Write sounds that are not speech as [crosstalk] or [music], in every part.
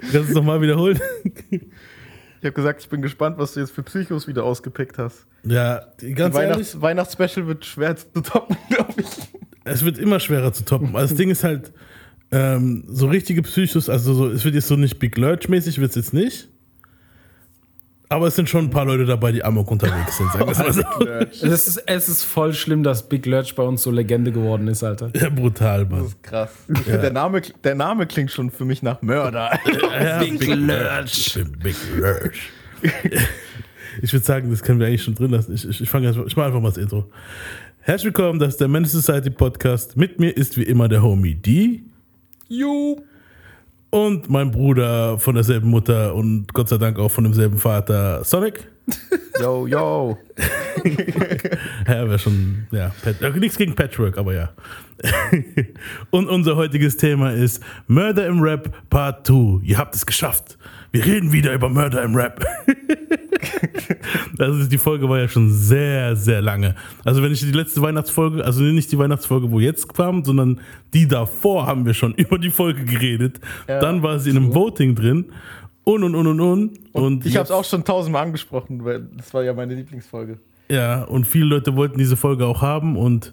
Kannst du es nochmal wiederholen? Ich habe gesagt, ich bin gespannt, was du jetzt für Psychos wieder ausgepickt hast. Ja, ganz Weihnachts Weihnachtsspecial wird schwer zu toppen, [laughs] glaube ich. es wird immer schwerer zu toppen. Also das Ding ist halt, ähm, so richtige Psychos, also so, es wird jetzt so nicht Big Lurch-mäßig, wird es jetzt nicht. Aber es sind schon ein paar Leute dabei, die amok unterwegs sind. Sagen wir mal so. Es ist, es ist voll schlimm, dass Big Lurch bei uns so Legende geworden ist, Alter. Ja, brutal, Das Mann. ist krass. Find, der, Name, der Name klingt schon für mich nach Mörder. Ja, Big Lurch. Big Lurch. Ich würde sagen, das können wir eigentlich schon drin lassen. Ich, ich, ich, fang ich mache einfach mal das Intro. Herzlich willkommen, das ist der Menace Society Podcast. Mit mir ist wie immer der Homie D Ju. Und mein Bruder von derselben Mutter und Gott sei Dank auch von demselben Vater, Sonic. [laughs] Yo, yo. [laughs] Ja, wäre schon, ja, äh, nichts gegen Patchwork, aber ja. [laughs] Und unser heutiges Thema ist Murder im Rap Part 2. Ihr habt es geschafft. Wir reden wieder über Murder im Rap. Das ist, die Folge war ja schon sehr, sehr lange. Also wenn ich die letzte Weihnachtsfolge, also nicht die Weihnachtsfolge, wo jetzt kam, sondern die davor haben wir schon [laughs] über die Folge geredet. Ja. Dann war sie in einem Voting drin. Und, und, und, und, und. Und Ich habe es auch schon tausendmal angesprochen, weil das war ja meine Lieblingsfolge. Ja, und viele Leute wollten diese Folge auch haben und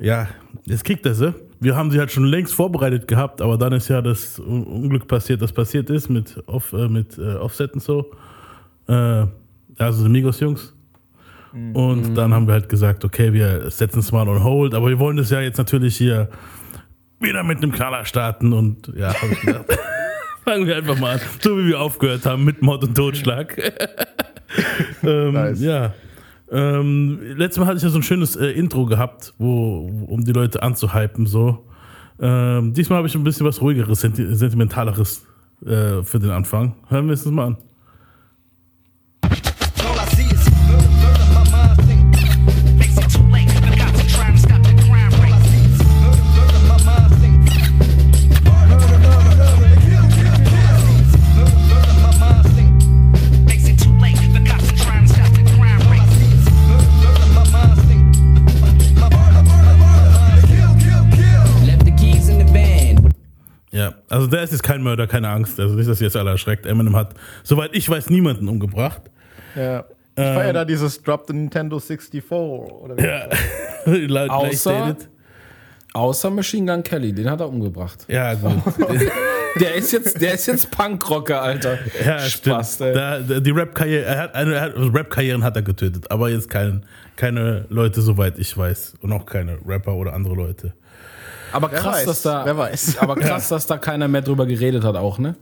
ja, jetzt kriegt er sie. Wir haben sie halt schon längst vorbereitet gehabt, aber dann ist ja das Un- Unglück passiert, das passiert ist mit, Off, äh, mit äh, Offset und so. Äh, also die Migos-Jungs. Und dann haben wir halt gesagt, okay, wir setzen es mal on hold, aber wir wollen das ja jetzt natürlich hier wieder mit einem Knaller starten und ja, habe ich gedacht. [laughs] Fangen wir einfach mal an, so wie wir aufgehört haben mit Mord und Totschlag. [laughs] ähm, Nice. Ja. Ähm, letztes Mal hatte ich ja so ein schönes äh, Intro gehabt, wo, um die Leute anzuhypen. So. Ähm, diesmal habe ich ein bisschen was ruhigeres, senti sentimentaleres äh, für den Anfang. Hören wir es uns mal an. Also der ist jetzt kein Mörder, keine Angst. Also nicht, dass ihr jetzt alle erschreckt. Eminem hat, soweit ich weiß, niemanden umgebracht. Ja. Ich feiere da dieses Drop the Nintendo 64 oder wie Ja. [laughs] Le- Außer-. Außer Machine Gun Kelly, den hat er umgebracht. Ja, gut. [laughs] Der ist jetzt, der ist jetzt Punkrocker, Alter. Ja, Spaß, stimmt. ey. Da, die Rap-Karriere, er hat, eine, er hat, also Rap-Karrieren hat er getötet, aber jetzt kein, keine Leute, soweit ich weiß. Und auch keine Rapper oder andere Leute. Aber krass, weiß, dass da, wer weiß. [laughs] aber krass, dass da keiner mehr drüber geredet hat, auch, ne?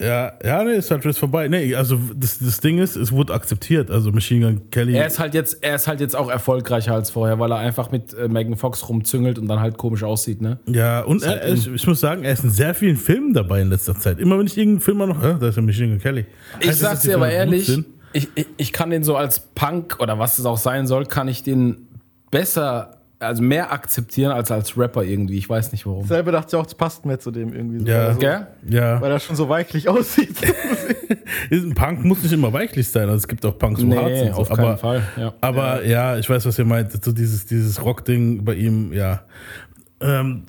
Ja, ja, nee, ist halt jetzt vorbei. Nee, also das, das Ding ist, es wurde akzeptiert. Also Machine Gun Kelly. Er ist halt jetzt, er ist halt jetzt auch erfolgreicher als vorher, weil er einfach mit äh, Megan Fox rumzüngelt und dann halt komisch aussieht, ne? ja, und halt er, ich, ich muss sagen, er ist in sehr vielen Filmen dabei in letzter Zeit. Immer wenn ich irgendeinen Film mal noch, äh, da ist ja Machine Gun Kelly. Ich Heißt dass sag's dir aber ehrlich, ich, ich, ich kann den so als Punk oder was es auch sein soll, kann ich den besser, also mehr akzeptieren als als Rapper irgendwie. Ich weiß nicht warum. Selber dachte ich auch, es passt mehr zu dem irgendwie. So, Ja. weil, er so, Gell? Ja, weil er schon so weichlich aussieht. [laughs] ist ein Punk muss nicht immer weichlich sein. Also es gibt auch Punks, wo hart Nee, sind. So. auf aber, keinen Fall. Ja. Aber ja. ich weiß, was ihr meint. So dieses, dieses Rock-Ding bei ihm, ja. Ähm,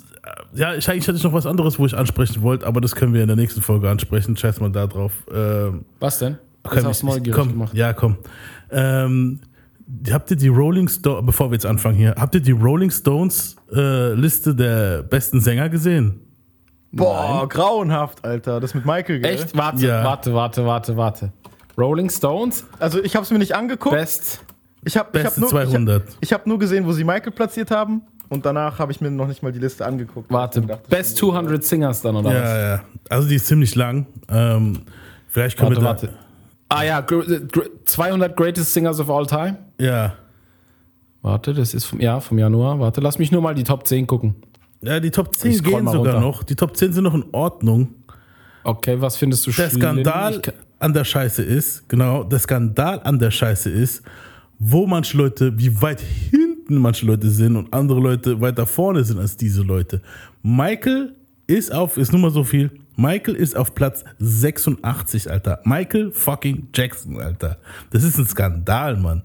ja, ich, eigentlich hatte ich noch was anderes, wo ich ansprechen wollte, aber das können wir in der nächsten Folge ansprechen. Scheiß mal da drauf. Ähm, Was denn? Du ich- neugierig komm, gemacht. Ja, komm. Ähm, habt ihr die Rolling Stones, bevor wir jetzt anfangen hier, habt ihr die Rolling Stones äh, Liste der besten Sänger gesehen? Boah, grauenhaft, Alter. Das mit Michael, gell? Echt? Warte, Ja. warte, warte, warte, warte. Rolling Stones, Also ich habe es mir nicht angeguckt. Best. Ich habe ich hab nur, 200. Ich hab, ich hab nur gesehen, wo sie Michael platziert haben. Und danach habe ich mir noch nicht mal die Liste angeguckt. Warte, Und dachte Best schon, 200 Singers dann, oder was? Ja, ja. Also die ist ziemlich lang. Ähm, vielleicht können Warte, wir da, warte. Ah ja, gr- gr- 200 Greatest Singers of All Time. Ja. Warte, das ist vom, ja, vom Januar. Warte, lass mich nur mal die Top 10 gucken. Ja, die Top 10 Ich scroll gehen sogar runter. noch. Die Top 10 sind noch in Ordnung. Okay, was findest du Der schlimm? Skandal an der Scheiße ist, genau, der Skandal an der Scheiße ist, wo manche Leute, wie weit hinten manche Leute sind und andere Leute weiter vorne sind als diese Leute. Michael ist auf, ist nur mal so viel, Michael ist auf Platz 86, Alter. Michael fucking Jackson, Alter. Das ist ein Skandal, Mann.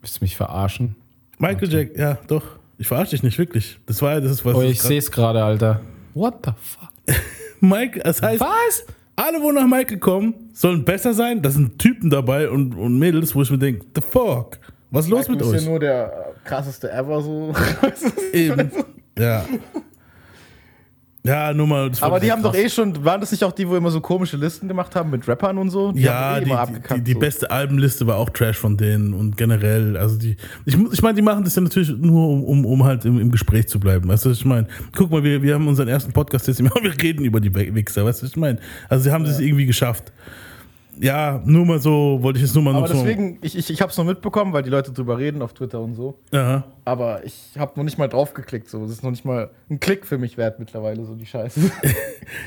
Willst du mich verarschen? Michael Jackson, ja, doch. Ich verarsche dich nicht wirklich. Das war ja das, ist was. Oh, ich sehe es gerade, Alter. What the fuck? [laughs] Mike, das heißt, Was? alle, wo nach Michael kommen, sollen besser sein. Da sind Typen dabei und, und Mädels, wo ich mir denke, the fuck? Was ist los Michael mit ist euch? ja nur der äh, krasseste ever so. [laughs] Eben. Ja. [laughs] Ja, nur mal. Aber die haben doch eh schon, waren das nicht auch die, wo immer so komische Listen gemacht haben mit Rappern und so? Die Ja, die, eh immer die, die, abgekackt, die so. beste Albenliste war auch Trash von denen und generell, also die, ich, ich meine, die machen das ja natürlich nur, um, um, um halt im, im Gespräch zu bleiben, weißt du, was ich meine, guck mal, wir, wir haben unseren ersten Podcast jetzt, [laughs] wir reden über die Wichser, weißt du, was ich meine, also sie haben es irgendwie geschafft. Ja, nur mal so, wollte ich jetzt nur mal Aber noch so. deswegen, ich, ich, ich habe es nur mitbekommen, weil die Leute drüber reden auf Twitter und so. Aha. Aber ich habe noch nicht mal drauf geklickt. So. Das ist noch nicht mal ein Klick für mich wert mittlerweile, so die Scheiße. [laughs]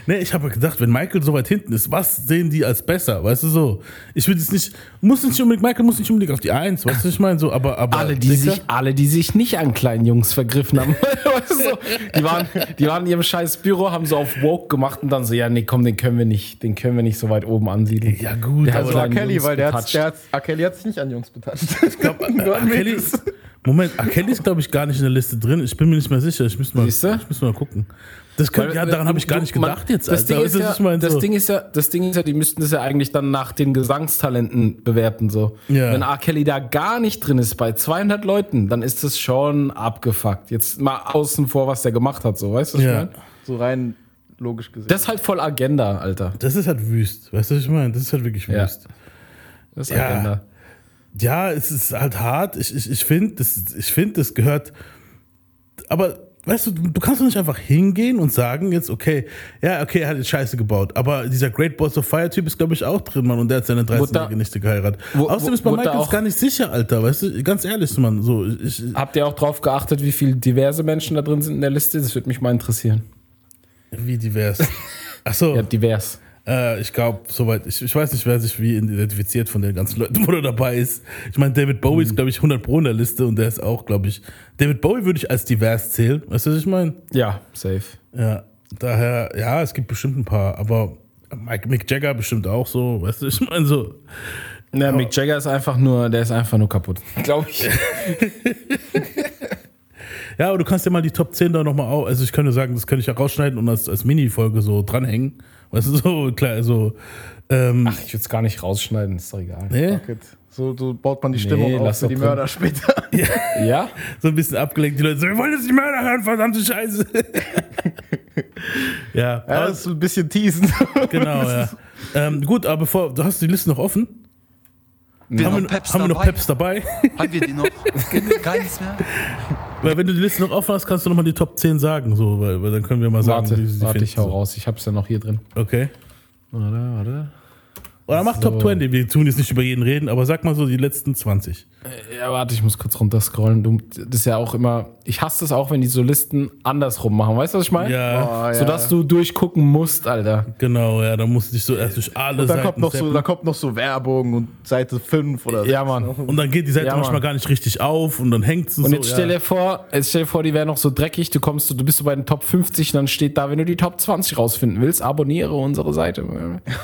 Nee, ich habe gedacht, wenn Michael so weit hinten ist, was sehen die als besser, weißt du so? Ich will jetzt nicht, muss nicht unbedingt, Michael muss nicht unbedingt auf die Eins, weißt du, was ich meine, so, aber, aber. Alle die, sich, alle, die sich nicht an kleinen Jungs vergriffen haben. [laughs] weißt du, so, die, waren, die waren in ihrem scheiß Büro, haben so auf Woke gemacht und dann so, ja, nee, komm, den können wir nicht, den können wir nicht so weit oben ansiedeln. Ja, gut, Der hat aber so R. an Kelly, weil der hat, der hat. Kelly hat sich nicht an Jungs betatscht. Ich glaube, [laughs] Moment, R. Kelly ist, glaube ich, gar nicht in der Liste drin. Ich bin mir nicht mehr sicher. Ich müsste mal, ich müsste mal gucken. Das könnte, ja, daran habe ich gar nicht Man- gedacht jetzt. Das, Alter. Ding ist, Weißt du, ja, was ich meine? das, So. Ding ist ja, das Ding ist ja, die müssten das ja eigentlich dann nach den Gesangstalenten bewerten. So. Ja. Wenn R. Kelly da gar nicht drin ist bei 200 Leuten, dann ist das schon abgefuckt. Jetzt mal außen vor, was der gemacht hat. So, weißt du, was ich Ja. meine? So rein logisch gesehen. Das ist halt voll Agenda, Alter. Das ist halt wüst. Weißt du, was ich meine? Das ist halt wirklich Ja. wüst. Das ist Ja. Agenda. Ja, es ist halt hart. Ich, ich, ich finde, das, ich find, das gehört. Aber weißt du, du kannst doch nicht einfach hingehen und sagen jetzt, okay, ja, okay, er hat jetzt Scheiße gebaut. Aber dieser Great Balls of Fire Typ ist, glaube ich, auch drin, Mann. Und der hat seine 13-jährige da- Nichte geheiratet. Wo- Außerdem ist bei wurde da Michael auch- gar nicht sicher, Alter. Weißt du, ganz ehrlich, Mann. So, ich, Habt ihr auch drauf geachtet, wie viele diverse Menschen da drin sind in der Liste? Das würde mich mal interessieren. wie divers. [laughs] Ach so. Ja, divers. Äh, ich glaube, soweit, ich, ich weiß nicht, wer sich wie identifiziert von den ganzen Leuten, [laughs] wo er dabei ist. Ich meine, David Bowie ist, glaube ich, 100 Pro in der Liste und der ist auch, glaube ich, David Bowie würde ich als divers zählen. Weißt du, was ich meine? Ja, safe. Ja, daher, ja, es gibt bestimmt ein paar, aber Mike, Mick Jagger bestimmt auch so, weißt du, ich meine so. Ja, Mick Jagger ist einfach nur, der ist einfach nur kaputt. [laughs] Glaube ich. [laughs] Ja, aber du kannst ja mal die Top 10 da nochmal auch, also ich könnte sagen, das könnte ich ja rausschneiden und als, als Mini-Folge so dranhängen. Weißt du, so klar, so. Ähm, Ach, ich würde es gar nicht rausschneiden, ist doch egal. nee. So, so baut man die Stimmung auf lass für die drin. Mörder später. [laughs] Ja? so ein bisschen abgelenkt, die Leute so, wir wollen jetzt die Mörder hören, verdammte Scheiße. [laughs] ja, Ja, aber- das ist ein bisschen teasen. [laughs] genau, ja. Ähm, gut, aber bevor, du hast die Liste noch offen? Wir Haben haben wir, Peps haben wir noch. Peps dabei? Haben wir die noch? Keins mehr? Weil wenn du die Liste noch offen hast, kannst du nochmal die Top 10 sagen, so, weil, weil dann können wir mal sagen, Warte, wie sie warte, ich hau raus. Ich hab's ja noch hier drin. Okay. Warte, warte. Oder mach Top 20, wir tun jetzt nicht über jeden reden, aber sag mal so die letzten 20. Ja, warte, ich muss kurz runterscrollen. Du, das ist ja auch immer. Ich hasse es auch, wenn die so Listen andersrum machen. Weißt du, was ich meine? Ja, Oh, ja. Sodass du durchgucken musst, Alter. genau, ja, da musst du dich so erst durch alle Und dann Seiten kommt, noch so, zappen. da kommt noch so Werbung und Seite 5 oder Ja, Mann. und dann geht die Seite Ja, manchmal Mann. gar nicht richtig auf und dann hängt es Und so. jetzt stell dir vor, jetzt stell dir vor, die wären noch so dreckig, du kommst, du bist so bei den Top 50 und dann steht da, wenn du die Top 20 rausfinden willst, abonniere unsere Seite.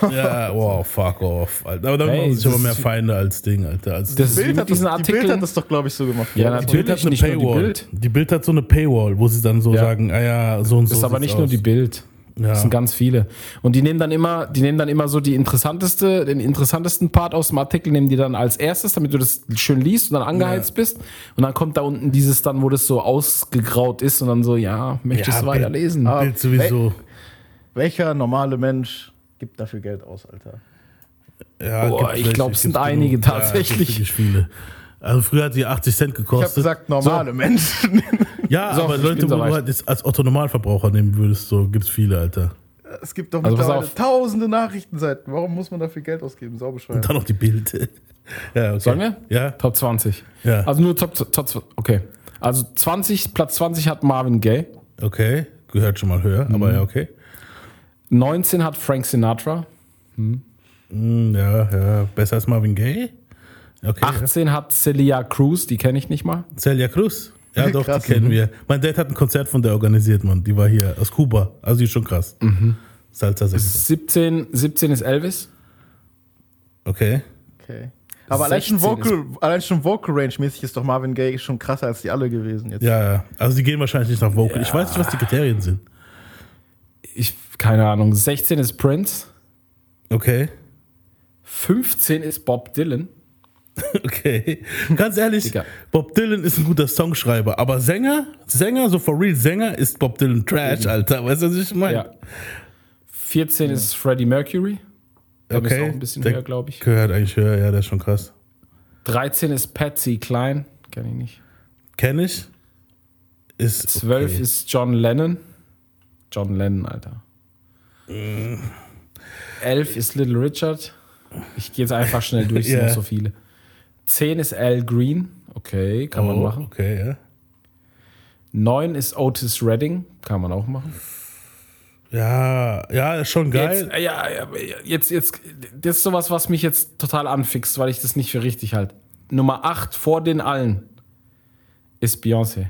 ja. ja, wow, fuck off. Alter. Aber da Hey, machen sich das aber mehr Feinde als Ding, Alter. Als Das Bild hat, das, diesen die Bild hat das doch, glaube ich, so gemacht. Ja, die Bild hat eine nicht nur die Paywall. Bild. Die Bild hat so eine Paywall, wo sie dann so Ja. sagen, ah ja, so und so. Das ist aber nicht nur aus. die Bild. Ja. Das sind ganz viele. Und die nehmen dann immer, die nehmen dann immer so die interessanteste, den interessantesten Part aus dem Artikel, nehmen die dann als erstes, damit du das schön liest und dann angeheizt bist. Und dann kommt da unten dieses dann, wo das so ausgegraut ist und dann so, ja, möchtest Ja, du Bild- weiterlesen? Ah. Bild sowieso. Welcher normale Mensch gibt dafür Geld aus, Alter? Ja, Boah, ich welche, glaub, es sind einige genug. Ja, tatsächlich. es gibt wirklich viele. Also früher hat die 80 Cent Ich habe gekostet. gesagt, normale Menschen. ja, [laughs] So, aber Leute, wo du halt jetzt als Otto-Normalverbraucher nehmen würdest, so gibt's viele, Alter. Es gibt doch Also pass mittlerweile auf. tausende Nachrichtenseiten. Warum muss man dafür Geld ausgeben? Saubescheuert. Dann noch die Bild. [laughs] ja, okay. Sollen wir? Ja. Top 20. Ja. Also nur Top, Top, Top okay. Also 20, Platz 20 hat Marvin Gaye. Okay, gehört schon mal höher, Mhm. aber ja, okay. 19 hat Frank Sinatra. Hm, ja, ja, besser als Marvin Gaye. Okay. 18 hat Celia Cruz, die kenne ich nicht mal. Ja. Celia Cruz. Ja, [laughs] doch, Krass, die kennen wir. Mein Dad hat ein Konzert von der organisiert, Mann. Die war hier aus Kuba. Also die ist schon krass. Mhm. Salsa Sängerin. 17, 17 ist Elvis. Okay. Okay. Aber allein schon, 16 Vocal, allein schon Vocal Range mäßig ist doch Marvin Gaye schon krasser als die alle gewesen jetzt. Ja, ja. Also die gehen wahrscheinlich nicht nach Vocal. Ich weiß nicht, was die Kriterien sind. Ich keine Ahnung. 16 ist Prince. Okay. 15 ist Bob Dylan. [laughs] Okay. Ganz ehrlich, Digga. Bob Dylan ist ein guter Songschreiber, aber Sänger, Sänger, so for real Sänger, ist Bob Dylan Trash, Alter. Weißt du, was ich meine? Ja. 14 ist Freddie Mercury. Der Okay. ist auch ein bisschen Der höher, glaube ich. Gehört eigentlich höher, ja, das ist schon krass. 13 ist Patsy Klein. Kenn ich nicht. Kenn ich. Ist 12 okay. ist John Lennon. John Lennon, Alter. 11 ist Little Richard. Ich gehe jetzt einfach schnell durch, es sind [laughs] Ja. noch so viele. 10 ist Al Green. Okay, kann man oh, machen. Okay, ja. 9 ist Otis Redding. Kann man auch machen. Ja, ja, ist schon geil. Jetzt, äh, ja, ja, jetzt, jetzt, das ist sowas, was mich jetzt total anfixt, weil ich das nicht für richtig halte. Nummer 8 vor den allen ist Beyoncé.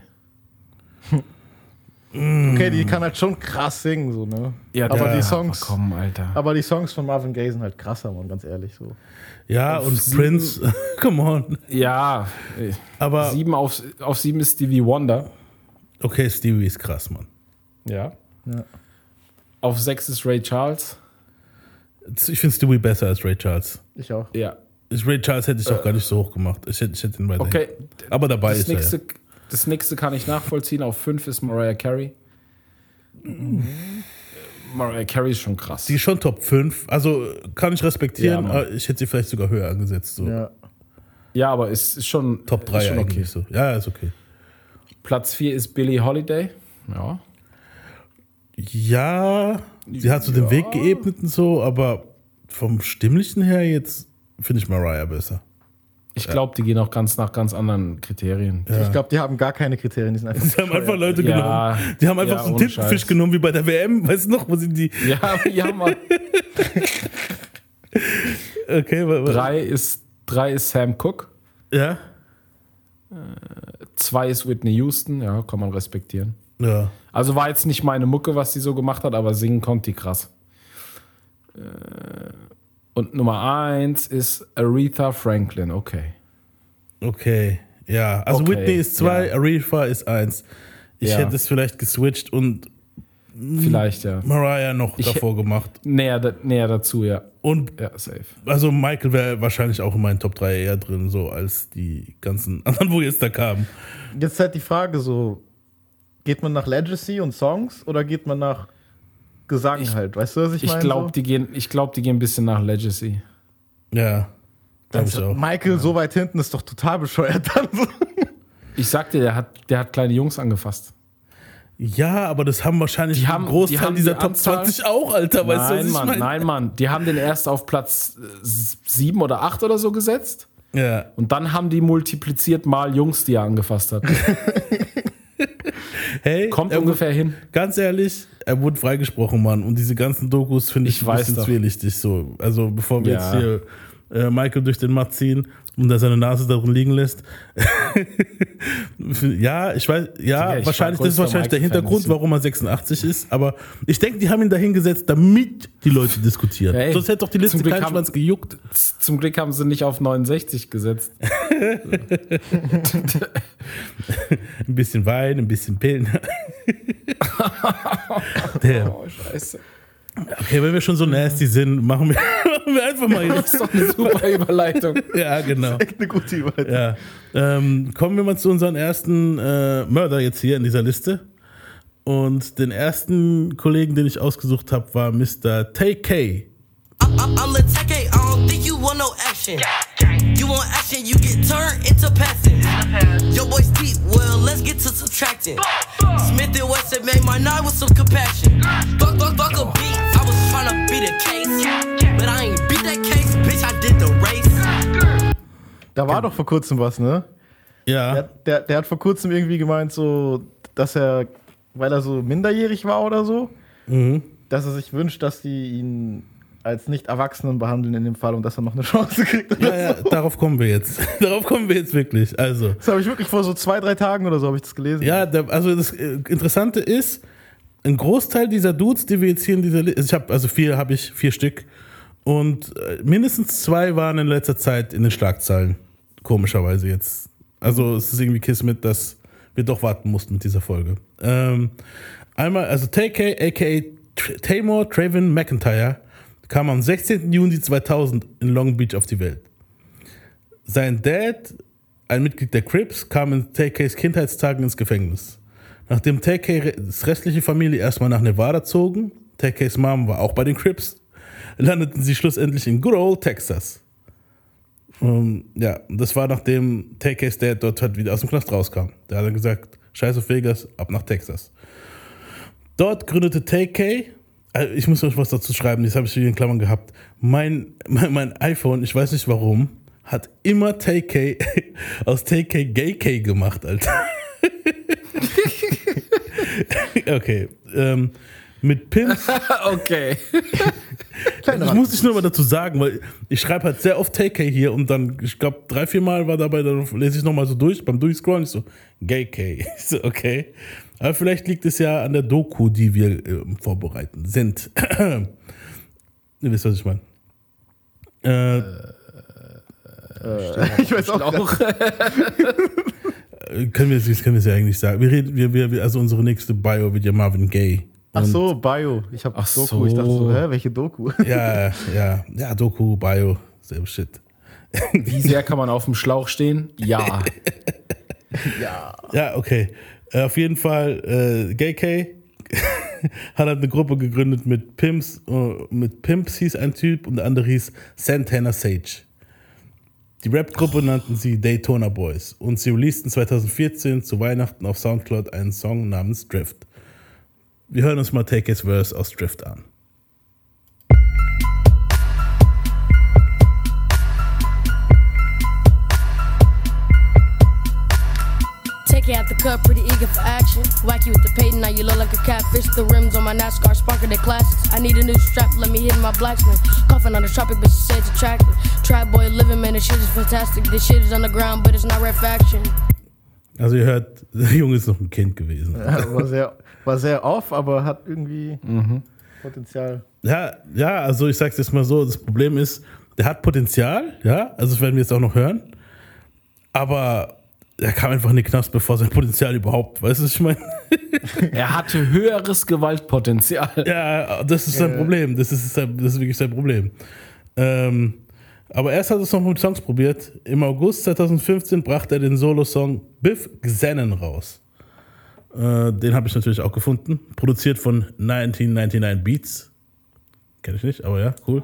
Okay, die kann halt schon krass singen, so, ne? aber der- die Songs. Komm, Alter. Aber die Songs von Marvin Gaye sind halt krasser, Mann, ganz ehrlich so. ja, und sieben- Prince, [laughs] come on. Ja, äh, Aber, sieben auf, auf sieben ist Stevie Wonder. okay, Stevie ist krass, Mann. Ja. Ja. Auf sechs ist Ray Charles. Ich finde Stevie besser als Ray Charles. Ich auch. Ja. Ich- Ray Charles hätte ich auch gar nicht so hoch gemacht. Ich hätte, ich hätte ihn weiter. Okay. Aber dabei Das ist er. nächste, das nächste kann ich nachvollziehen. Auf fünf ist Mariah Carey. Mariah Carey ist schon krass. Die ist schon Top 5. Also kann ich respektieren, Ja, ich hätte sie vielleicht sogar höher angesetzt. So. Ja. ja, aber ist, ist schon Top 3 ist schon eigentlich okay. so. Ja, ist okay. Platz vier ist Billie Holiday. Ja. Ja, sie hat so den Weg geebnet und so, aber vom Stimmlichen her jetzt finde ich Mariah besser. Ich glaube, die gehen auch ganz nach ganz anderen Kriterien. Ich glaube, die haben gar keine Kriterien, die sind einfach. [laughs] Die haben einfach Leute Ja. genommen. Die haben einfach Ja, so einen Tintenfisch Scheiß. genommen wie bei der WM. Weißt du noch, wo sie die. Ja, ja, Mann. [laughs] Okay, wa- wa- Drei ist, drei ist Sam Cooke. Ja? Zwei ist Whitney Houston. Ja, kann man respektieren. Ja. Also war jetzt nicht meine Mucke, was die so gemacht hat, aber singen konnte die krass. Äh, Und Nummer eins ist Aretha Franklin. Okay. Okay. Ja. Also Okay, Whitney ist 2, ja. Aretha ist 1. Ich Ja. hätte es vielleicht geswitcht und Vielleicht, ja. Mariah noch Ich- davor gemacht. Näher, näher dazu, ja. Und Ja, safe. also Michael wäre wahrscheinlich auch in meinen Top 3 eher drin, so als die ganzen [laughs] anderen, wo jetzt da kamen. Jetzt halt die Frage so: Geht man nach Legacy und Songs oder geht man nach Gesang Ich- halt? Weißt du, was ich, Ich meine? glaube, so? die, gehen- ich glaub, die gehen ein bisschen nach Legacy. Ja. Glaube ich auch. Michael so weit hinten ist doch total bescheuert dann so. Ich sag dir, der hat, der hat kleine Jungs angefasst. Ja, aber das haben wahrscheinlich Die haben- Großteil die haben dieser die Top Anzahl- 20 auch, Alter. Weißt du, was nein, ich Mann, meine? nein, Mann. Die haben den erst auf Platz äh, s- sieben oder acht oder so gesetzt. Ja. Und dann haben die multipliziert mal Jungs, die er angefasst hat. [laughs] Hey, Kommt er ungefähr hin. Ganz ehrlich, er wurde freigesprochen, Mann. Und diese ganzen Dokus finde ich, Ich ein bisschen doch. zwielichtig. So. Also bevor wir Ja. jetzt hier äh, Michael durch den Matt ziehen und er seine Nase darin liegen lässt. [laughs] ja, ich weiß, ja, ich wahrscheinlich, das ist wahrscheinlich der Hintergrund, warum er 86 ist. Aber ich denke, die haben ihn dahin gesetzt, damit die Leute diskutieren. Ey, Sonst hätte doch die Liste keinen Schwanz gejuckt. Zum Glück haben sie nicht auf 69 gesetzt. [laughs] Ein bisschen Wein, ein bisschen Pillen. [laughs] Der. Oh, scheiße. Okay, wenn wir schon so nasty sind, machen wir, [laughs] machen wir einfach mal Das ist doch eine super [laughs] Überleitung. Ja, genau. Echt eine gute Überleitung. Ja. Ähm, kommen wir mal zu unserem ersten äh, Mörder jetzt hier in dieser Liste. Und den ersten Kollegen, den ich ausgesucht habe, war Mr. Tay-K. I'm, I'm, I'm the tech I don't think you want no action. You want action, you get turned into passing. Your boy's deep, well, let's get to subtracting. Smith and Wesson made my night with some compassion. Fuck, fuck, fuck a beat, I was tryna beat a case. But I ain't beat that case, bitch, I did the race. Da war doch vor kurzem was, ne? Ja. Der, der, der hat vor kurzem irgendwie gemeint, so, dass er, weil er so minderjährig war oder so, Mhm. dass er sich wünscht, dass die ihn als Nicht-Erwachsenen behandeln in dem Fall und dass er noch eine Chance kriegt. Ja, ja, darauf kommen wir jetzt. [laughs] darauf kommen wir jetzt wirklich. Also, Das habe ich wirklich vor so zwei, drei Tagen oder so habe ich das gelesen. ja, der, also das äh, Interessante ist, ein Großteil dieser Dudes, die wir jetzt hier in dieser Liste, ich habe also vier, habe ich vier Stück und äh, mindestens zwei waren in letzter Zeit in den Schlagzeilen. Komischerweise jetzt. Also es ist irgendwie Kismet, dass wir doch warten mussten mit dieser Folge. Ähm, einmal, also TK, aka Tamor Traven McIntyre kam am 16. Juni 2000 in Long Beach auf die Welt. Sein Dad, ein Mitglied der Crips, kam in TKs Kindheitstagen ins Gefängnis. Nachdem TKs restliche Familie erstmal nach Nevada zogen, TKs Mom war auch bei den Crips, landeten sie schlussendlich in good old Texas. Ähm, ja, das war nachdem TKs Dad dort halt wieder aus dem Knast rauskam. Der hat dann gesagt, scheiß auf Vegas, ab nach Texas. Dort gründete TK, also ich muss euch was dazu schreiben, das habe ich hier in Klammern gehabt. Mein, mein, mein iPhone, ich weiß nicht warum, hat immer TK [laughs] aus TK GayK gemacht, Alter. [laughs] okay. Ähm, mit Pimps [laughs] Okay. das muss ich nur mal dazu sagen, weil ich schreibe halt sehr oft TK hier und dann, ich glaube, drei, vier Mal war dabei, dann lese ich nochmal so durch, beim Durchscrollen, ich so, Gay K. Ich so, okay. Aber vielleicht liegt es ja an der Doku, die wir äh, vorbereiten sind. [clears throat] Ihr wisst, was ich meine. Äh, Ich weiß auch. Auch. äh, können wir es können wir es ja eigentlich sagen. Wir reden, wir, wir, also unsere nächste Bio wird ja Marvin Gaye. Ach so, Bio. Ich habe Ach Doku. so. Ich dachte so, hä, welche Doku? [laughs] Ja, ja, ja, Doku, Bio, selbe Shit. Wie sehr kann man auf dem Schlauch stehen? Ja. [laughs] Ja, okay. Äh, auf jeden Fall, äh, Gay K [laughs] hat halt eine Gruppe gegründet mit Pimps. Äh, mit Pimps hieß ein Typ und der andere hieß Santana Sage. Die Rap-Gruppe nannten sie Daytona Boys und sie releaseden 2014 zu Weihnachten auf Soundcloud einen Song namens Drift. Wir hören uns mal Take His Verse aus Drift an. It out the cup, pretty eager for action. Whack you with the Peyton, now you look like a catfish. The rims on my NASCAR sparkle their classics. I need a new strap, let me hit my blacksmith. Coughing on the tropic, but she it's attractive. Trap boy living, man, this shit is fantastic. This shit is underground, but it's not rap faction. Also ihr hört, [laughs] der Junge ist noch ein Kind gewesen. Ja, war, sehr, war sehr off, aber hat irgendwie Potenzial. Ja, ja, also ich sag's jetzt mal so, das Problem ist, der hat Potenzial, ja, also das werden wir jetzt auch noch hören, aber er kam einfach in den Knast, bevor sein Potenzial überhaupt, weißt du, was ich meine? [laughs] Er hatte höheres Gewaltpotenzial. Ja, das ist sein Problem, das ist, sein, das ist wirklich sein Problem. Ähm, aber erst hat er es noch mit Songs probiert. Im August 2015 brachte er den Solo-Song Biff Xenon raus. Äh, den habe ich natürlich auch gefunden. Produziert von 1999 Beats. Kenn ich nicht, aber ja, cool.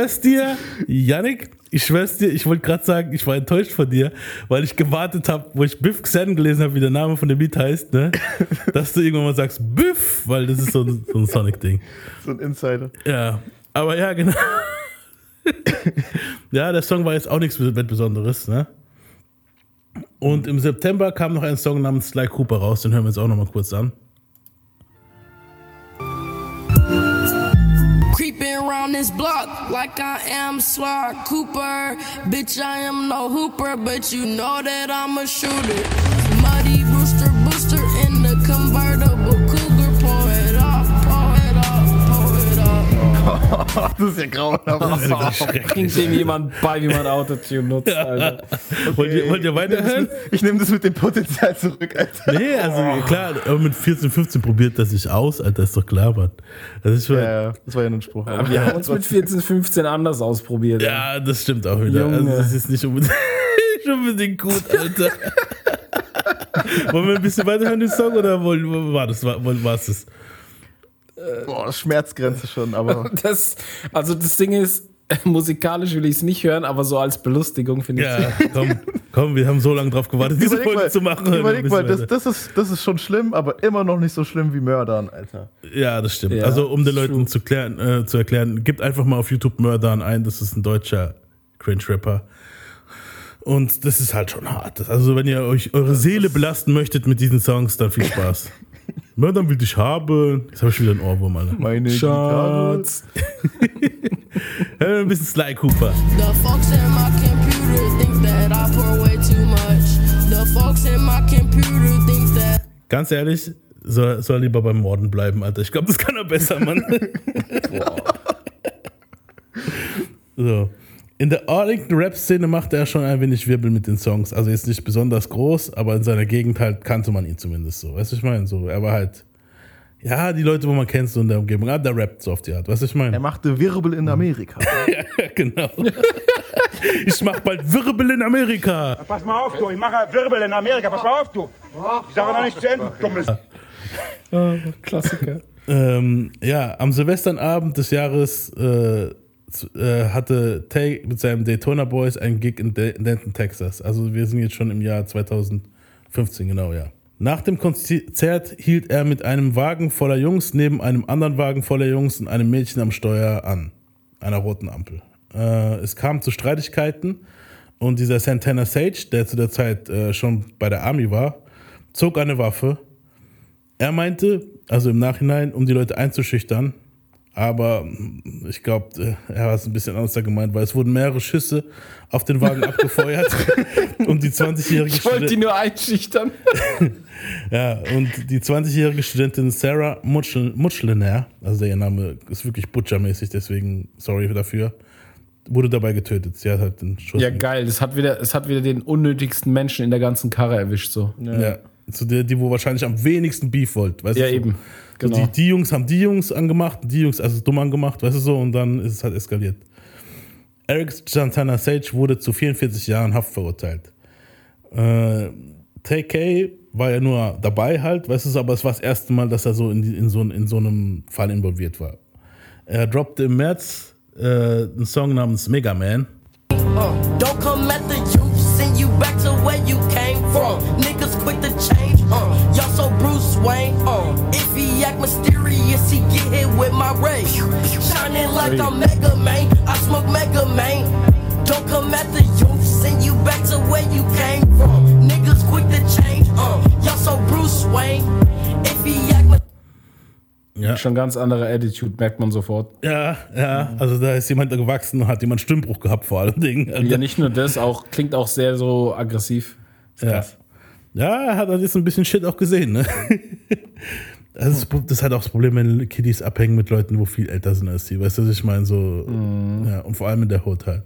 Schwör's dir, Yannick, ich schwör's dir, ich wollte gerade sagen, ich war enttäuscht von dir, weil ich gewartet habe, wo ich Biff Xen gelesen habe, wie der Name von dem Lied heißt, ne? [laughs] dass du irgendwann mal sagst Biff, weil das ist so ein, so ein Sonic-Ding. So ein Insider. Ja, aber ja, genau. [laughs] ja, der Song war jetzt auch nichts Besonderes, ne? Und im September kam noch ein Song namens Sly Cooper raus, den hören wir uns auch noch mal kurz an. Around this block like I am Sly Cooper. Bitch, I am no hooper, but you know that I'm a shooter. [laughs] Das ist ja grauenhaft. Bringt dem jemand bei, wie man Autotune nutzt, Alter. Wollt, ihr, wollt ihr weiterhören? Ich nehme das mit dem Potenzial zurück, Alter. Nee, also klar, aber mit 14, 15 probiert das sich aus, Alter, ist doch klar, Mann. Das ist schon, Ja, ja. ja, das war ja nur ein Spruch. Wir haben uns mit 14, 15 anders ausprobiert. das stimmt auch wieder. Junge. Also, das ist nicht unbedingt, [laughs] nicht unbedingt gut, Alter. [laughs] wollen wir ein bisschen weiterhören, den Song, oder wollen, war das, war, war es das? Boah, Schmerzgrenze schon, aber [laughs] Das, also das Ding ist, [laughs] musikalisch will ich es nicht hören, aber so als Belustigung finde ich es Ja, komm, komm, wir haben so lange drauf gewartet, diese überleg Folge mal, zu machen. Überleg mal das, das, ist, das ist schon schlimm, aber immer noch nicht so schlimm wie Mördern, Alter. ja, das stimmt. Ja, also, um den. Leuten zu, klären, äh, zu erklären, gibt einfach mal auf YouTube Mördern ein, das ist ein deutscher Cringe-Rapper. Und das ist halt schon hart. Also, wenn ihr euch eure Seele belasten möchtet mit diesen Songs, dann viel Spaß. [laughs] Mördern will dich haben. Jetzt habe ich wieder einen Ohrwurm, Alter. Meine. Schatz. Äh, ein bisschen Sly Cooper. The folks in my computer think that I pour way too much. The folks in my computer think that Ganz ehrlich, soll, soll lieber beim Morden bleiben, Alter. Ich glaube, das kann er besser, Mann. [laughs] so. In der Arlington Rap-Szene machte er schon ein wenig Wirbel mit den Songs. Also jetzt nicht besonders groß, aber in seiner Gegend halt kannte man ihn zumindest so. Weißt du, ich meine? So, er war halt, ja, die Leute, wo man kennt, so in der Umgebung. Ah, der rappt so auf die Art. Weißt du, ich meine? Er machte Wirbel in Amerika. [laughs] Ja, genau. [laughs] ich mach bald Wirbel in Amerika. Pass mal auf, du, ich mache Wirbel in Amerika, pass mal auf, du. Ich sage noch nicht zu Ende, dummes. Klassiker. Ähm, ja, am Silvesternabend des Jahres äh, äh, hatte Tay mit seinem Daytona Boys einen Gig in, De in Denton, Texas. Also wir sind jetzt schon im Jahr 2015, genau, ja. Nach dem Konzert hielt er mit einem Wagen voller Jungs neben einem anderen Wagen voller Jungs und einem Mädchen am Steuer an, einer roten Ampel. Äh, es kam zu Streitigkeiten und dieser Santana Sage, der zu der Zeit äh, schon bei der Army war, zog eine Waffe er meinte, also im Nachhinein, um die Leute einzuschüchtern, aber ich glaube, er hat es ein bisschen anders da gemeint, weil es wurden mehrere Schüsse auf den Wagen abgefeuert und [laughs] die 20-jährige Ich wollte die nur einschüchtern. [laughs] ja, und die 20-jährige Studentin Sarah Mutschlener, also der ihr Name ist wirklich butchermäßig, deswegen sorry dafür, wurde dabei getötet. Sie hat halt den Schuss. Ja, geil. Es hat, wieder, es hat wieder den unnötigsten Menschen in der ganzen Karre erwischt. So. Ja. Zu der, die, wo wahrscheinlich am wenigsten Beef wollt. Weißt Ja, du, eben. So Genau. die, die Jungs haben die Jungs angemacht, die Jungs also dumm angemacht, weißt du so, und dann ist es halt eskaliert. Eric Santana Sage wurde zu 44 Jahren Haft verurteilt. Äh, TK war ja nur dabei halt, weißt du, so, aber es war das erste Mal, dass er so in, in, so, in so einem Fall involviert war. Er droppte im März äh, einen Song namens Mega Man. Uh, don't come at the youth, send you back to where you came from. Niggas quick to change, uh, y'all so Bruce Wayne, uh. If mysterious, he get hit with my ray. Shining like I'm Mega Man, I smoke Mega Man. Don't come at the youth, send you back to where you came from. Niggas quick to change, uh, y'all so Bruce Wayne. If he act Ja. Schon ganz andere Attitude, merkt man sofort. Ja, ja, also da ist jemand gewachsen und hat jemand Stimmbruch gehabt vor allen Dingen. Ja, nicht nur das, auch klingt auch sehr so aggressiv. Ja. Ja, er hat halt jetzt ein bisschen Shit auch gesehen, ne? [laughs] Das ist, das ist halt auch das Problem, wenn Kiddies abhängen mit Leuten, wo viel älter sind als sie. Weißt du, was ich meine? So, ja, und vor allem in der Hood halt.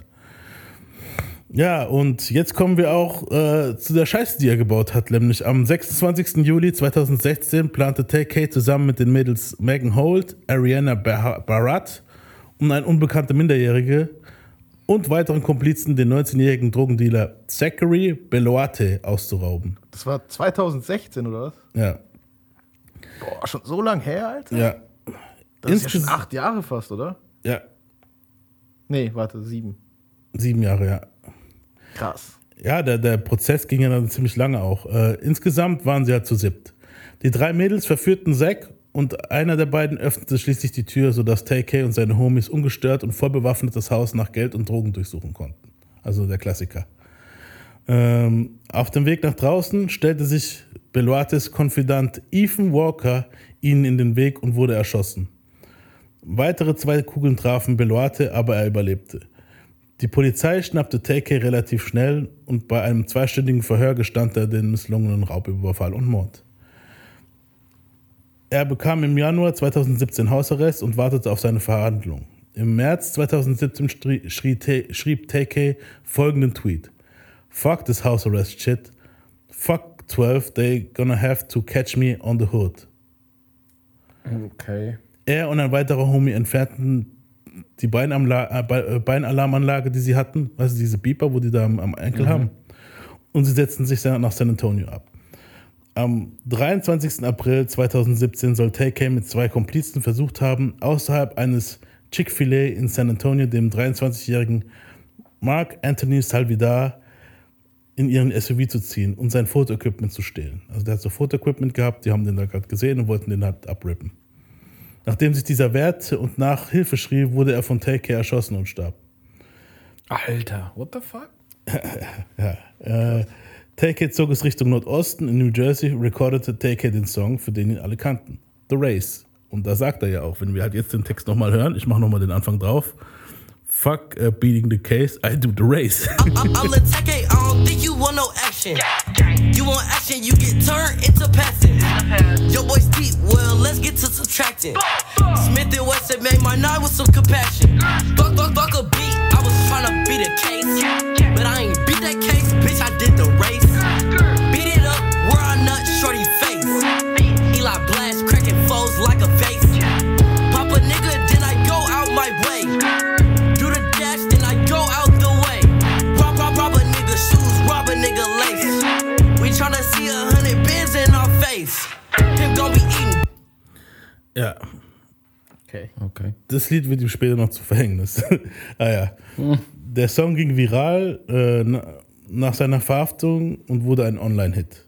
Ja, und jetzt kommen wir auch äh, zu der Scheiße, die er gebaut hat. Nämlich am 26. Juli 2016 plante TK zusammen mit den Mädels Megan Holt, Ariana Bar- Barat und ein unbekannter Minderjährige und weiteren Komplizen den 19-jährigen Drogendealer Zachary Beloate auszurauben. Das war 2016 oder was? Ja, Boah, schon so lang her, Alter? ja, Das ist ja schon Insges- acht Jahre fast, oder? ja, Nee, warte, sieben. sieben Jahre, ja. Krass. Ja, der, der Prozess ging ja dann ziemlich lange auch. Äh, insgesamt waren sie halt zu siebt. Die drei Mädels verführten Zack und einer der beiden öffnete schließlich die Tür, sodass TK und seine Homies ungestört und voll bewaffnet das Haus nach Geld und Drogen durchsuchen konnten. Also der Klassiker. Ähm, auf dem Weg nach draußen stellte sich Beloates Konfidant Ethan Walker ihnen in den Weg und wurde erschossen. Weitere zwei Kugeln trafen Beloate, aber er überlebte. Die Polizei schnappte TK relativ schnell und bei einem zweistündigen Verhör gestand er den misslungenen Raubüberfall und Mord. Er bekam im Januar 2017 Hausarrest und wartete auf seine Verhandlung. Im März 2017 strie- schrie T- schrieb TK folgenden Tweet: Fuck this house arrest shit. Fuck 12, they gonna have to catch me on the hood. Okay. Er und ein weiterer Homie entfernten die Beinamla äh, äh, Beinalarmanlage, die sie hatten, also diese Beeper, wo die da am, Enkel haben. Und sie setzten sich dann nach San Antonio ab. Am 23. April 2017 soll TK mit zwei Komplizen versucht haben, außerhalb eines Chick-fil-A in San Antonio dem 23-jährigen Mark Anthony Salvidar in ihren SUV zu ziehen und sein Fotoequipment zu stehlen. Also der hat so Fotoequipment gehabt, die haben den da gerade gesehen und wollten den halt abrippen. Nachdem sich dieser wehrte und nach Hilfe schrie, wurde er von TK erschossen und starb. Alter, what the fuck? [laughs] Äh, Take It zog es Richtung Nordosten in New Jersey, recordete Take It den Song, für den ihn alle kannten. The Race. Und da sagt er ja auch, wenn wir halt jetzt den Text nochmal hören, ich mache nochmal den Anfang drauf. Fuck uh, beating the case, I do the race. I'm, I'm a action. You want action, you get turned into passive. Your boy's deep, well, let's get to subtracting. Smith and Wesson made my night with some compassion. Fuck, fuck, fuck a beat, I was trying to beat a case. But I ain't beat that case, bitch, I did the race. Beat it up, where I nut, shorty face. Eli blast, cracking foes like a ja, Okay. Okay. das Lied wird ihm später noch zu Verhängnis. [laughs] ah ja. Der Song ging viral äh, na, nach seiner Verhaftung und wurde ein Online-Hit.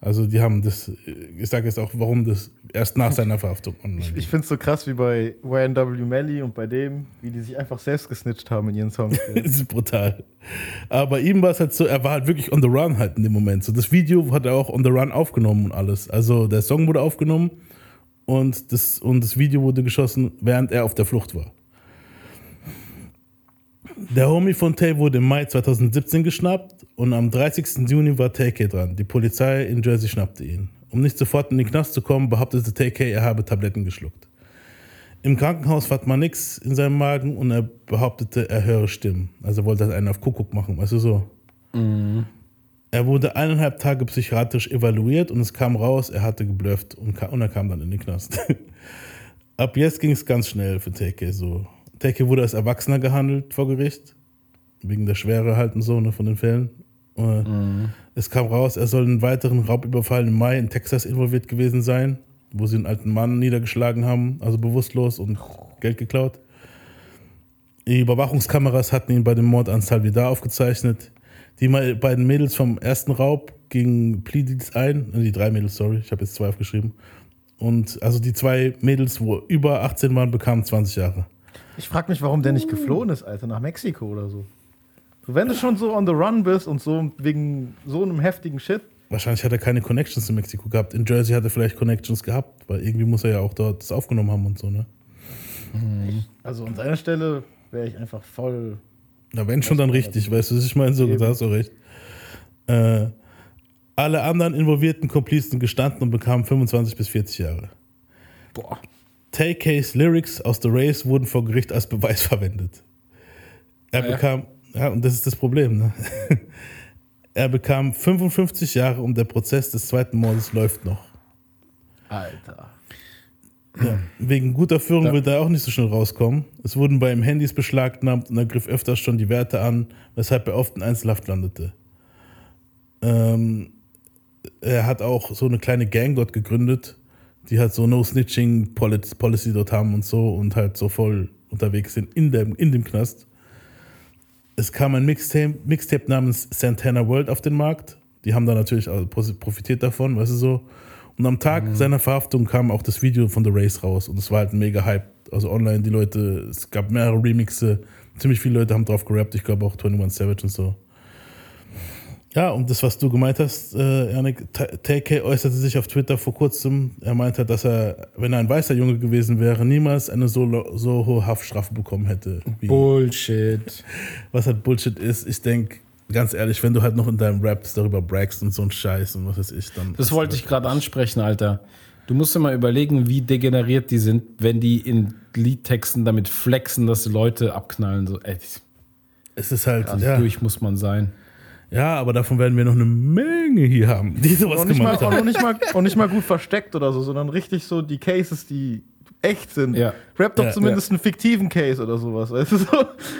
Also die haben das, ich sage jetzt auch, warum das erst nach seiner Verhaftung online [laughs] Ich finde es so krass wie bei YNW Melly und bei dem, wie die sich einfach selbst gesnitcht haben in ihren Songs. [laughs] Das ist brutal. Aber bei ihm war es halt so, er war halt wirklich on the run halt in dem Moment. So, das Video hat er auch on the run aufgenommen und alles. Also der Song wurde aufgenommen und das, und das Video wurde geschossen, während er auf der Flucht war. Der Homie von Tay wurde im Mai 2017 geschnappt und am 30. Juni war Tay-K dran. Die Polizei in Jersey schnappte ihn. Um nicht sofort in den Knast zu kommen, behauptete Tay-K, er habe Tabletten geschluckt. Im Krankenhaus fand man nichts in seinem Magen und er behauptete, er höre Stimmen. Also wollte er einen auf Kuckuck machen, weißt du so. Er wurde eineinhalb Tage psychiatrisch evaluiert und es kam raus, er hatte geblufft und, und er kam dann in den Knast. [laughs] Ab jetzt ging es ganz schnell für Teke. So. Teke wurde als Erwachsener gehandelt vor Gericht, wegen der Schwere halt und so ne, von den Fällen. Äh, Es kam raus, er soll in einen weiteren Raubüberfall im Mai in Texas involviert gewesen sein, wo sie einen alten Mann niedergeschlagen haben, also bewusstlos und Geld geklaut. Die Überwachungskameras hatten ihn bei dem Mord an Salvidar aufgezeichnet. Die beiden Mädels vom ersten Raub gingen Plea Deals ein. Äh, Die drei Mädels, sorry, ich habe jetzt zwei aufgeschrieben. Und also die zwei Mädels, wo über 18 waren, bekamen 20 Jahre. Ich frage mich, warum der nicht geflohen ist, Alter, nach Mexiko oder so. Wenn du schon so on the run bist und so wegen so einem heftigen Shit, Wahrscheinlich hat er keine Connections in Mexiko gehabt. In Jersey hat er vielleicht Connections gehabt, weil irgendwie muss er ja auch dort das aufgenommen haben und so, ne? also an seiner Stelle wäre ich einfach voll. Na, wenn schon, dann richtig, weißt du, ich meine, so, da hast du recht. Äh, alle anderen involvierten Komplizen gestanden und bekamen 25 bis 40 Jahre. Boah. Tay-Kays Lyrics aus The Race wurden vor Gericht als Beweis [laughs] verwendet. Er Ja. bekam, ja, und das ist das Problem, ne? [laughs] Er bekam 55 Jahre und der Prozess des zweiten Mordes läuft noch. Alter. Ja. Wegen guter Führung Ja. wird er auch nicht so schnell rauskommen. Es wurden bei ihm Handys beschlagnahmt und er griff öfters schon die Werte an, weshalb er oft in Einzelhaft landete. Ähm, er hat auch so eine kleine Gang dort gegründet, die halt so No-Snitching Poli- Policy dort haben und so und halt so voll unterwegs sind in dem, in dem Knast. Es kam ein Mixtape, Mixtape namens Santana World auf den Markt. Die haben da natürlich auch pos- profitiert davon, weißt du so. Und am Tag seiner Verhaftung kam auch das Video von The Race raus und es war halt mega Hype. Also online, die Leute, es gab mehrere Remixe, ziemlich viele Leute haben drauf gerappt, ich glaube auch 21 Savage und so. Ja, und das, was du gemeint hast, äh, Janik, TK äußerte sich auf Twitter vor kurzem. Er meinte, dass er, wenn er ein weißer Junge gewesen wäre, niemals eine so, so hohe Haftstrafe bekommen hätte. Wie, Bullshit. [laughs] was halt Bullshit ist. Ich denke, ganz ehrlich, wenn du halt noch in deinem Raps darüber bragst und so ein Scheiß und was weiß ich, dann. Das wollte ich gerade ansprechen, Alter. Du musst dir mal überlegen, wie degeneriert die sind, wenn die in Liedtexten damit flexen, dass die Leute abknallen. So, ey, Es ist halt, ja, durch muss man sein. ja, aber davon werden wir noch eine Menge hier haben, die sowas Und mal, gemacht noch haben. nicht mal, auch nicht mal gut versteckt oder so, sondern richtig so die Cases, die echt sind. Ja. Rap doch Ja. zumindest einen fiktiven Case oder sowas, weißt du so?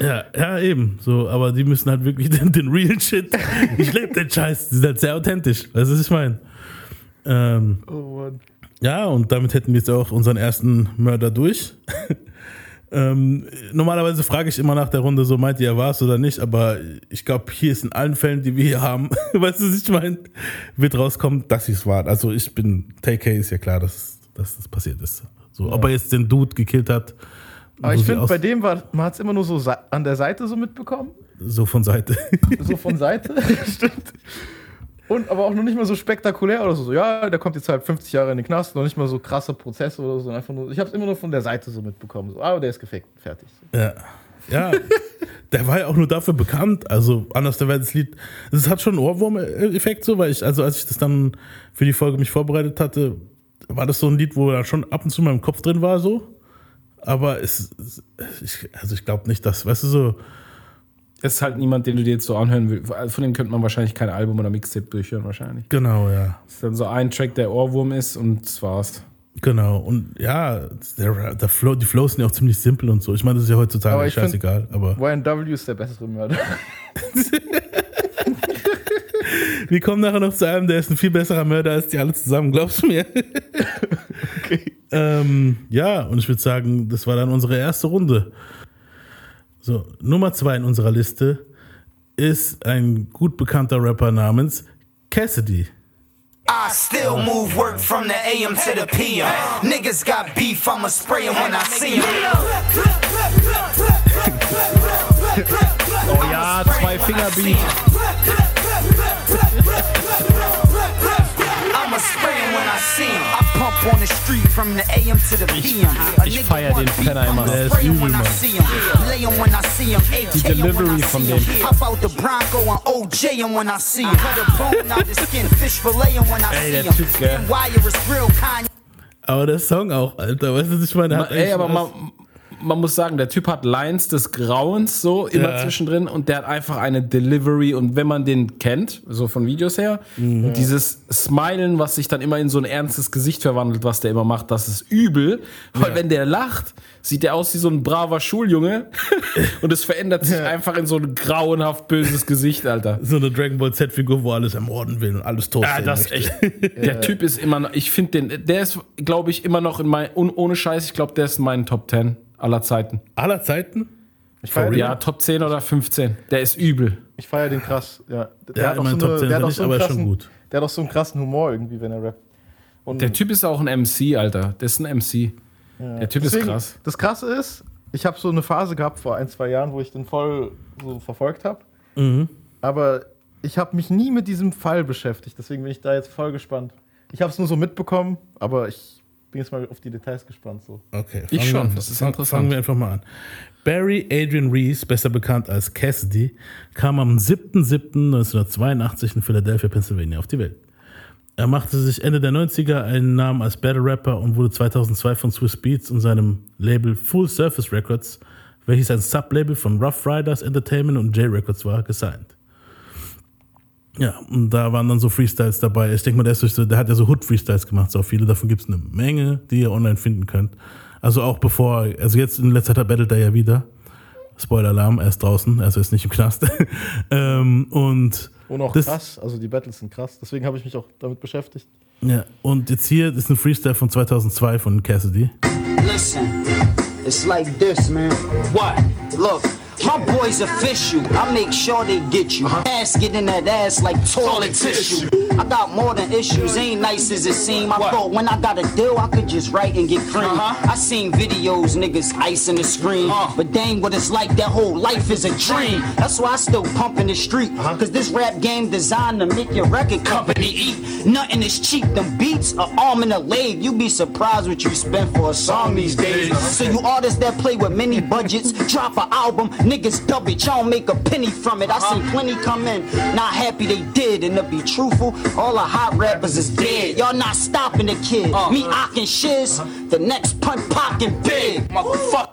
Ja, ja, eben. So, aber die müssen halt wirklich [laughs] den, den real Shit. Ich lebe den Scheiß. Die sind halt sehr authentisch. Weißt du, was ich meine? Ähm, Oh Mann. ja, und damit hätten wir jetzt auch unseren ersten Mörder durch. [laughs] ähm, normalerweise frage ich immer nach der Runde, so meint ihr, war es oder nicht, aber ich glaube, hier ist in allen Fällen, die wir hier haben, [laughs] weißt du, was ich meine, wird rauskommen, dass sie es waren. Also ich bin, Take ist ja klar, dass, dass das passiert ist. So, Ob er jetzt den Dude gekillt hat, Aber ich finde, bei dem war, man hat es immer nur so an der Seite so mitbekommen. So von Seite. [laughs] So von Seite. [laughs] Stimmt. Und aber auch noch nicht mal so spektakulär oder so. Ja, der kommt jetzt halt 50 Jahre in den Knast, noch nicht mal so krasse Prozesse oder so. Einfach nur, ich habe es immer nur von der Seite so mitbekommen. So, ah, der ist gefickt, fertig. Ja. Ja, [laughs] der war ja auch nur dafür bekannt. Also, anders der das Lied. Es hat schon einen Ohrwurm-Effekt so, weil ich, also als ich das dann für die Folge mich vorbereitet hatte, war das so ein Lied, wo da schon ab und zu in meinem Kopf drin war, so. Aber es, es ich, also ich glaube nicht, dass, weißt du, so, Es ist halt niemand, den du dir jetzt so anhören willst. Von dem könnte man wahrscheinlich kein Album oder Mixtape durchhören, wahrscheinlich. genau, ja. Das ist dann so ein Track, der Ohrwurm ist und das war's. Genau. Und ja, der, der Flow, die Flows sind ja auch ziemlich simpel und so. Ich meine, das ist ja heutzutage Aber ich find- scheißegal, aber YNW ist der bessere Mörder. [laughs] [laughs] wir kommen nachher noch zu einem, der ist ein viel besserer Mörder als die alle zusammen, glaubst du mir? ähm, ja, und ich würde sagen, das war dann unsere erste Runde. So, Nummer zwei in unserer Liste ist ein gut bekannter Rapper namens Cassidy. I still move work from the AM to the PM. Niggas got beef, I'ma spray 'em when I see 'em. Oh ja, zwei Fingerbeat. I'ma spray him when I see him. I pump on the street from the AM to the PM. Ich, ich feier den Penner immer, der ist übel, Mann. Die Delivery von dem. Ey, der Typ, gell. Aber der Song auch, Alter, weißt du, ich meine, hat Ey, aber man, man muss sagen, der Typ hat Lines des Grauens so immer Ja. zwischendrin und der hat einfach eine Delivery und wenn man den kennt, so von Videos her, Mhm. dieses Smilen, was sich dann immer in so ein ernstes Gesicht verwandelt, was der immer macht, das ist übel, weil wenn der lacht, sieht der aus wie so ein braver Schuljunge [laughs] und es verändert sich einfach in so ein grauenhaft böses Gesicht, Alter. so eine Dragon Ball Z-Figur, wo alles ermorden will und alles tot Ja, das echt. [laughs] Der Typ ist immer noch, ich finde den, der ist, glaube ich, immer noch in mein, ohne Scheiß, ich glaube, der ist in meinen Top 10 aller Zeiten. Aller Zeiten? Ich feiere den, Ja, Top 10 oder 15. Der ist übel. ich feier den krass. Ja. Der, Ja, hat auch so Top eine- 10 der hat auch nicht, so einen aber ist schon krassen- gut. Der hat auch so einen krassen Humor irgendwie, wenn er rappt. Und Der Typ ist auch ein MC, Alter. Der ist ein MC. Der Typ deswegen, ist krass. Das Krasse ist, ich habe so eine Phase gehabt vor ein, zwei Jahren, wo ich den voll so verfolgt habe. Mhm. Aber ich habe mich nie mit diesem Fall beschäftigt. Deswegen bin ich da jetzt voll gespannt. Ich habe es nur so mitbekommen, aber ich bin jetzt mal auf die Details gespannt. So. Okay. Ich schon, das ist interessant. Fangen wir einfach mal an. Barry Adrian Reese, besser bekannt als Cassidy, kam am 7.7.1982 in Philadelphia, Pennsylvania auf die Welt. Er machte sich Ende der 90er einen Namen als Battle Rapper und wurde 2002 von Swiss Beats und seinem Label Full Surface Records, welches ein Sublabel von Rough Riders Entertainment und J Records war, gesigned. Ja, und da waren dann so Freestyles dabei. Ich denke mal, der, ist durch so, der hat ja so Hood-Freestyles gemacht. So viele davon gibt es eine Menge, die ihr online finden könnt. Also auch bevor, also jetzt in letzter Zeit battelt er ja wieder. Spoiler-Alarm, er ist draußen, also er ist nicht im Knast. [laughs] ähm, und, Und auch Das- krass, also die Battles sind krass. Deswegen habe ich mich auch damit beschäftigt. ja, und jetzt hier ist ein Freestyle von 2002 von Cassidy. Listen, it's like this, man. What? Look, my boys official. I make sure they get you. Ass get in that ass like toilet tissue. I got more than issues, ain't nice as it seem. I thought when I got a deal, I could just write and get cream. I seen videos, niggas icing the screen. But dang, what it's like, that whole life is a dream. That's why I still pump in the street. Cause this rap game designed to make your record company eat. Nothing is cheap, them beats are arm and a leg. You be surprised what you spend for a song these days. So you artists that play with many budgets, drop an album, niggas dub it, y'all make a penny from it. I seen plenty come in, not happy they did. And to be truthful, all the hot rappers is dead. Y'all not stopping the kid. Me ocking shiz, the next punt pockin' big. Motherfucker.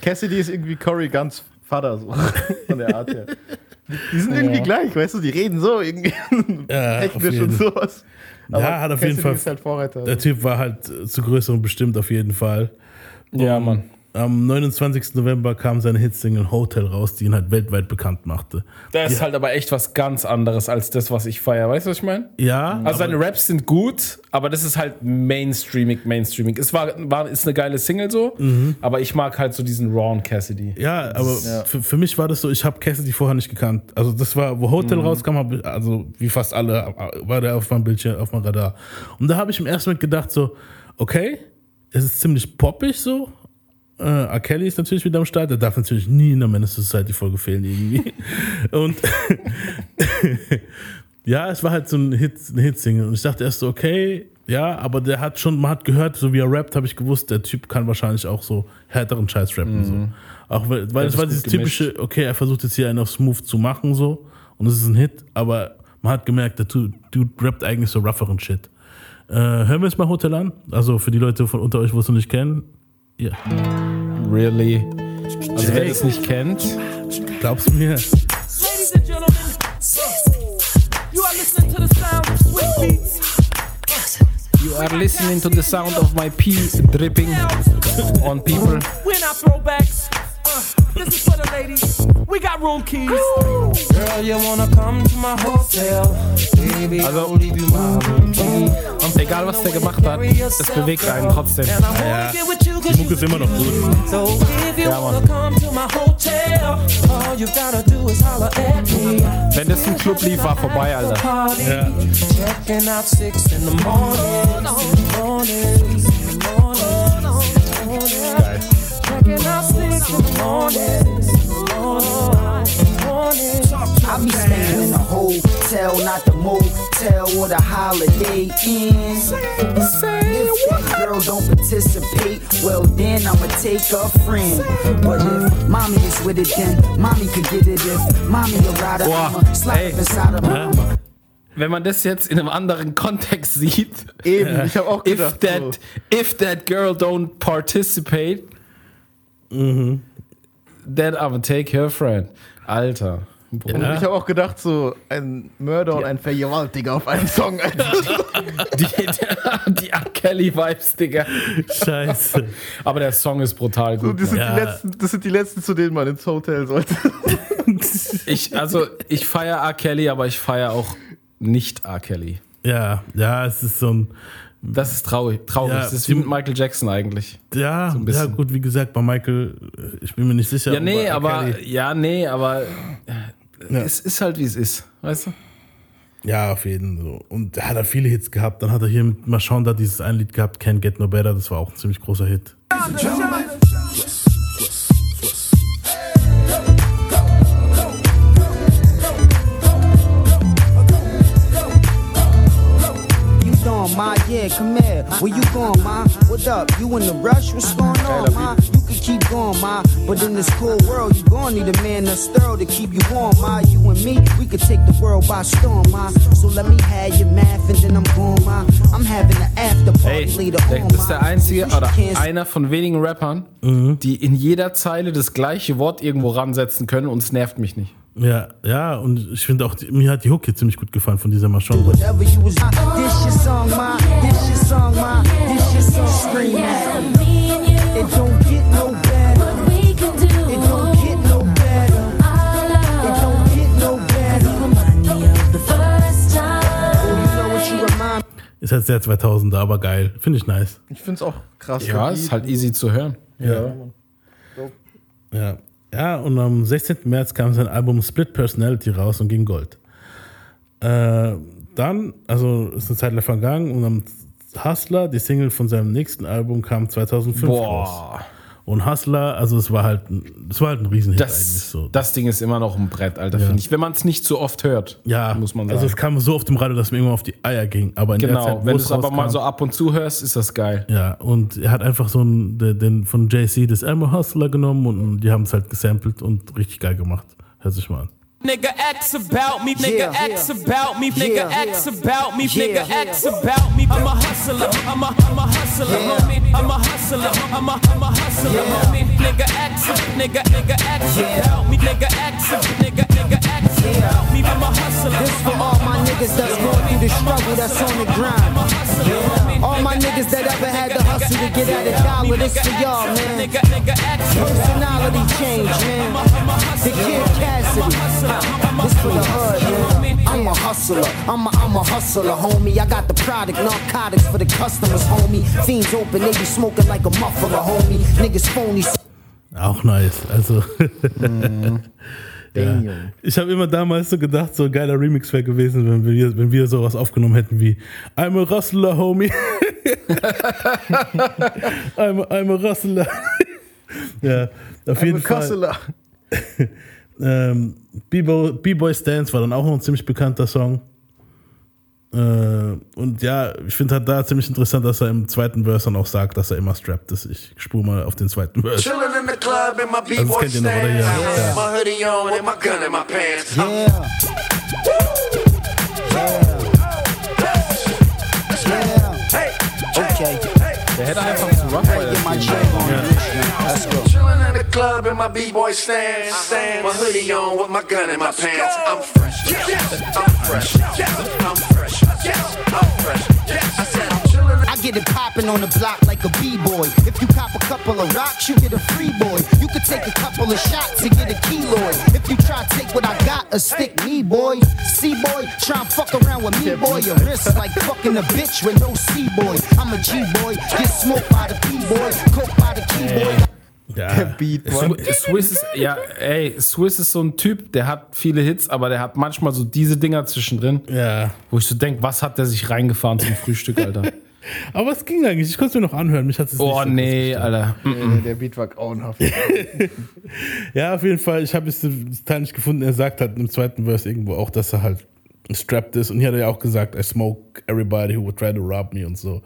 Cassidy ist irgendwie Cory Guns Vater, so [laughs] von der Art her. Die sind irgendwie gleich, weißt du, die reden so irgendwie [laughs] Ja, technisch jeden. und sowas. Ja, hat auf jeden Cassidy Fall- ist halt Vorreiter. Der Typ war halt zu größerem bestimmt auf jeden Fall. Ja, Mann. Am 29. November kam seine Hitsingle Hotel raus, die ihn halt weltweit bekannt machte. Das ist halt aber echt was ganz anderes als das, was ich feiere. Weißt du, was ich meine? Ja, Also seine Raps sind gut, aber das ist halt mainstreaming, mainstreaming. Es war, war ist eine geile Single so, aber ich mag halt so diesen Raw Cassidy. Ja, aber Für, für mich war das so, ich habe Cassidy vorher nicht gekannt. Also das war, wo Hotel rauskam, hab ich, also wie fast alle, war der auf meinem Bildschirm, auf meinem Radar. Und da habe ich im ersten Moment gedacht so, okay, es ist ziemlich poppig so, Äh, R. Kelly ist natürlich wieder am Start. Der darf natürlich nie in der Menace Society Folge fehlen irgendwie. [laughs] Und [laughs] ja, es war halt so ein Hit, eine Hitsingle. Und ich dachte erst so, okay, ja, aber der hat schon, man hat gehört, so wie er rappt, habe ich gewusst, der Typ kann wahrscheinlich auch so härteren Scheiß rappen. So. Auch weil, weil das war dieses gemischt. typische, okay, er versucht jetzt hier einen auf Smooth zu machen, so. Und es ist ein Hit, aber man hat gemerkt, der Dude, Dude rappt eigentlich so rougheren Shit. Äh, hören wir jetzt mal Hotel an? Also für die Leute von unter euch, wo es noch nicht kennen. Ja. Really? Also wer das nicht kennt, Glaubst du mir? Ladies and gentlemen, you are listening to the sound of Swift Beats. you are listening to the sound of my pee dripping on people. We're not throwbacks. This is for the ladies. We got room keys. Girl, you wanna come to my hotel? Baby, Also- I'll leave you my room key. Egal was der gemacht hat, es bewegt einen trotzdem. And Ja, get with you 'cause Die Mucke ist immer noch gut. So Ja, Mann. come to my hotel, all you gotta do is holler at me. Wenn das im Club lief, war vorbei, Alter. Party, Ja. Checking out six in the morning, morning, morning, checking out six in the morning, morning. I be staying in a hotel, not the motel or the Holiday Inn. If that girl don't participate, well then I'ma take a friend. But if mommy is with it, then mommy could get it. If mommy a rider, Boah, I'ma slide ey. inside of her. Wenn man das jetzt in einem anderen Kontext sieht, Eben, ich habe auch [laughs] if gedacht, that, if that girl don't participate, Mhm. then I'm gonna take her friend. Alter. so. Und ich habe auch gedacht, so ein Mörder und ein Vergewaltiger auf einem Song. [laughs] Die, die R. Kelly-Vibes, Digga. Scheiße. Aber der Song ist brutal So, gut. das, sind Ja. die letzten, das sind die letzten, zu denen man ins Hotel sollte. [laughs] Ich, also, ich feiere R. Kelly, aber ich feiere auch nicht R. Kelly. Ja, ja, es ist so ein. Das ist traurig. traurig. Ja, das ist wie mit Michael Jackson eigentlich. Ja, ein ja, gut, wie gesagt, bei Michael, äh, ich bin mir nicht sicher. Ja, nee, aber, Kelly- ja, nee, aber Ja. es ist halt wie es ist. Weißt du? Ja, auf jeden Fall. So. Und er hat da viele Hits gehabt. Dann hat er hier mit Mashonda dieses ein Lied gehabt, Can't Get No Better. Das war auch ein ziemlich großer Hit. You doing, ma? Yeah, come here. Where you going, ma? What up? You in the rush? What's going on, ma? You can keep going, ma. But in this cool world, you gonna need a man that's thorough to keep you warm, ma. You and me, we could take the world by storm, ma. So let me have your math and then I'm going, ma. I'm having an after party later der- on, das ist der ma. einzige oder einer von wenigen Rappern, die in jeder Zeile das gleiche Wort irgendwo ransetzen können und es nervt mich nicht. Ja, ja, und ich finde auch, mir hat die Hook hier ziemlich gut gefallen von dieser Mashonda. Whatever you was This your song, ma. This your song, ma. This your song. Scream at me. It don't get no better. It don't get no better. It don't get no better. You know what you remind Ist halt sehr 2000er, aber geil. Finde ich nice. Ich finde es auch krass. Ja, ist halt easy zu hören. Ja. Ja. Ja, und am 16. März kam sein Album Split Personality raus und ging Gold. Äh, dann, also ist eine Zeit lang vergangen und am Hustler, die Single von seinem nächsten Album, kam 2005 raus. Und Hustler, also es war halt, ein- es war halt ein Riesenhit eigentlich das, so. das Ding ist immer noch ein Brett, Alter, Ja. finde ich. Wenn man es nicht so oft hört, ja, muss man sagen. Also es kam so auf dem Radio, dass mir irgendwann auf die Eier ging. Aber genau, Zeit, wenn du es aber mal so ab und zu hörst, ist das geil. Ja, und er hat einfach so einen, den, den von JC das a Hustler genommen und die haben es halt gesampelt und richtig geil gemacht. Hört sich mal an. Nigga X about me, nigga Yeah. X about me, nigga Yeah. X about me, nigga. X about me. I'm a hustler, I'm a, I'm a hustler, homie. I'm a hustler, I'm a, I'm a hustler, homie. Nigga X, nigga, nigga X about me, nigga X, nigga, nigga me. I'm a hustler. This for all my niggas that's going through the struggle, that's on the grind. All my niggas that ever had to hustle to get at a dollar, this for y'all, man. Nigga, nigga X Personality change, man. The Kid Cassidy. This for the hood, man. I'm a hustler. I'm a, I'm a hustler, homie. I got the product, narcotics for the customers, homie. Fiends open, they be smoking like a muffler, homie. Niggas phony. Auch nice. Also. Mm. [laughs] Mhm. ja. Ich habe immer damals so gedacht, so ein geiler Remix wäre gewesen, wenn wir, wenn wir sowas aufgenommen hätten wie I'm a Rustler, Homie. [laughs] I'm, a, I'm a Rustler. [laughs] Ja, auf jeden Ein Fall. [laughs] Ähm, B-Boy B-Boy Stance war dann auch noch ein ziemlich bekannter Song. Äh, und ja, ich finde halt da ziemlich interessant, dass er im zweiten Verse dann auch sagt, dass er immer strapped ist. Ich spule mal auf den zweiten Verse. Chillin' in the club in my Also das B-boy kennt ihr noch, oder? Ja. My hoodie on and my gun in my pants. Yeah. Okay. Der hätte einfach zu Rough. Let's go. Chillin' in the club in my B-boy stand. stand. My hoodie on with my gun in my pants. I'm fresh. I'm fresh. I'm fresh. Get it poppin' on the block like a b-boy. If you cop a couple of rocks, you get a free boy. You could take a couple of shots and get a keloid. If you try to take what I got, a stick me, boy. C-boy, try and fuck around with me, boy. Your wrist like fucking a bitch with no C-boy. I'm a G-boy, get smoked by the P-boy, coke by the keyboy. Ja, Beat, Swi- Swiss ist, ja, ey, Swiss ist so ein Typ, der hat viele Hits, aber der hat manchmal so diese Dinger zwischendrin, ja. wo ich so denke, was hat der sich reingefahren zum Frühstück, Alter? [laughs] Aber es ging eigentlich. Ich konnte es mir noch anhören. Mich hat es Oh nicht so nee, Alter. Äh, Der Beat war grauenhaft. [laughs] Ja, auf jeden Fall. Ich habe das Teil nicht gefunden. Er sagt halt im zweiten Verse irgendwo auch, dass er halt strapped ist. Und hier hat er ja auch gesagt, I smoke everybody who would try to rob me und so.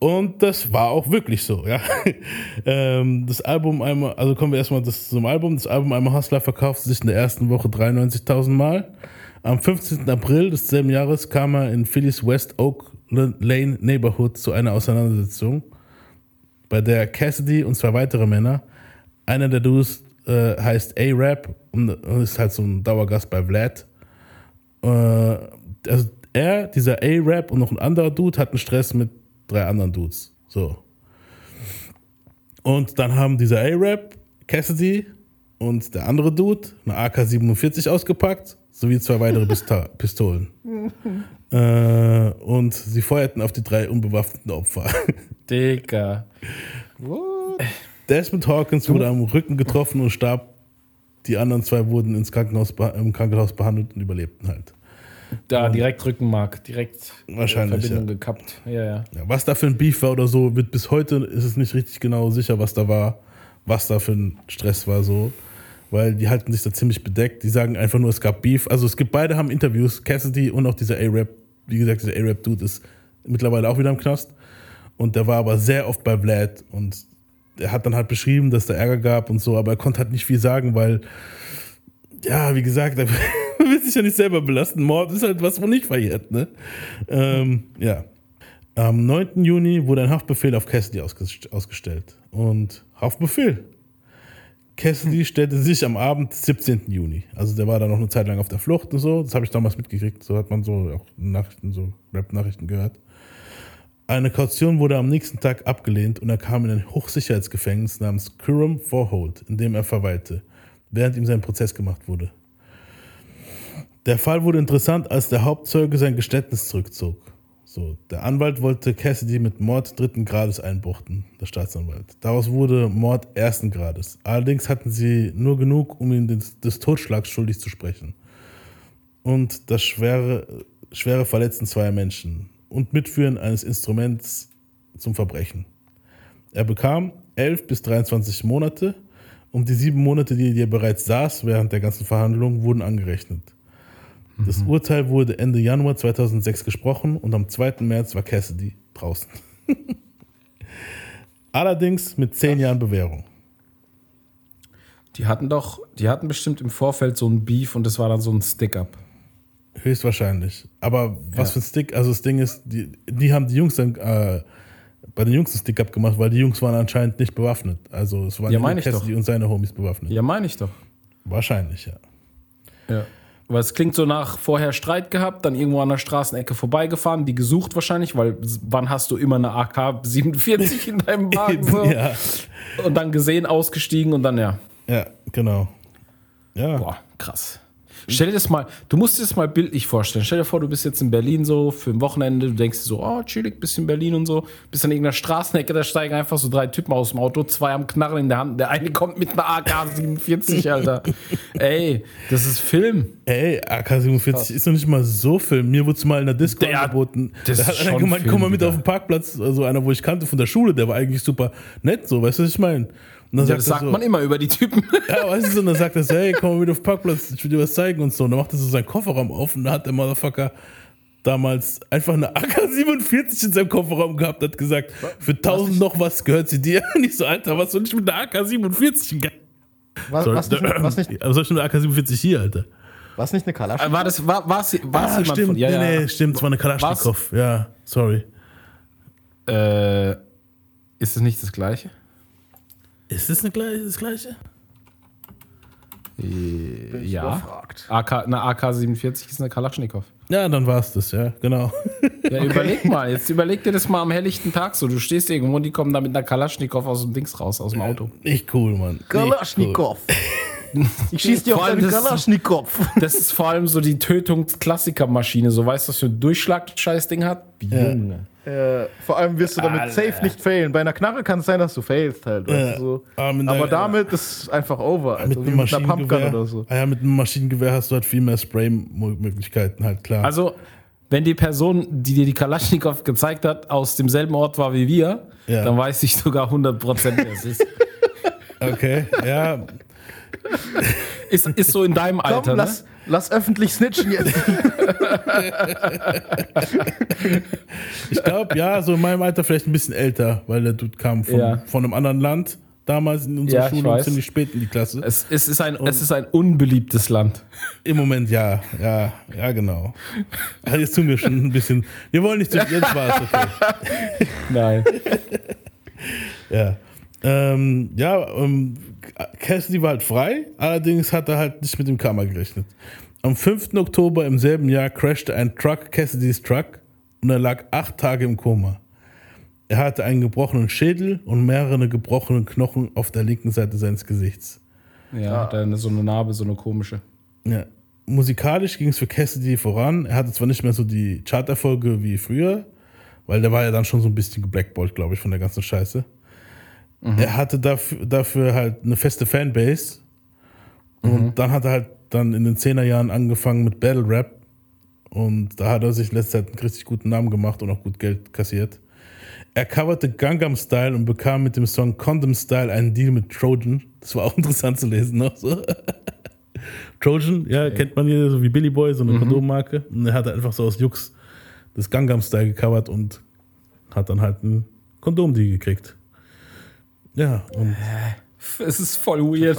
Und das war auch wirklich so, ja. [laughs] ähm, das Album einmal, also kommen wir erstmal zum Album. Das Album einmal Hustler verkaufte sich in der ersten Woche 93.000 Mal. Am 15. April desselben Jahres kam er in Phillies West Oak Lane Neighborhood zu einer Auseinandersetzung, bei der Cassidy und zwei weitere Männer, einer der Dudes äh, heißt A-Rap und und ist halt so ein Dauergast bei Vlad. Äh, also er, dieser A-Rap und noch ein anderer Dude hatten Stress mit drei anderen Dudes. So. Und dann haben dieser A-Rap, Cassidy und der andere Dude eine AK-47 ausgepackt, sowie zwei weitere [laughs] Pista Pistolen. [laughs] äh, und sie feuerten auf die drei unbewaffneten Opfer. [laughs] Digga. Desmond Hawkins wurde am Rücken getroffen und starb. Die anderen zwei wurden ins Krankenhaus, im Krankenhaus behandelt und überlebten halt. Da direkt Rückenmark, direkt äh, Wahrscheinlich, Verbindung ja. gekappt. Ja, ja. Ja, was da für ein Beef war oder so, wird bis heute ist es nicht richtig genau sicher, was da war, was da für ein Stress war so. Weil die halten sich da ziemlich bedeckt. Die sagen einfach nur, es gab Beef. Also es gibt beide haben Interviews, Cassidy und auch dieser A-Rap. Wie gesagt, dieser A-Rap-Dude ist mittlerweile auch wieder im Knast. Und der war aber sehr oft bei Vlad und er hat dann halt beschrieben, dass da Ärger gab und so, aber er konnte halt nicht viel sagen, weil, ja, wie gesagt, [laughs] er will sich ja nicht selber belasten. Mord ist halt was, wo nicht verjährt, ne? Ähm, ja. Am 9. Juni wurde ein Haftbefehl auf Cassidy ausges- ausgestellt. Und Haftbefehl. Cassidy stellte sich am Abend des 17. Juni. Also der war da noch eine Zeit lang auf der Flucht und so. Das habe ich damals mitgekriegt. So hat man so auch Nachrichten, so Rap-Nachrichten gehört. Eine Kaution wurde am nächsten Tag abgelehnt und er kam in ein Hochsicherheitsgefängnis namens Curram Vorhold, in dem er verweilte, während ihm sein Prozess gemacht wurde. Der Fall wurde interessant, als der Hauptzeuge sein Geständnis zurückzog. So, der Anwalt wollte Cassidy mit Mord dritten Grades einbuchten, der Staatsanwalt. Daraus wurde Mord ersten Grades. Allerdings hatten sie nur genug, um ihn des, des Totschlags schuldig zu sprechen. Und das schwere, schwere Verletzen zweier Menschen und Mitführen eines Instruments zum Verbrechen. Er bekam 11 bis 23 Monate und die sieben Monate, die er bereits saß während der ganzen Verhandlung, wurden angerechnet. Das Urteil wurde Ende Januar 2006 gesprochen und am 2. März war Cassidy draußen. [laughs] Allerdings mit zehn Jahren Bewährung. Die hatten doch, die hatten bestimmt im Vorfeld so ein Beef und das war dann so ein Stick-Up. Höchstwahrscheinlich. Aber was Ja. für ein Stick, also das Ding ist, die, die haben die Jungs dann äh, bei den Jungs ein Stick-Up gemacht, weil die Jungs waren anscheinend nicht bewaffnet. Also es waren Ja, Cassidy doch. und seine Homies bewaffnet. Ja, meine ich doch. Wahrscheinlich, ja. Ja. Aber es klingt so nach vorher Streit gehabt, dann irgendwo an der Straßenecke vorbeigefahren, die gesucht wahrscheinlich, weil wann hast du immer eine AK-47 in deinem [laughs] Wagen? So? ja. Und dann gesehen, ausgestiegen und dann ja. Ja, genau. Ja. Boah, krass. Stell dir das mal, du musst dir das mal bildlich vorstellen. Stell dir vor, du bist jetzt in Berlin so für ein Wochenende, du denkst dir so, oh, chillig, bisschen Berlin und so, bist an irgendeiner Straßenecke, da steigen einfach so drei Typen aus dem Auto, zwei am Knarren in der Hand, der eine kommt mit einer AK-47, [laughs] Alter. Ey, das ist Film. Ey, AK-47 ist noch nicht mal so Film. Mir wurde es mal in der Disco Der- angeboten. das da hat ist einer gemeint, komm mal mit wieder. auf den Parkplatz. Also einer, wo ich kannte von der Schule, der war eigentlich super nett, so, weißt du, was ich meine? Und dann Ja, das er sagt man immer über die Typen. [laughs] Ja, weißt du, und dann sagt er so, hey, komm mal wieder auf den Parkplatz, ich will dir was zeigen und so. Und dann macht er so seinen Kofferraum auf und da hat der Motherfucker damals einfach eine AK-47 in seinem Kofferraum gehabt, hat gesagt, für 1000 noch was gehört sie dir. [laughs] Und ich so, Alter, was soll ich mit einer AK-47? ge- Was, Sorry. was, nicht, was, nicht, Was soll ich mit einer AK-47 hier, Alter? was nicht eine Kalaschnikow? War das, war, war, sie- war Ah, jemand stimmt, von, ja, nee, ja. nee, stimmt, es war eine Kalaschnikow. Ja, sorry. Äh, ist es nicht das gleiche? Ist das eine gleiche, das gleiche? ich ja. überfragt. AK, eine AK-47 ist eine Kalaschnikow. Ja, dann war es das, ja, genau. Ja, [laughs] überleg mal, jetzt überleg dir das mal am helllichten Tag so. Du stehst irgendwo und die kommen da mit einer Kalaschnikow aus dem Dings raus, aus dem Auto. Nicht cool, Mann. Kalaschnikow. [laughs] Ich schieß dir auf deinen das- Kalaschnikow. Das ist vor allem so die Tötungsklassikermaschine. So weißt du, was für ein Durchschlag-Scheiß-Ding hat? Junge. Äh, vor allem wirst du damit Alter. safe nicht failen. Bei einer Knarre kann es sein, dass du failst halt. Du, so. aber Aber damit ist es einfach over. Also mit wie einem mit einer Pumpgun Maschinengewehr. oder so. Ah ja, mit einem Maschinengewehr hast du halt viel mehr Spray-Möglichkeiten, halt klar. Also, wenn die Person, die dir die Kalaschnikow gezeigt hat, aus demselben Ort war wie wir, Ja. dann weiß ich sogar 100% wer es ist. [laughs] okay, ja, ist. Ist so in deinem Komm, Alter, lass, ne? Lass öffentlich snitchen jetzt. [laughs] ich glaube, ja, so in meinem Alter vielleicht ein bisschen älter, weil der Dude kam von, Ja. von einem anderen Land, damals in unserer Ja, Schule ziemlich spät in die Klasse. Es, es, ist ein, es ist ein unbeliebtes Land. Im Moment ja, ja, ja, genau. Ja, jetzt tun wir schon ein bisschen, wir wollen nicht, zu- jetzt war es okay. [laughs] Nein. [laughs] Ja. Ähm, ja, ähm, Cassidy war halt frei, allerdings hat er halt nicht mit dem Karma gerechnet. Am 5. Oktober im selben Jahr crashte ein Truck Cassidys Truck und er lag acht Tage im Koma. Er hatte einen gebrochenen Schädel und mehrere gebrochene Knochen auf der linken Seite seines Gesichts. Ja, hat er so eine Narbe, so eine komische. Ja. Musikalisch ging es für Cassidy voran. Er hatte zwar nicht mehr so die Charterfolge wie früher, weil der war ja dann schon so ein bisschen geblackballt, glaube ich, von der ganzen Scheiße. Er hatte dafür, dafür halt eine feste Fanbase. Und dann hat er halt dann in den 10er Jahren angefangen mit Battle Rap. Und da hat er sich letzte Zeit einen richtig guten Namen gemacht und auch gut Geld kassiert. Er coverte Gangnam Style und bekam mit dem Song Condom Style einen Deal mit Trojan. Das war auch [laughs] interessant zu lesen. Noch so. [laughs] Trojan, ja, kennt man hier, so wie Billy Boy, so eine Kondommarke. Und er hat einfach so aus Jux das Gangnam Style gecovert und hat dann halt ein Kondom-Deal gekriegt. Ja, und Es ist voll weird.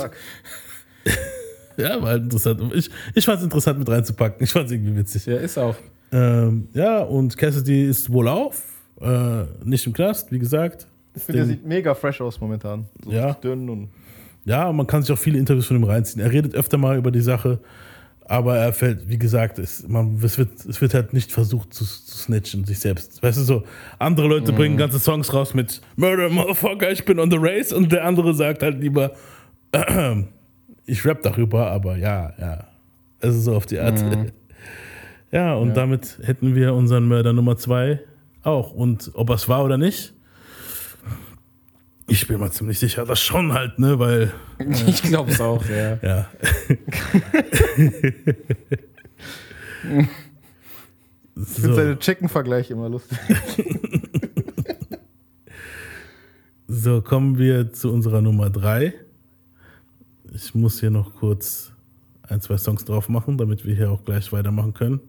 [laughs] ja, war halt interessant. Ich, ich fand es interessant mit reinzupacken. Ich fand es irgendwie witzig. Ja, ist auch. Ähm, ja, und Cassidy ist wohl auf. Äh, nicht im Knast, wie gesagt. Ich finde, der sieht mega fresh aus momentan. So Ja. dünn und. Ja, man kann sich auch viele Interviews von ihm reinziehen. Er redet öfter mal über die Sache, aber er fällt, wie gesagt, es, man, es, wird, es wird halt nicht versucht zu, zu snitchen, sich selbst. Weißt du so, andere Leute bringen ganze Songs raus mit Murder, Motherfucker, ich bin on the race und der andere sagt halt lieber, [clears throat] ich rap darüber, aber ja, ja. Also so auf die Art. [laughs] Ja, und damit hätten wir unseren Mörder Nummer zwei auch. Und ob er es war oder nicht, ich bin mir ziemlich sicher, das schon halt, ne, weil [laughs] Ich glaube es auch, ja. [laughs] ja. Ich finde so, seine Chicken-Vergleiche immer lustig. [laughs] so, kommen wir zu unserer Nummer drei. Ich muss hier noch kurz ein, zwei Songs drauf machen, damit wir hier auch gleich weitermachen können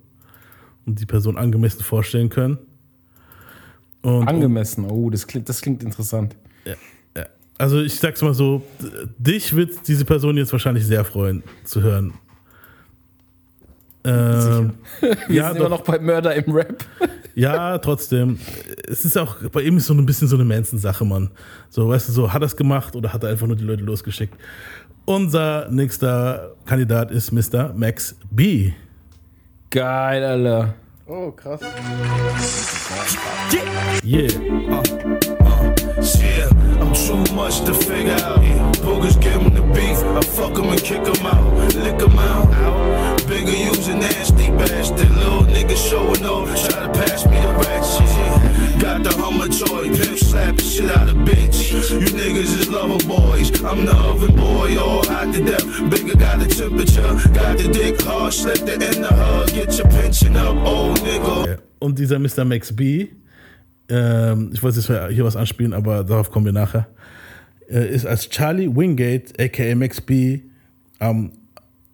und die Person angemessen vorstellen können. Und Angemessen. Oh, das klingt, das klingt interessant. Also ich sag's mal so, dich wird diese Person jetzt wahrscheinlich sehr freuen zu hören. Ähm, Wir ja, sind doch. immer noch bei Mörder im Rap. [laughs] Ja, trotzdem. Es ist auch, bei ihm ist so ein bisschen so eine Manson-Sache, Mann. So, weißt du, so, hat er es gemacht oder hat er einfach nur die Leute losgeschickt? Unser nächster Kandidat ist Mr. Max B. Geil, Alter. Oh, krass. Yeah. Shit, I'm too much to figure out. Boogers give him the beef, I fuck him and kick him out, lick him out. Bigger a nasty bastard, little nigga showing off, try to pass me the rat shit. Got the Hummer toy, pimp slap the shit out of bitch. You niggas is lover boys, I'm the oven boy, all hot to death. Bigger got the temperature, got the dick hard, slept it in the hug, get your pension up, old nigga. Und dieser Mr. Max B, ähm, ich wollte jetzt hier was anspielen, aber darauf kommen wir nachher. äh, ist als Charlie Wingate, aka Max B, am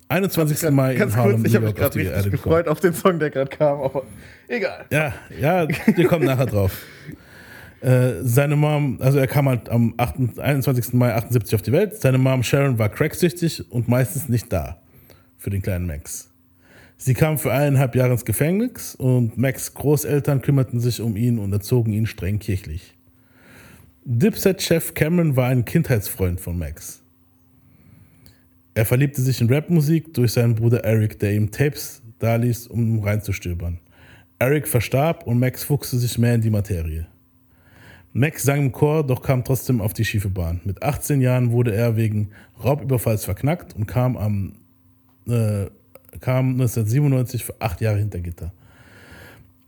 21. Mai Ganz in Harlem, kurz, ich habe mich gerade richtig Erde gekommen. gefreut auf den Song, der gerade kam, aber egal. Ja, ja, wir kommen nachher drauf. Äh, seine Mom, also er kam halt am 8, 21. Mai 78 auf die Welt. Seine Mom Sharon war cracksüchtig und meistens nicht da für den kleinen Max. Sie kam für eineinhalb Jahre ins Gefängnis und Max Großeltern kümmerten sich um ihn und erzogen ihn streng kirchlich. Dipset-Chef Cameron war ein Kindheitsfreund von Max. Er verliebte sich in Rapmusik durch seinen Bruder Eric, der ihm Tapes daließ, um reinzustöbern. Eric verstarb und Max fuchste sich mehr in die Materie. Max sang im Chor, doch kam trotzdem auf die schiefe Bahn. Mit 18 Jahren wurde er wegen Raubüberfalls verknackt und kam, am, äh, kam 1997 für acht Jahre hinter Gitter.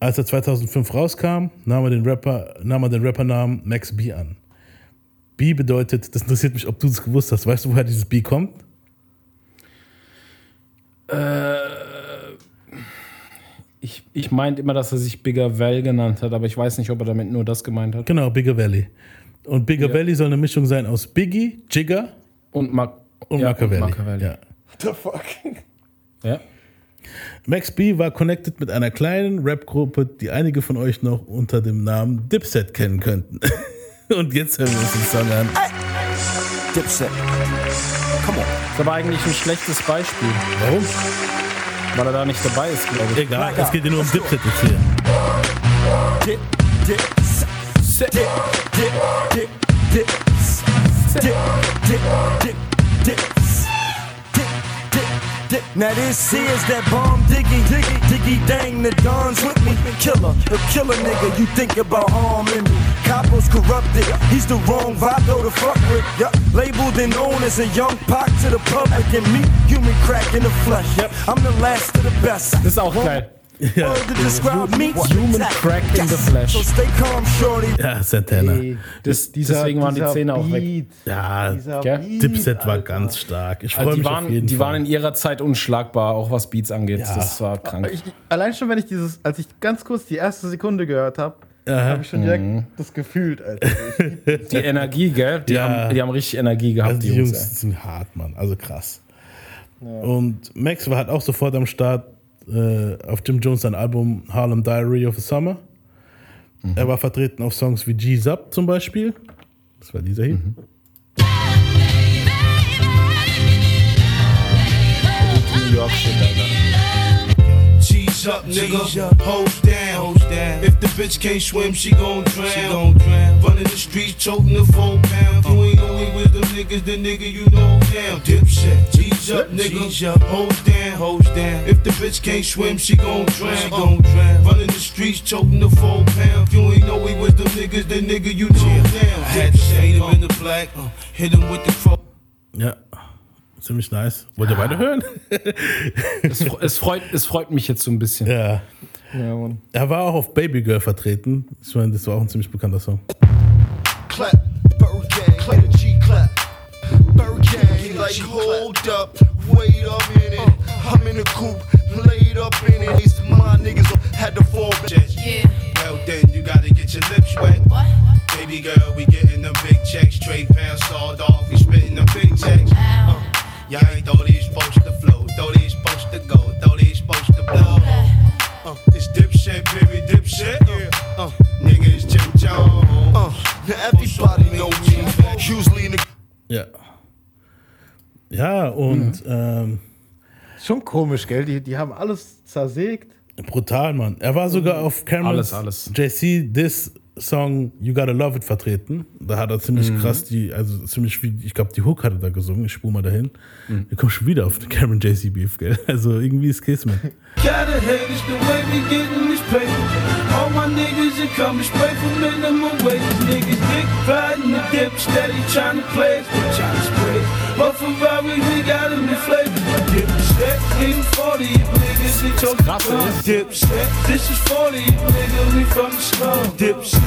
Als er 2005 rauskam, nahm er den, Rapper, nahm er den Rappernamen Max B an. B bedeutet, das interessiert mich, ob du das gewusst hast. Weißt du, woher dieses B kommt? Äh, ich ich meinte immer, dass er sich Bigger Val genannt hat, aber ich weiß nicht, ob er damit nur das gemeint hat. Genau, Bigger Valley. Und Bigger Ja. Valley soll eine Mischung sein aus Biggie, Jigger Und, Ma und ja, Machiavelli. und Machiavelli. Ja. What the fuck? Ja. Max B war connected mit einer kleinen Rap-Gruppe, die einige von euch noch unter dem Namen Dipset kennen könnten. [laughs] Und jetzt hören wir uns den Song an. Dipset. Come on. Das war eigentlich ein schlechtes Beispiel. Warum? Weil er da nicht dabei ist, glaube ich. Egal, es geht ja nur um Dipset jetzt hier. Dip, dip, set, dip, dip, dip, dip, dip, dip, dip, dip, dip, dip. Now this here's that bomb diggy, diggy, diggy dang, the Don's with me. Killer, a killer nigga, you think about harming me. Capo's corrupted, he's the wrong vibe though to fuck with. Yup, labeled and known as a young pock to the public and me, human crack in the flesh. Yep, I'm the last of the best. Das ist auch geil. Ja. Human crack in the flesh. So stay calm, shorty. ja Santana. Das, deswegen waren die Zähne auch weg. Ja? Dipset war ganz stark. Ich Also freue die mich auf waren, jeden die Fall. waren in ihrer Zeit unschlagbar, auch was Beats angeht. Ja. Das war krank. Ich, allein schon, wenn ich dieses, als ich ganz kurz die erste Sekunde gehört habe, habe ich schon direkt Mhm. das gefühlt, Alter. [laughs] Die Energie, gell? Die, Ja. haben, die haben richtig Energie gehabt, also die die Jungs. Jungs sind hart, Mann. Also krass. Und Max war halt auch sofort am Start äh, auf Jim Jones sein Album Harlem Diary of the Summer. Mhm. Er war vertreten auf Songs wie G's Up zum Beispiel. Das war dieser hier. Mhm. New York Shit, Alter. Up, nigga. Hose down. If the bitch can't swim, she gon' drown. She gon' drown. Running the streets, choking the four pound. Niggas, the nigga you know down. Dipset. G's up, nigga. Hose down, hose down. If the bitch can't swim, she gon' drown. She gon' drown. Running the streets, choking the four pound. You ain't know we with them niggas, the nigga you know down. Had to him in the black, uh, hit him with the crow. Ja. Ziemlich nice. Wollt ihr weiterhören? [laughs] Es, es, freut, es freut mich jetzt so ein bisschen. ja. Ja, Mann. Er war auch auf Baby Girl vertreten. Ich meine, das war auch ein ziemlich bekannter Song. clap, Bird Bird He like, hold up, wait a minute. I'm in the coop, laid up in it. These my niggas had to fall back. Yeah. Well then, you gotta get your lips wet. What? Baby girl, we getting them big checks. Straight pounds sawed off, we spitting them big checks. Uh, y'all ain't throw these supposed to flow, throw these supposed to go, throw these supposed to blow. Uh, it's dipshit, baby, dipshit. Yeah. Uh, nigga, it's Jim Jones. Uh, now everybody know me. Usually in the Ja. Ja, und Mhm. ähm, Schon komisch, gell? Die, die haben alles zersägt. brutal, Mann. Er war sogar auf Camerons Alles, alles. JC This Song You Gotta Love It vertreten. Da hat er ziemlich Mhm. krass die, also ziemlich wie, ich glaube, die Hook hat er da gesungen. Ich spule mal dahin. Mhm. Wir kommen schon wieder auf den Cameron JC Beef, gell? [laughs] Also irgendwie ist Kismet. Gotta Krasse ist. Dipshit, this is 40, nigga, we from the slum. Dipshit,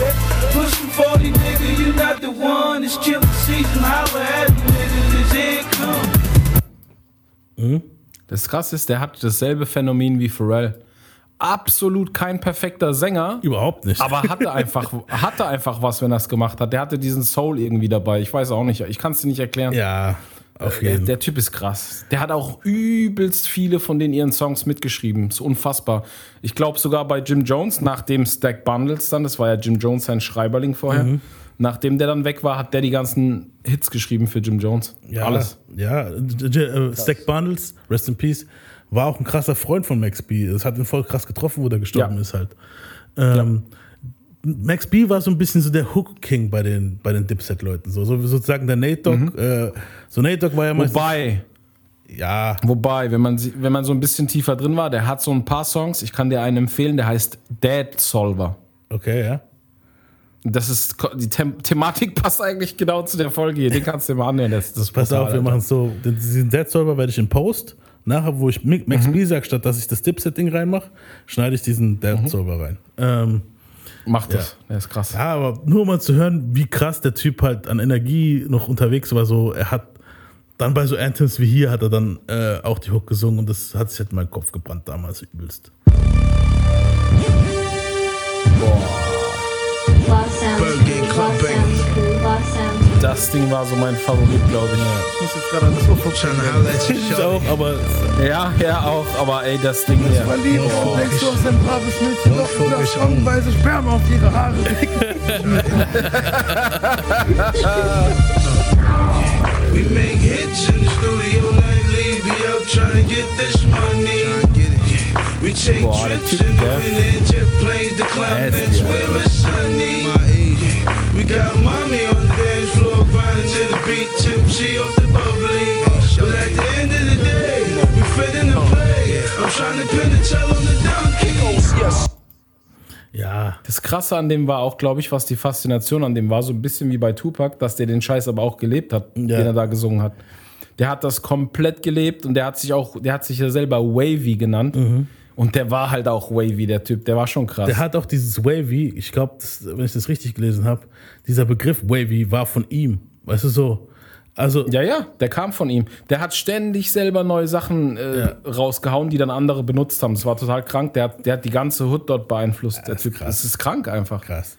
pushing 40, nigga, you not the one. It's killing season, holla at me, nigga, this here come. Mhm. Das krasse ist, der hat dasselbe Phänomen wie Pharrell. Absolut kein perfekter Sänger. Überhaupt nicht. Aber hatte [laughs] einfach, hatte einfach was, wenn er es gemacht hat. Der hatte diesen Soul irgendwie dabei. Ich weiß auch nicht. Ich kann es dir nicht erklären. Ja, auf Der, jeden der Typ ist krass. Der hat auch übelst viele von den ihren Songs mitgeschrieben. Ist unfassbar. Ich glaube sogar bei Jim Jones, nachdem Stack Bundles dann, das war ja Jim Jones sein Schreiberling vorher, Mhm. nachdem der dann weg war, hat der die ganzen Hits geschrieben für Jim Jones. Ja, Alles. Ja, äh, Stack Bundles, Rest in Peace, war auch ein krasser Freund von Max B. Das hat ihn voll krass getroffen, wo der gestorben Ja. ist halt. Ähm, Max B war so ein bisschen so der Hook King bei den, bei den Dipset-Leuten. So, so sozusagen der Nate Dogg. Äh, so Nate Dogg war ja. Mhm. Wobei, Ja, wobei, wenn man, wenn man so ein bisschen tiefer drin war, der hat so ein paar Songs, ich kann dir einen empfehlen, der heißt Dead Solver. okay, ja. Das ist, die The Thematik [laughs] passt eigentlich genau zu der Folge hier. Den kannst du dir mal anhören. Das, das Pass brutal, auf, wir machen es so. Den- Diesen Dead Server werde ich in Post. Nachher, wo ich Max Mhm. B sage, statt dass ich das Dipset-Ding reinmache, schneide ich diesen Dead Server rein. Ähm, Mach das, der ist krass. Ja, aber nur mal zu hören, wie krass der Typ halt an Energie noch unterwegs war. So, er hat dann bei so Anthems wie hier hat er dann äh, auch die Hook gesungen und das hat sich halt in meinen Kopf gebrannt damals übelst. Das Ding war so mein Favorit, glaube ich. Ich muss jetzt gerade an das Ufo Ich auch, aber Ja, ja, auch, aber ey, das Ding hier. Verliebt, Oh. denkst du hast ein braves Mädchen, doch du darfst stellenweise Sperma auf ihre Haare [laughs] We make hits in the studio nightly, be out trying to get this money. We take Boah, trips in the jet planes to climates where it's sunny. We got mommy on the grinding to the beat, tipsy off the bubbly. But at the end of the day, we fit in the play. I'm trying to pin the tail on the donkey. ja, Das Krasse an dem war auch, glaube ich, was die Faszination an dem war, so ein bisschen wie bei Tupac, dass der den Scheiß aber auch gelebt hat, Ja. den er da gesungen hat. Der hat das komplett gelebt und der hat sich auch, der hat sich ja selber Wavy genannt. Und der war halt auch Wavy, der Typ, der war schon krass. der hat auch dieses Wavy, ich glaube, wenn ich das richtig gelesen habe, dieser Begriff Wavy war von ihm. Weißt du so? Also, ja, ja, der kam von ihm. Der hat ständig selber neue Sachen äh, rausgehauen, die dann andere benutzt haben. Das war total krank. Der hat, der hat die ganze Hood dort beeinflusst. der Typ, das ist krank einfach. krass.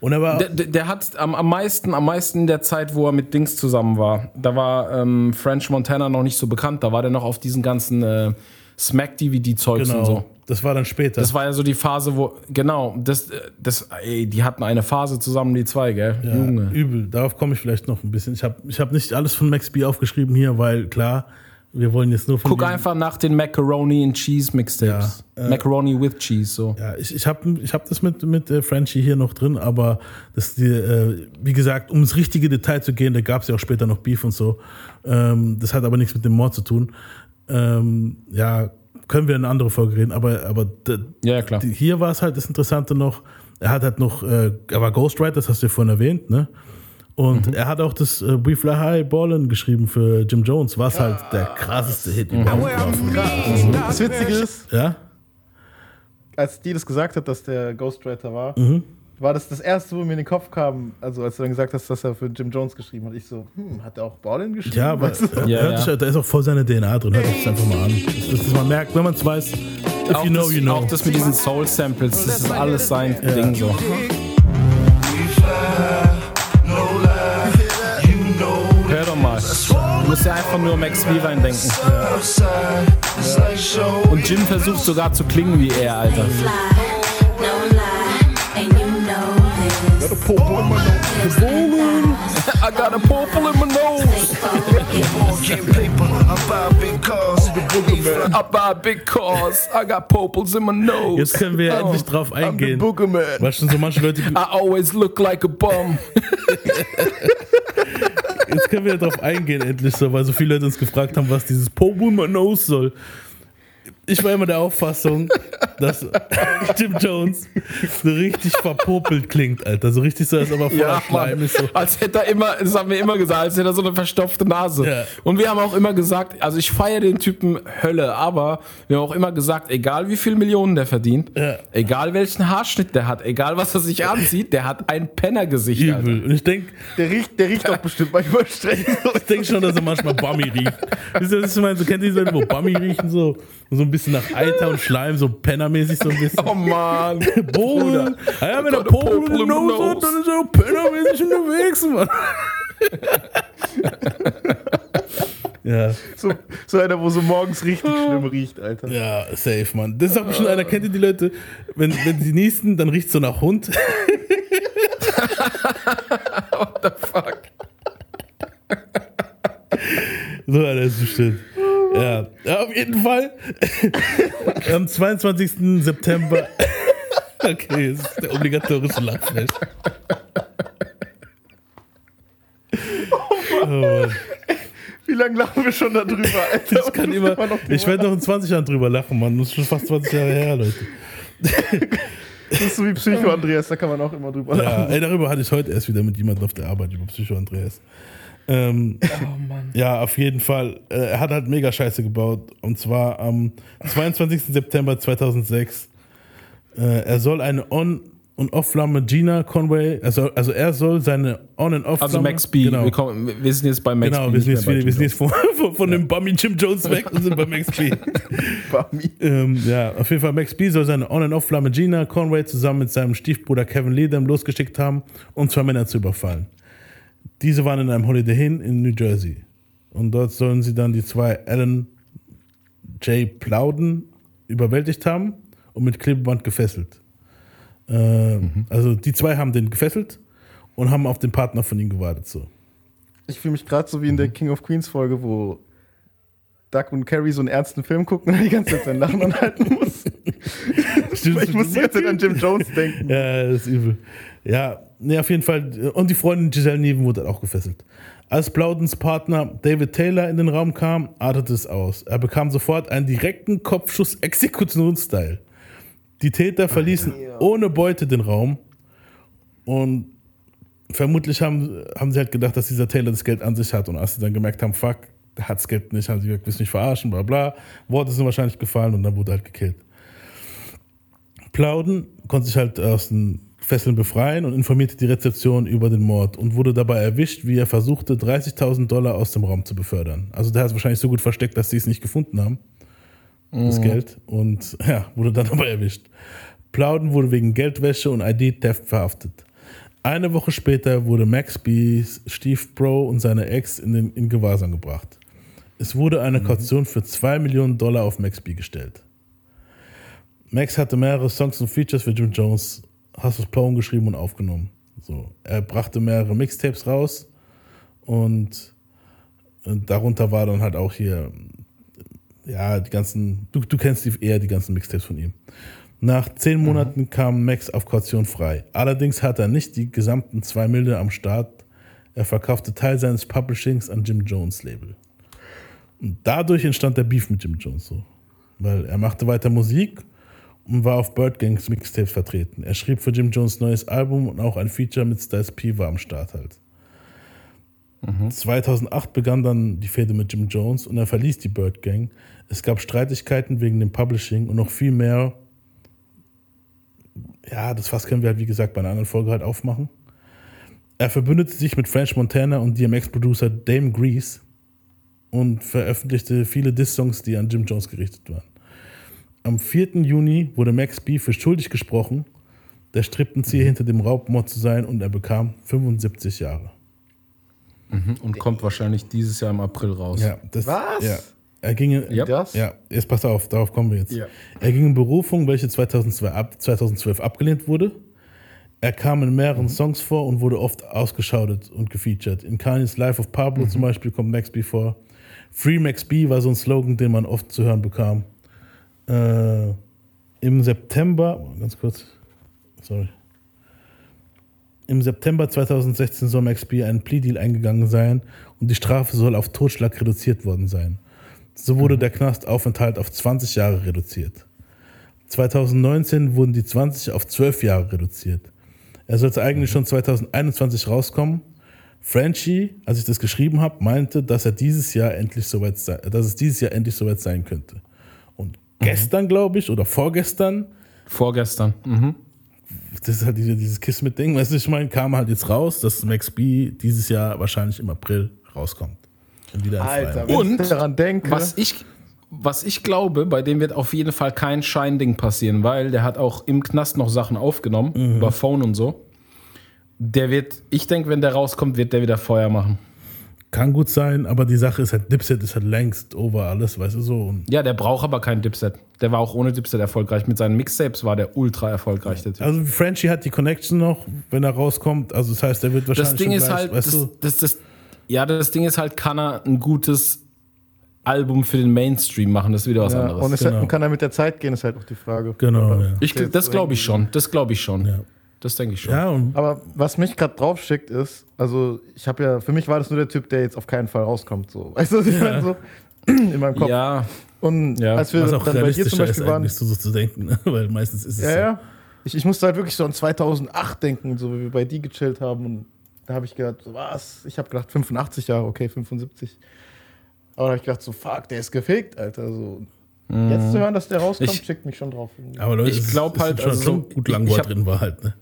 Und er war Der, der, der hat am, am meisten, am meisten in der Zeit, wo er mit Dings zusammen war, da war ähm, French Montana noch nicht so bekannt. Da war der noch auf diesen ganzen äh, Smack-DVD-Zeugs genau. und so. Das war dann später. Das war ja so die Phase, wo, genau, das, das, ey, die hatten eine Phase zusammen, die zwei, gell? Ja, Junge. Übel. Darauf komme ich vielleicht noch ein bisschen. Ich habe ich hab nicht alles von Max B aufgeschrieben hier, weil klar, wir wollen jetzt nur von. Guck einfach nach den Macaroni and Cheese Mixtapes. Ja, äh, Macaroni with Cheese, so. Ja, ich, ich habe ich hab das mit, mit äh, Frenchie hier noch drin, aber das die, äh, wie gesagt, um ins richtige Detail zu gehen, da gab es ja auch später noch Beef und so. Ähm, das hat aber nichts mit dem Mord zu tun. Ähm, ja, können wir in eine andere Folge reden, aber, aber Ja, ja, klar. hier war es halt das Interessante noch, er hat halt noch, äh, er war Ghostwriter, das hast du ja vorhin erwähnt, ne? Und Mhm. er hat auch das äh, We Fly High Ballin geschrieben für Jim Jones, was halt der krasseste Hit Mhm. überhaupt war. Das Witzige ist, Ja? als die das gesagt hat, dass der Ghostwriter war, Mhm. War das das erste, wo mir in den Kopf kam, also als du dann gesagt hast, dass er für Jim Jones geschrieben hat. Ich so, hm, hat er auch Ballin geschrieben? Ja, aber Weißt du? hört Sich, da ist auch voll seine DNA drin. Hört sich das einfach mal an. Das, das, man merkt, wenn man es weiß, if Auch, you know, das, you know. auch das mit diesen Soul-Samples, das ist alles sein Ding so. Hör doch mal. Du musst ja einfach nur Max V reindenken. Und Jim versucht sogar zu klingen wie er, Alter. I got a purple in my nose. I buy big cars. I got purples in my nose. Jetzt können wir Oh. endlich drauf eingehen. Weil schon so manche Leute. [laughs] I always look like a bum. Jetzt können wir drauf eingehen, endlich so, weil so viele Leute uns gefragt haben, was dieses Pobu in my nose soll. Ich war immer der Auffassung, dass [laughs] Jim Jones so richtig verpopelt klingt, Alter. So richtig so, als ob er voller Ja, Schleim ist. So. Als hätte er immer, das haben wir immer gesagt, als hätte er so eine verstopfte Nase. Ja. Und wir haben auch immer gesagt, also ich feiere den Typen Hölle, aber wir haben auch immer gesagt, egal wie viel Millionen der verdient, Ja. egal welchen Haarschnitt der hat, egal was er sich anzieht, der hat ein Pennergesicht. Alter. Übel. Und ich denke, Der riecht, der riecht auch bestimmt manchmal streng. ich denk schon, dass er manchmal Bummy riecht. Wisst ihr, was ich meine? So kennt ihr diese Leute, wo Bummy riechen so? Und so ein bisschen nach Eiter und Schleim, so Penner Penner-mäßig so ein bisschen. Oh Mann. Ah Ja, der a Popel Popel in the Nose hat, dann ist er Penner-mäßig unterwegs, Mann. [laughs] ja. So, so einer, wo so morgens richtig schlimm riecht, Alter. Ja, safe, Mann. Das ist auch bestimmt einer, kennt ihr die Leute, wenn, wenn sie niesen, dann riecht so nach Hund. [laughs] What the fuck? So einer ist bestimmt. Ja. auf jeden Fall. [laughs] Am 22. September. [laughs] Okay, das ist der obligatorische Lachflash. Oh Mann. Wie lange lachen wir schon darüber, [laughs] Alter? Das kann immer, noch ich werde noch in 20 Jahren drüber lachen, Mann. Das ist schon fast 20 Jahre her, Leute. Das ist so wie Psycho Andreas, da kann man auch immer drüber Ja, lachen. ey, darüber hatte ich heute erst wieder mit jemandem auf der Arbeit über Psycho Andreas. Ähm, Ja, auf jeden Fall. Äh, Er hat halt mega Scheiße gebaut. Und zwar am 22. September 2006. Äh, Er soll eine On- und Off-Flamme Gina Conway, also, also er soll seine On- und Off-Flamme. Also Max B. Genau. Wir, kommen, wir sind jetzt bei Max Genau, B. wir sind jetzt, wieder, wir sind jetzt von, [laughs] von, von dem Bummy Jim Jones weg und sind bei Max B. [laughs] ähm, ja, auf jeden Fall, Max B soll seine On- und Off-Flamme Gina Conway zusammen mit seinem Stiefbruder Kevin Ledam losgeschickt haben, um zwei Männer zu überfallen. Diese waren in einem Holiday Inn in New Jersey. Und dort sollen sie dann die zwei Alan J. Plowden überwältigt haben und mit Klebeband gefesselt. Ähm, Also die zwei haben den gefesselt und haben auf den Partner von ihm gewartet. So. Ich fühle mich gerade so wie in der King of Queens Folge, wo Doug und Carrie so einen ernsten Film gucken und er die ganze Zeit sein Lachen [laughs] anhalten muss. [laughs] ich muss die ganze Zeit an Jim Jones denken. Ja, das ist übel. Ja, nee, auf jeden Fall. Und die Freundin Giselle Neven wurde auch gefesselt. Als Plaudens Partner David Taylor in den Raum kam, artete es aus. Er bekam sofort einen direkten Kopfschuss Exekutionsstyle. Die Täter verließen ohne Beute den Raum und vermutlich haben, haben sie halt gedacht, dass dieser Taylor das Geld an sich hat und als sie dann gemerkt haben, fuck, der hat das Geld nicht, haben sie gesagt, willst nicht verarschen, bla bla. Worte sind wahrscheinlich gefallen und dann wurde halt gekillt. Plauden konnte sich halt aus den Fesseln befreien und informierte die Rezeption über den Mord und wurde dabei erwischt, wie er versuchte, 30.000 Dollar aus dem Raum zu befördern. Also der hat es wahrscheinlich so gut versteckt, dass sie es nicht gefunden haben, das Mhm. Geld, und [laughs] ja, wurde dann dabei erwischt. Plauden wurde wegen Geldwäsche und ID-Theft verhaftet. Eine Woche später wurde Max B. Steve Bro und seine Ex in, den, in Gewahrsam gebracht. Es wurde eine Kaution für 2 Millionen Dollar auf Max B gestellt. Max hatte mehrere Songs und Features für Jim Jones, Hustle Plone geschrieben und aufgenommen. So, er brachte mehrere Mixtapes raus und, und darunter war dann halt auch hier, ja, die ganzen, du, du kennst die, eher die ganzen Mixtapes von ihm. Nach zehn Monaten kam Max auf Kaution frei. Allerdings hat er nicht die gesamten 2 Millionen am Start. Er verkaufte Teil seines Publishings an Jim Jones Label. Und dadurch entstand der Beef mit Jim Jones so. Weil er machte weiter Musik und war auf Bird Gangs Mixtapes vertreten. Er schrieb für Jim Jones neues Album und auch ein Feature mit Styles P war am Start halt. 2008 begann dann die Fehde mit Jim Jones und er verließ die Bird Gang. Es gab Streitigkeiten wegen dem Publishing und noch viel mehr. Ja, das Fass können wir halt, wie gesagt, bei einer anderen Folge halt aufmachen. Er verbündete sich mit French Montana und DMX-Producer Dame Grease und veröffentlichte viele Diss-Songs, die an Jim Jones gerichtet waren. Am 4. Juni wurde Max B für schuldig gesprochen, der Strippenzieher hinter dem Raubmord zu sein und er bekam 75 Jahre. Mhm. Und kommt wahrscheinlich dieses Jahr im April raus. Ja, das, Was? Ja. Er ging, in- Ja. Das? ja, jetzt pass auf, darauf kommen wir jetzt. Ja. Er ging in Berufung, welche 2002 ab, 2012 abgelehnt wurde. Er kam in mehreren Songs vor und wurde oft ausgeschautet und gefeatured. In Kanye's Life of Pablo zum Beispiel kommt Max B vor. Free Max B war so ein Slogan, den man oft zu hören bekam. Äh, Im September, ganz kurz, sorry. Im September 2016 soll Max B einen Plea-Deal eingegangen sein und die Strafe soll auf Totschlag reduziert worden sein. So wurde der Knastaufenthalt auf 20 Jahre reduziert. 2019 wurden die 20 auf 12 Jahre reduziert. Er sollte eigentlich schon 2021 rauskommen. Frenchie, als ich das geschrieben habe, meinte, dass er dieses Jahr endlich soweit sei, dass es dieses Jahr endlich soweit sein könnte. Und gestern, glaube ich, oder vorgestern, Vorgestern. Mhm. das ist halt diese, dieses Kiss mit Ding, weißt du, ich meine, kam halt jetzt raus, dass Max B dieses Jahr wahrscheinlich im April rauskommt. Und wieder Alter, wenn Und ich daran denke. Was ich, was ich glaube, bei dem wird auf jeden Fall kein Scheinding passieren, weil der hat auch im Knast noch Sachen aufgenommen, Mhm. über Phone und so. Der wird, ich denke, wenn der rauskommt, wird der wieder Feuer machen. Kann gut sein, aber die Sache ist halt, Dipset ist halt längst over alles, weißt du so. Und Ja, der braucht aber kein Dipset. Der war auch ohne Dipset erfolgreich. Mit seinen Mixtapes war der ultra erfolgreich. Der typ. also Frenchie hat die Connection noch, wenn er rauskommt. Also das heißt, er wird wahrscheinlich das Ding schon ist gleich, halt, weißt das, du, das, das, ja, das Ding ist halt, kann er ein gutes Album für den Mainstream machen? Das ist wieder was Ja, anderes. und es hat, kann er mit der Zeit gehen, ist halt auch die Frage. Genau, ja. Ich, das glaube ich schon. Das glaube ich schon. Das denke ich schon. Ja, und Aber was mich gerade drauf schickt ist, also ich habe ja, für mich war das nur der Typ, der jetzt auf keinen Fall rauskommt. So. [laughs] Weißt du, was ich Ja. meine? So [clears throat] in meinem Kopf. Ja. Und Ja. als wir was auch dann bei dir zum realistischer ist Beispiel waren, eigentlich so, so zu denken, ne? [laughs] weil meistens ist es ja, so. ja. Ich, ich musste halt wirklich so an 2008 denken, so wie wir bei die gechillt haben. Und da habe ich gedacht, so, was? Ich habe gedacht, 85 Jahre, okay, 75. Aber da habe ich gedacht, so, fuck, der ist gefegt, Alter. So. Mhm. Jetzt zu hören, dass der rauskommt, Ich- schickt mich schon drauf. Aber Leute, Ich es ist- glaub es halt, ist schon also so so- gut lang, ich wo er drin war halt. Ne?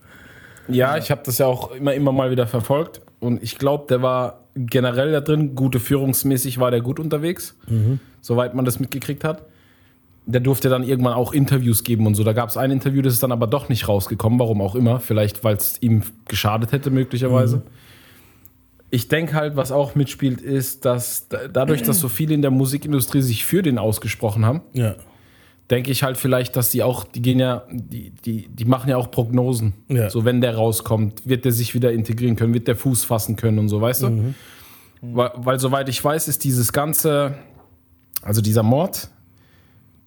Ja, ich habe das ja auch immer, immer mal wieder verfolgt. Und ich glaube, der war generell da drin, gute führungsmäßig war der gut unterwegs, Mhm. soweit man das mitgekriegt hat. Der durfte dann irgendwann auch Interviews geben und so. Da gab es ein Interview, das ist dann aber doch nicht rausgekommen, warum auch immer. Vielleicht, weil es ihm geschadet hätte, möglicherweise. Mhm. Ich denke halt, was auch mitspielt, ist, dass da- dadurch, dass so viele in der Musikindustrie sich für den ausgesprochen haben, Ja. Denke ich halt vielleicht, dass die auch, die gehen ja, die, die, die machen ja auch Prognosen. Ja. So, wenn der rauskommt, wird der sich wieder integrieren können, wird der Fuß fassen können und so, weißt du? Mhm. Weil, weil, soweit ich weiß, ist dieses ganze, also dieser Mord,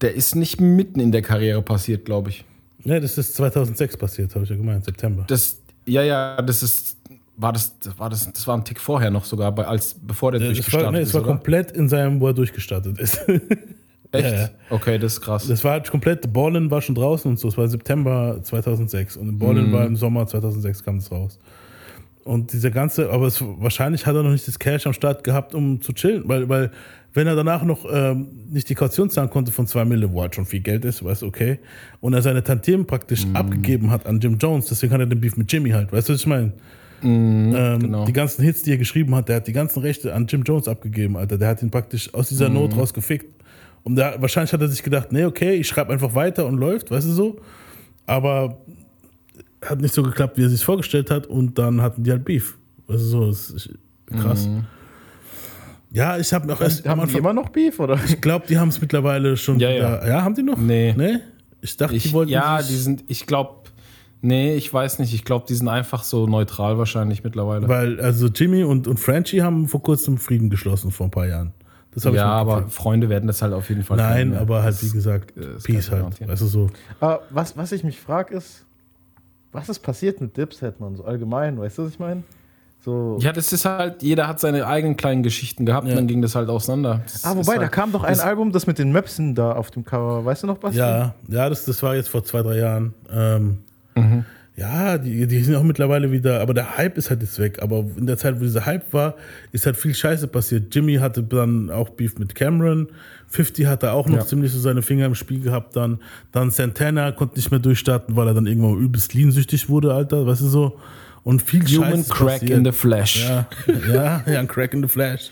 der ist nicht mitten in der Karriere passiert, glaube ich. ja, das ist 2006 passiert, habe ich ja gemeint, September. Das, ja, ja, das ist, war das, war das, das war ein Tick vorher noch sogar, bei, als bevor der das durchgestartet war, nee, ist. es war oder? komplett in seinem, wo er durchgestartet ist. [laughs] Echt? Ja, ja. Okay, das ist krass. Das war halt komplett, Ballin war schon draußen und so. Es war September 2006 und Ballin Mhm. war im Sommer 2006 kam es raus. Und dieser ganze, aber es, wahrscheinlich hat er noch nicht das Cash am Start gehabt, um zu chillen, weil, weil wenn er danach noch ähm, nicht die Kaution zahlen konnte von 2 Mille, wo halt schon viel Geld ist, weißt du, okay, und er seine Tantiemen praktisch Mhm. abgegeben hat an Jim Jones, deswegen hat er den Beef mit Jimmy halt, weißt du, was ich meine? Mhm, ähm, genau. Die ganzen Hits, die er geschrieben hat, der hat die ganzen Rechte an Jim Jones abgegeben, Alter. Der hat ihn praktisch aus dieser Mhm. Not rausgefickt. Und da, wahrscheinlich hat er sich gedacht, nee, okay, ich schreibe einfach weiter und läuft, weißt du so. Aber hat nicht so geklappt, wie er sich vorgestellt hat. Und dann hatten die halt Beef. Also so, das ist krass. Mhm. Ja, ich habe auch erst. Haben die immer noch Beef, oder? Ich glaube, die haben es mittlerweile schon. Ja, ja. ja, haben die noch? Nee. Nee? Ich dachte, Ich, die wollten. ja, die sind, ich glaube, nee, ich weiß nicht. Ich glaube, die sind einfach so neutral wahrscheinlich mittlerweile. Weil, also Jimmy und, und Frenchie haben vor kurzem Frieden geschlossen, vor ein paar Jahren. Das hab ich ja, aber mitgekriegt. Freunde werden das halt auf jeden Fall. Nein, kennen, ja. aber halt, wie gesagt, Peace halt. du so. Aber was, was ich mich frage ist, was ist passiert mit Dipset, man, so allgemein, weißt du, was ich meine? So. Ja, das ist halt, jeder hat seine eigenen kleinen Geschichten gehabt und dann ging das halt auseinander. Das ah, wobei, da halt, kam doch ein das- Album, das mit den Möpsen da auf dem Cover, weißt du noch, was? Ja, ja, das, das war jetzt vor zwei, drei Jahren. Ähm, Mhm. Ja, die, die sind auch mittlerweile wieder, aber der Hype ist halt jetzt weg. Aber in der Zeit, wo dieser Hype war, ist halt viel Scheiße passiert. Jimmy hatte dann auch Beef mit Cameron. 50 hatte auch noch Ja. ziemlich so seine Finger im Spiel gehabt. Dann, dann Santana konnte nicht mehr durchstarten, weil er dann irgendwann übelst leansüchtig wurde, Alter, weißt du so. Und viel Human Scheiße ist Crack passiert. in the Flesh. Ja, [laughs] ja, ja, ein Crack in the Flash.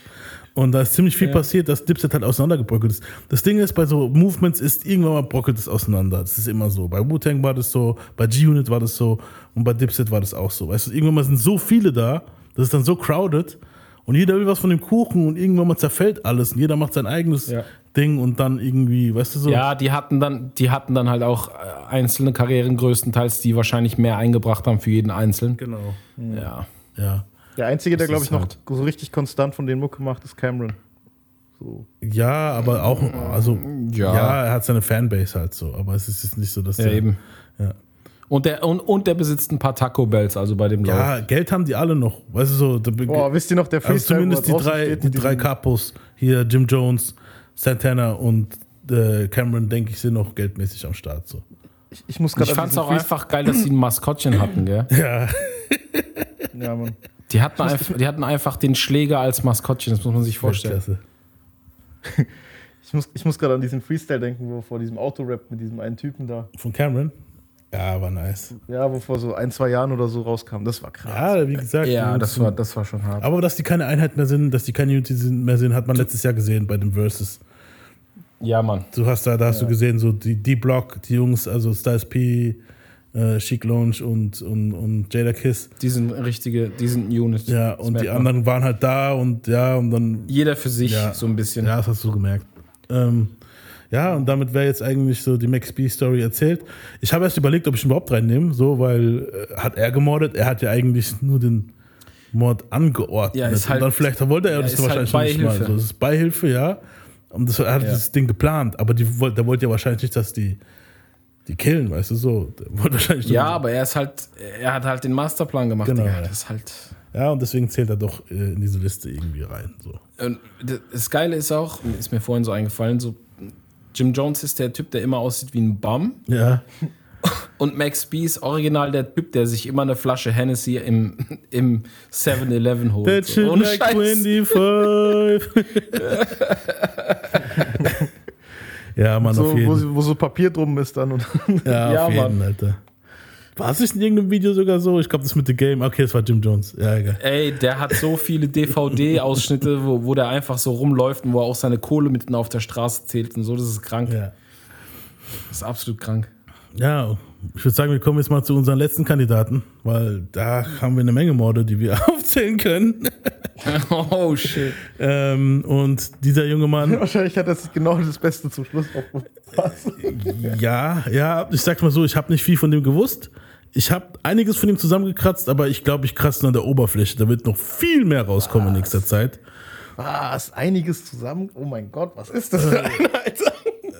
Und da ist ziemlich viel Ja. passiert, dass Dipset halt auseinandergebröckelt ist. Das Ding ist, bei so Movements ist irgendwann mal brockelt es auseinander. Das ist immer so. Bei Wu-Tang war das so, bei G-Unit war das so und bei Dipset war das auch so. Weißt du, irgendwann mal sind so viele da, das ist dann so crowded und jeder will was von dem Kuchen und irgendwann mal zerfällt alles und jeder macht sein eigenes Ding und dann irgendwie, weißt du so. Ja, die hatten dann, die hatten dann halt auch äh, einzelne Karrieren größtenteils, die wahrscheinlich mehr eingebracht haben für jeden Einzelnen. Genau. Ja. Ja. Der Einzige, der, glaube ich, noch halt- so richtig konstant von den Mucke macht, ist Cameron. So. Ja, aber auch, also, ja. Ja. er hat seine Fanbase halt so, aber es ist jetzt nicht so, dass Ja, der- eben. Ja. Und der, und, und der besitzt ein paar Taco Bells, also bei dem Ja, Lauf. Geld haben die alle noch. Weißt du so. Boah, wisst ihr noch, der also Freestyle, zumindest die drei, steht die drei Capos, hier Jim Jones, Santana und äh, Cameron, denke ich, sind noch geldmäßig am Start. So. Ich, ich muss Ich gerade fand's diesen auch einfach geil, dass sie ein Maskottchen hatten, gell? [laughs] Ja. Freestyle- Ja, Mann. Die hatten, einfach, die hatten einfach den Schläger als Maskottchen, das muss man sich vorstellen. Klasse. [laughs] Ich muss, ich muss gerade an diesen Freestyle denken, wo vor diesem Autorap mit diesem einen Typen da. Von Cameron? Ja, war nice. Ja, wo vor so ein, zwei Jahren oder so rauskam. Das war krass. Ja, wie gesagt. Ja, das war, das war schon hart. Aber dass die keine Einheit mehr sind, dass die keine Unity mehr sind, hat man letztes Jahr gesehen bei den Verses. Ja, Mann. Du hast da, da hast du gesehen, so die D-Block, die Jungs, also Styles P, äh, Chic Lounge und, und, und Jada Kiss. Die sind richtige, die sind Unit. Ja, und die man. anderen waren halt da und ja, und dann. Jeder für sich, ja, so ein bisschen. Ja, das hast du gemerkt. Ähm, ja, und damit wäre jetzt eigentlich so die Max B-Story erzählt. Ich habe erst überlegt, ob ich ihn überhaupt reinnehme, so, weil äh, hat er gemordet, er hat ja eigentlich nur den Mord angeordnet. Ja, ist halt- und dann vielleicht wollte er ja, das halt wahrscheinlich nicht mal. So, das ist Beihilfe, ja. Und das, er hat Ja. das Ding geplant, aber die, wollte- der wollte ja wahrscheinlich nicht, dass die die killen, weißt du so. Wahrscheinlich Ja, aber er ist halt, er hat halt den Masterplan gemacht. Genau. Digga. Das ist halt. Ja, und deswegen zählt er doch äh, in diese Liste irgendwie rein. So. Das Geile ist auch, ist mir vorhin so eingefallen, so Jim Jones ist der Typ, der immer aussieht wie ein Bum. Ja. [laughs] Und Max B ist original der Typ, der sich immer eine Flasche Hennessy im, [laughs] im 7-Eleven holt. That shit Ohne Scheiß. 25. [laughs] ja, Mann, so, auf wo, jeden sie- wo so Papier drum ist dann. Und [laughs] Ja, Ja, auf jeden, Mann. Alter. War es nicht in irgendeinem Video sogar so? Ich glaube, das mit The Game. Okay, es war Jim Jones. Ja, egal. Ey, der hat so viele DVD-Ausschnitte, [laughs] wo, wo der einfach so rumläuft und wo er auch seine Kohle mitten auf der Straße zählt und so. Das ist krank. Ja. Das ist absolut krank. Ja, ich würde sagen, wir kommen jetzt mal zu unseren letzten Kandidaten, weil da haben wir eine Menge Morde, die wir [laughs] aufzählen können. [laughs] Oh, shit. ähm, und dieser junge Mann, [laughs] Wahrscheinlich hat er sich genau das Beste zum Schluss aufgepasst. ja, ja, ich sag's mal so, ich habe nicht viel von dem gewusst. Ich habe einiges von ihm zusammengekratzt, aber ich glaube, ich kratze nur an der Oberfläche. Da wird noch viel mehr rauskommen in nächster Zeit. Ah, ist einiges zusammen. Oh mein Gott, was ist das für einer, Alter?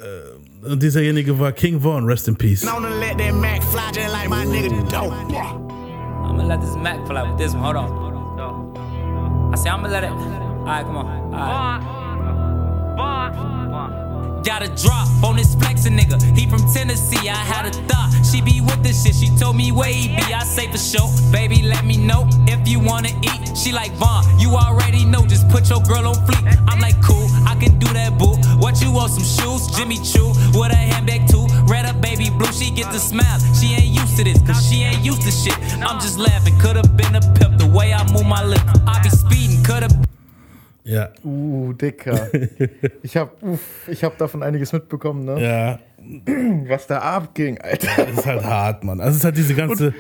Uh, Und dieserjenige war King Vaughn, rest in peace. Known to let that Mac fly just like my nigga dope. I'ma let this Mac fly with this one. Hold on. I say I'ma let it. Alright, come on. Alright. Got a drop on this flexin' nigga. He from Tennessee. I had a thought she be with this shit. She told me where he be. I say for sure. Baby, let me know if you wanna eat. She like Vaughn. You already know. Just put your girl on fleek. I'm like cool. I can do that, boo. What you want? Some shoes? Jimmy Choo with a handbag too. Red up, baby blue. She get the smile. She ain't used to this, cause she ain't used to shit. I'm just laughing. Could've been a pimp the way I move my lips. I be speeding. Could've Ja. Uh, Dicker. [laughs] Ich hab, uff, ich hab davon einiges mitbekommen, ne? Ja, [clears throat] Was da abging, Alter. das ist halt hart, Mann. Also es ist halt diese ganze,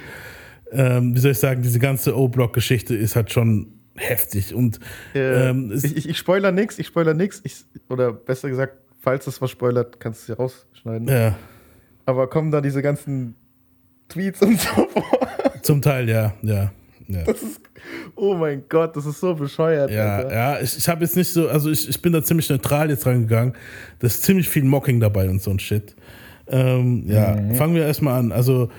ähm, wie soll ich sagen, diese ganze O-Block-Geschichte ist halt schon heftig. Und Äh, ähm, ich, ich, ich spoiler nix, ich spoiler nix. Ich, oder besser gesagt, falls es was spoilert, kannst du es ja rausschneiden. ja, Aber kommen da diese ganzen Tweets und so vor? zum Teil, ja, ja. Ja. Das ist, oh mein Gott, das ist so bescheuert. Ja, Alter. ja, ich, ich habe jetzt nicht so, also ich, ich bin da ziemlich neutral jetzt rangegangen. Da ist ziemlich viel Mocking dabei und so ein Shit. Ähm, ja, fangen wir erstmal an. Also,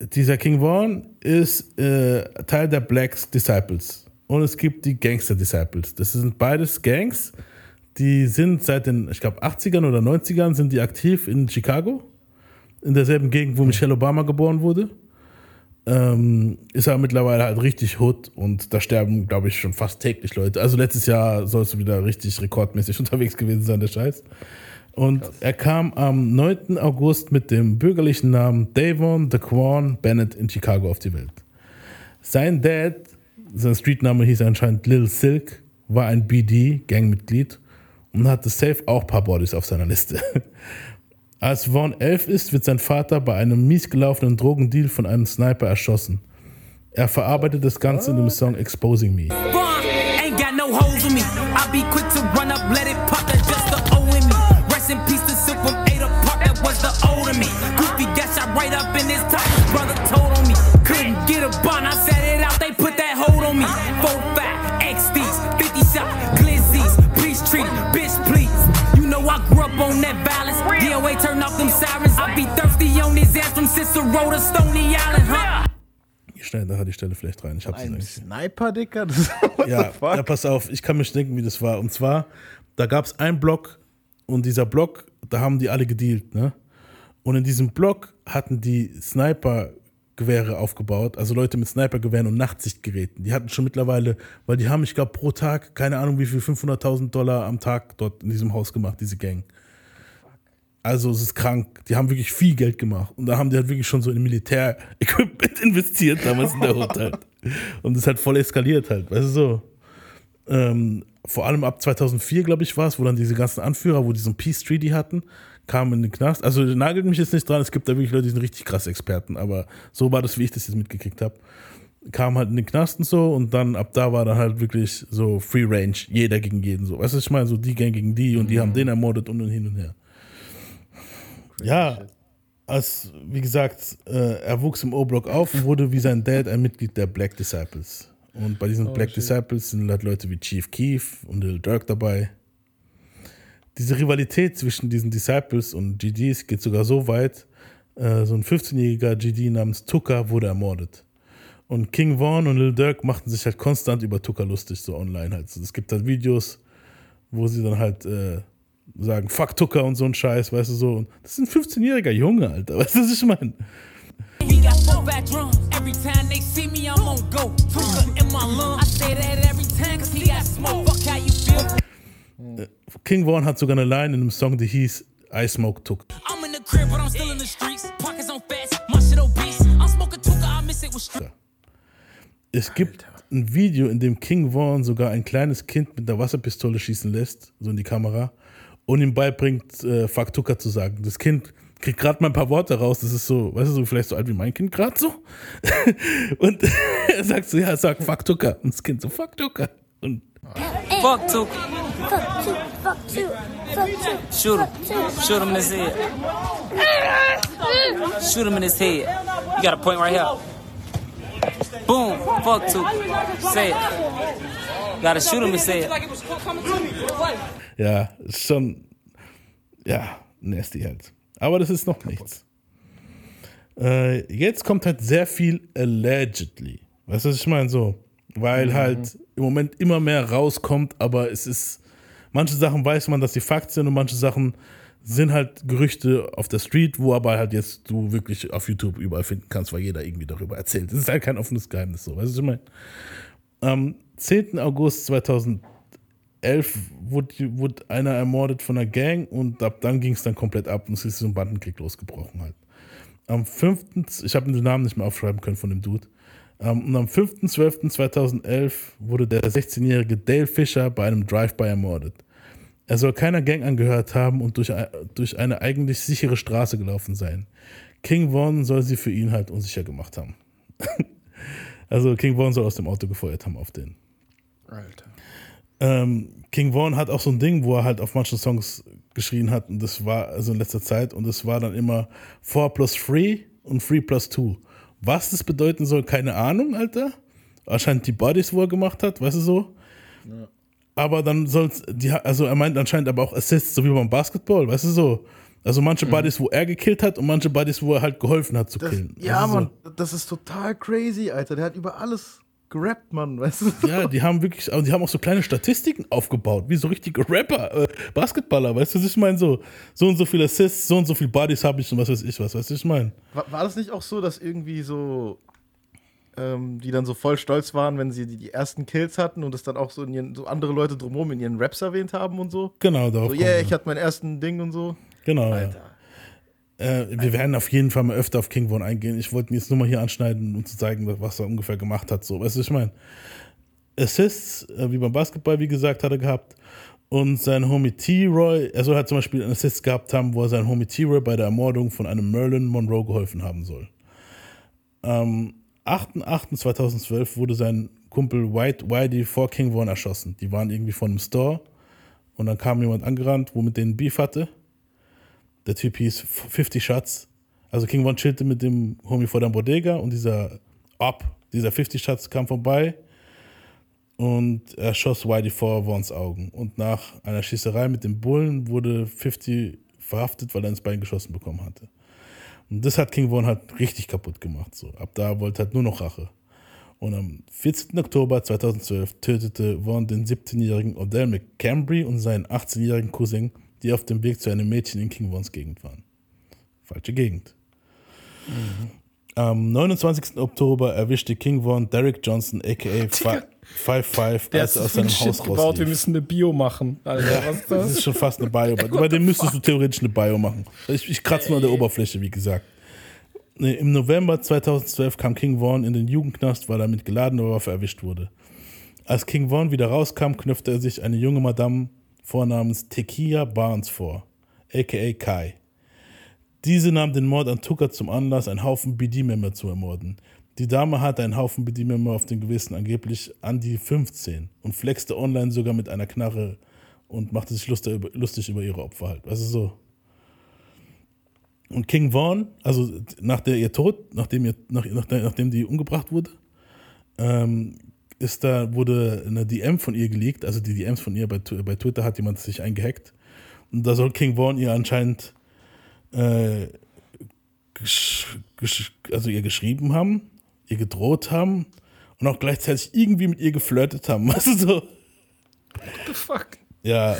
dieser King Vaughn ist äh, Teil der Blacks Disciples. Und es gibt die Gangster Disciples. Das sind beides Gangs. Die sind seit den, ich glaube, 80ern oder 90ern sind die aktiv in Chicago. In derselben Gegend, wo Michelle Obama geboren wurde. Ähm, ist aber mittlerweile halt richtig Hood und da sterben, glaube ich, schon fast täglich Leute. Also letztes Jahr sollst du wieder richtig rekordmäßig [laughs] unterwegs gewesen sein, der Scheiß. Und er kam am 9. August mit dem bürgerlichen Namen Davon Daquan Bennett in Chicago auf die Welt. Sein Dad, sein Streetname hieß anscheinend Lil Silk, war ein BD-Gangmitglied und hatte safe auch ein paar Bodies auf seiner Liste. [laughs] Als Vaughn elf ist, wird sein Vater bei einem mies gelaufenen Drogendeal von einem Sniper erschossen. Er verarbeitet das Ganze in dem Song Exposing Me. Rest in peace to Silk from Ada Park. That was the. Goofy right up in his top. From Cicero to Stony Island, huh? Ich schneide nachher die Stelle vielleicht rein. Ich hab's Ein nicht. Sniper, Dicker? Ja, ja, pass auf, ich kann mich denken, wie das war. Und zwar, da gab es einen Block und dieser Block, da haben die alle gedealt, ne? Und in diesem Block hatten die Sniper-Gewehre aufgebaut, also Leute mit Sniper-Gewehren und Nachtsichtgeräten. Die hatten schon mittlerweile, weil die haben, ich glaube, pro Tag, keine Ahnung wie viel, 500.000 Dollar am Tag dort in diesem Haus gemacht, diese Gang. Also es ist krank. Die haben wirklich viel Geld gemacht. Und da haben die halt wirklich schon so in Militär-Equipment [laughs] investiert, damals in der [laughs] Hut halt. Und das hat voll eskaliert halt, weißt du so. ähm, vor allem ab 2004, glaube ich, war es, wo dann diese ganzen Anführer, wo die so ein Peace Treaty hatten, kamen in den Knast. Also nagelt mich jetzt nicht dran, es gibt da wirklich Leute, die sind richtig krass Experten, aber so war das, wie ich das jetzt mitgekriegt habe. Kam halt in den Knast und so und dann ab da war dann halt wirklich so Free Range, jeder gegen jeden so. Weißt du, ich meine, so die Gang gegen die und die haben den ermordet und, und hin und her. Ja, als, wie gesagt, äh, er wuchs im O-Block auf und wurde wie sein Dad ein Mitglied der Black Disciples. Und bei diesen Oh, Black shit. Disciples sind halt Leute wie Chief Keef und Lil Durk dabei. Diese Rivalität zwischen diesen Disciples und GDs geht sogar so weit, äh, so ein 15-jähriger GD namens Tucker wurde ermordet. Und King Vaughn und Lil Durk machten sich halt konstant über Tucker lustig, so online halt. So, Es gibt halt Videos, wo sie dann halt äh, sagen, fuck Tucker und so ein Scheiß, weißt du so. Das ist ein 15-jähriger Junge, Alter, [laughs] weißt du, was ich meine? We got four fat drums. Every time they see me, I'm on go. Tuka in my lungs. I say that every time, cause he got smoke. Fuck how you feel. King Vaughn hat sogar eine Line in einem Song, die hieß I Smoke Tuck. I'm in the crib, but I'm still in the streets. Pockets on fast, my shit obese. I'm smoking Tuka, I miss it with street. Es gibt ein Video, in dem King Vaughn sogar ein kleines Kind mit einer Wasserpistole schießen lässt, so in die Kamera, und ihm beibringt, äh, Fuck Tucker zu sagen. Das Kind kriegt gerade mal ein paar Worte raus, das ist so, weißt du, so vielleicht so alt wie mein Kind gerade so. [laughs] und er sagt so, ja, sag Fuck Tucker. Und das Kind so, Fuck Tucker. Und Fuck Tuka. Fuck you, fuck you, fuck you. Shoot him. Shoot him in his head. Shoot him in his head. You got a point right here. Boom. Fuck Tuka. Say it. Gotta shoot him in his head. Ja, ist schon, ja, nasty halt. Aber das ist noch nichts. Äh, jetzt kommt halt sehr viel allegedly. Weißt du, was ich meine? So, weil halt im Moment immer mehr rauskommt, aber es ist, manche Sachen weiß man, dass die Fakt sind und manche Sachen sind halt Gerüchte auf der Street, wo aber halt jetzt du wirklich auf YouTube überall finden kannst, weil jeder irgendwie darüber erzählt. Das ist halt kein offenes Geheimnis so. Weißt du, was ich meine? Am 10. August 2011 wurde, wurde einer ermordet von einer Gang und ab dann ging es dann komplett ab und es ist so ein Bandenkrieg losgebrochen halt. Am 5. Ich habe den Namen nicht mehr aufschreiben können von dem Dude. Ähm, und am 5.12.2011 wurde der 16-jährige Dale Fisher bei einem Drive-By ermordet. Er soll keiner Gang angehört haben und durch, durch eine eigentlich sichere Straße gelaufen sein. King Vaughn soll sie für ihn halt unsicher gemacht haben. [laughs] also King Vaughn soll aus dem Auto gefeuert haben auf den. Alter. Ähm, King Vaughn hat auch so ein Ding, wo er halt auf manchen Songs geschrien hat und das war also in letzter Zeit und das war dann immer 4 plus 3 und 3 plus 2. Was das bedeuten soll, keine Ahnung, Alter. Anscheinend die Bodies, wo er gemacht hat, weißt du so. Aber dann soll die, also er meint anscheinend aber auch Assists, so wie beim Basketball, weißt du so. Also manche Bodies, wo er gekillt hat und manche Bodies, wo er halt geholfen hat zu Das, killen. ja, du so. Mann, das ist total crazy, Alter. Der hat über alles gerappt, Mann, weißt du? Ja, die haben wirklich, aber die haben auch so kleine Statistiken aufgebaut, wie so richtige Rapper, äh, Basketballer, weißt du, was ich meine? So, so und so viele Assists, so und so viele Bodies habe ich und was weiß ich was, weißt du, was ich meine? War, war das nicht auch so, dass irgendwie so, ähm, die dann so voll stolz waren, wenn sie die, die ersten Kills hatten und das dann auch so, in ihren, so andere Leute drumherum in ihren Raps erwähnt haben und so? Genau, darauf So, yeah, ich hatte meinen ersten Ding und so. Genau. Ja. Äh, wir werden auf jeden Fall mal öfter auf King Von eingehen. Ich wollte ihn jetzt nur mal hier anschneiden, um zu zeigen, was er ungefähr gemacht hat. So, weißt du, ich meine? Assists, äh, wie beim Basketball, wie gesagt, hat er gehabt. Und sein Homie T-Roy, er soll halt zum Beispiel einen Assist gehabt haben, wo er seinem Homie T-Roy bei der Ermordung von einem Merlin Monroe geholfen haben soll. Am 8.8.2012 wurde sein Kumpel White Whitey vor King Von erschossen. Die waren irgendwie von einem Store und dann kam jemand angerannt, wo mit denen Beef hatte. Der Typ hieß 50 Shots. Also King Von chillte mit dem Homie vor der Bodega und dieser Op, dieser 50 Shots kam vorbei und er schoss Whitey vor Vons Augen. Und nach einer Schießerei mit dem Bullen wurde 50 verhaftet, weil er ins Bein geschossen bekommen hatte. Und das hat King Von halt richtig kaputt gemacht. So. Ab da wollte er halt nur noch Rache. Und am 14. Oktober 2012 tötete Vaughn den 17-jährigen Odell McCambry und seinen 18-jährigen Cousin, die auf dem Weg zu einem Mädchen in King Vons Gegend waren. Falsche Gegend. Am 29. Oktober erwischte King Von Derek Johnson, a.k.a. Digga. 5-5, Der als er aus seinem Shit Haus gebaut, wir rauslief. müssen eine Bio machen. Alter, Ja, was ist das das? ist schon fast eine Bio. [laughs] Bei dem müsstest du theoretisch eine Bio machen. Ich, ich kratze nur an der Oberfläche, wie gesagt. Nee, Im November 2012 kam King Vaughn in den Jugendknast, weil er mit geladener Waffe erwischt wurde. Als King Von wieder rauskam, knüpfte er sich eine junge Madame vornamens Tekia Barnes vor, aka Kai. Diese nahm den Mord an Tucker zum Anlass, einen Haufen BD-Member zu ermorden. Die Dame hatte einen Haufen BD-Member auf dem Gewissen, angeblich an die 15, und flexte online sogar mit einer Knarre und machte sich lustig über, ihre Opfer halt. Du so? Und King Vaughn, also nach der ihr Tod, nachdem, ihr, nach, nach, nachdem die umgebracht wurde, ähm, ist da, wurde eine DM von ihr geleakt, also die DMs von ihr bei, bei Twitter hat jemand sich eingehackt. Und da soll King Vaughn ihr anscheinend äh, also ihr geschrieben haben, ihr gedroht haben und auch gleichzeitig irgendwie mit ihr geflirtet haben. [laughs] Weißt du so? What the fuck? Ja.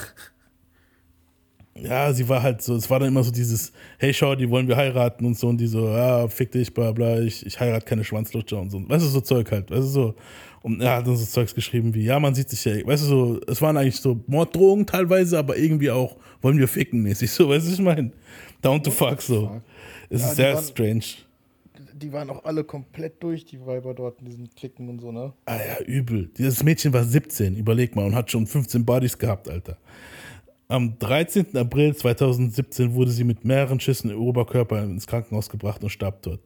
Ja, sie war halt so, es war dann immer so dieses, hey schau, die wollen wir heiraten und so und die so, ja, fick dich, bla bla, ich, ich heirate keine Schwanzlutscher und so. Weißt du, so Zeug halt, weißt du so. Und er hat dann so Zeugs geschrieben wie, ja, man sieht sich ja, weißt du so, es waren eigentlich so Morddrohungen teilweise, aber irgendwie auch, wollen wir ficken mäßig, so, weißt du, ich meine, down to fuck so. Es Ja, ist sehr waren- strange. Die waren auch alle komplett durch, die Weiber dort in diesen Klicken und so, ne? Ah ja, übel. Dieses Mädchen war 17, überleg mal, und hat schon 15 Bodies gehabt, Alter. Am 13. April 2017 wurde sie mit mehreren Schüssen im Oberkörper ins Krankenhaus gebracht und starb dort.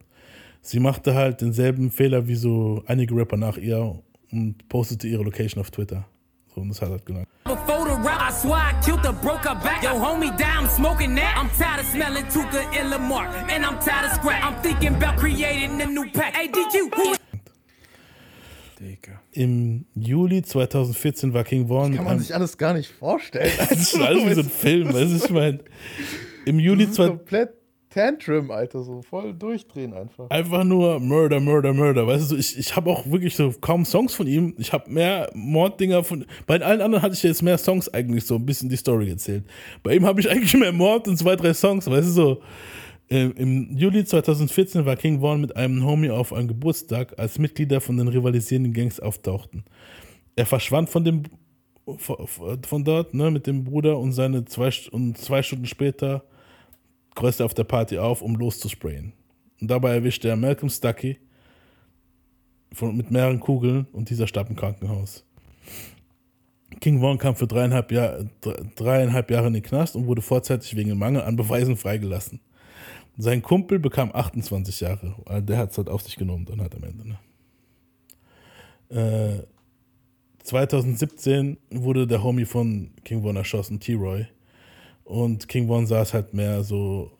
Sie machte halt denselben Fehler wie so einige Rapper nach ihr und postete ihre Location auf Twitter. So, und das hat halt genau. Before the rap, I swear I killed her, broke her back. Yo, homie, down, I'm smoking that. I'm tired of smelling Tuka and Lamar. And I'm tired of scrap. I'm thinking about creating a new pack. Hey, DQ, who is Im Juli 2014 war King Vaughn Kann man sich alles gar nicht vorstellen. [laughs] Das ist schon alles wie so ein Film, weißt du, ich meine. Im Juli Das 2014 komplett Tantrum, Alter, so voll durchdrehen einfach. Einfach nur Murder, Murder, Murder. Weißt du, ich, ich habe auch wirklich so kaum Songs von ihm. Ich habe mehr Morddinger von. Bei allen anderen hatte ich jetzt mehr Songs eigentlich so ein bisschen die Story erzählt. Bei ihm habe ich [laughs] eigentlich mehr Mord und zwei, drei Songs, weißt du so. Ähm, Im Juli 2014 war King Vaughn mit einem Homie auf einem Geburtstag, als Mitglieder von den rivalisierenden Gangs auftauchten. Er verschwand von dem von dort, ne, mit dem Bruder und seine zwei, und zwei Stunden später kreuzt er auf der Party auf, um loszusprayen. Und dabei erwischte er Malcolm Stuckey von, mit mehreren Kugeln und dieser starb im Krankenhaus. King Vaughn kam für dreieinhalb, Jahr, dre- dreieinhalb Jahre in den Knast und wurde vorzeitig wegen Mangel an Beweisen freigelassen. Sein Kumpel bekam 28 Jahre. Also Der hat es halt auf sich genommen dann halt am Ende. Ne? Äh, 2017 wurde der Homie von King Von erschossen, T-Roy. Und King Von saß halt mehr so,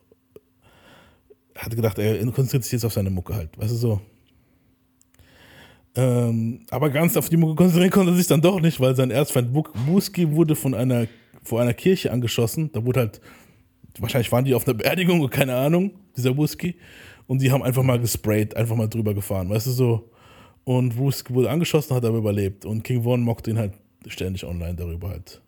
hat gedacht, er konzentriert sich jetzt auf seine Mucke halt, weißt du so. Ähm, aber ganz auf die Mucke konzentrieren konnte er sich dann doch nicht, weil sein Erzfeind Buski wurde von einer, vor einer Kirche angeschossen. Da wurde halt, wahrscheinlich waren die auf einer Beerdigung, [laughs] keine Ahnung, dieser Buski. Und die haben einfach mal gesprayt, einfach mal drüber gefahren, weißt du so. Und Buski wurde angeschossen, hat aber überlebt. Und King Von mockte ihn halt ständig online darüber halt.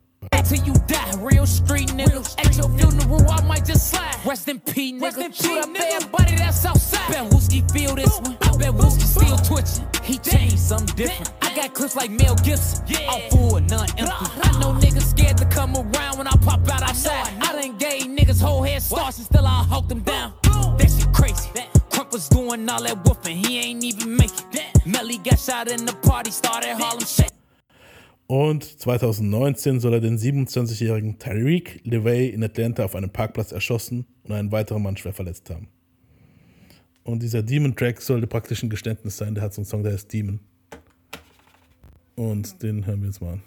Till you die? Real street nigga. At your funeral, I might just slide. Rest in peace, nigga. Rest in Shoot up everybody that's outside. Bet Wooski feel this one. I bet Wooski still twitching. He changed something different. I got clips like Mel Gibson. I'm full, none empty. I know niggas scared to come around when I pop out outside. I done gave niggas whole head starts and still I hawk them down. That shit crazy. Crump was doing all that whooping, he ain't even make it. Melly got shot in the party, started Harlem Shake. Und 2019 soll er den 27-jährigen Tyreek LeVay in Atlanta auf einem Parkplatz erschossen und einen weiteren Mann schwer verletzt haben. Und dieser Demon-Track sollte praktisch ein Geständnis sein. Der hat so einen Song, der heißt Demon. Und den hören wir jetzt mal an.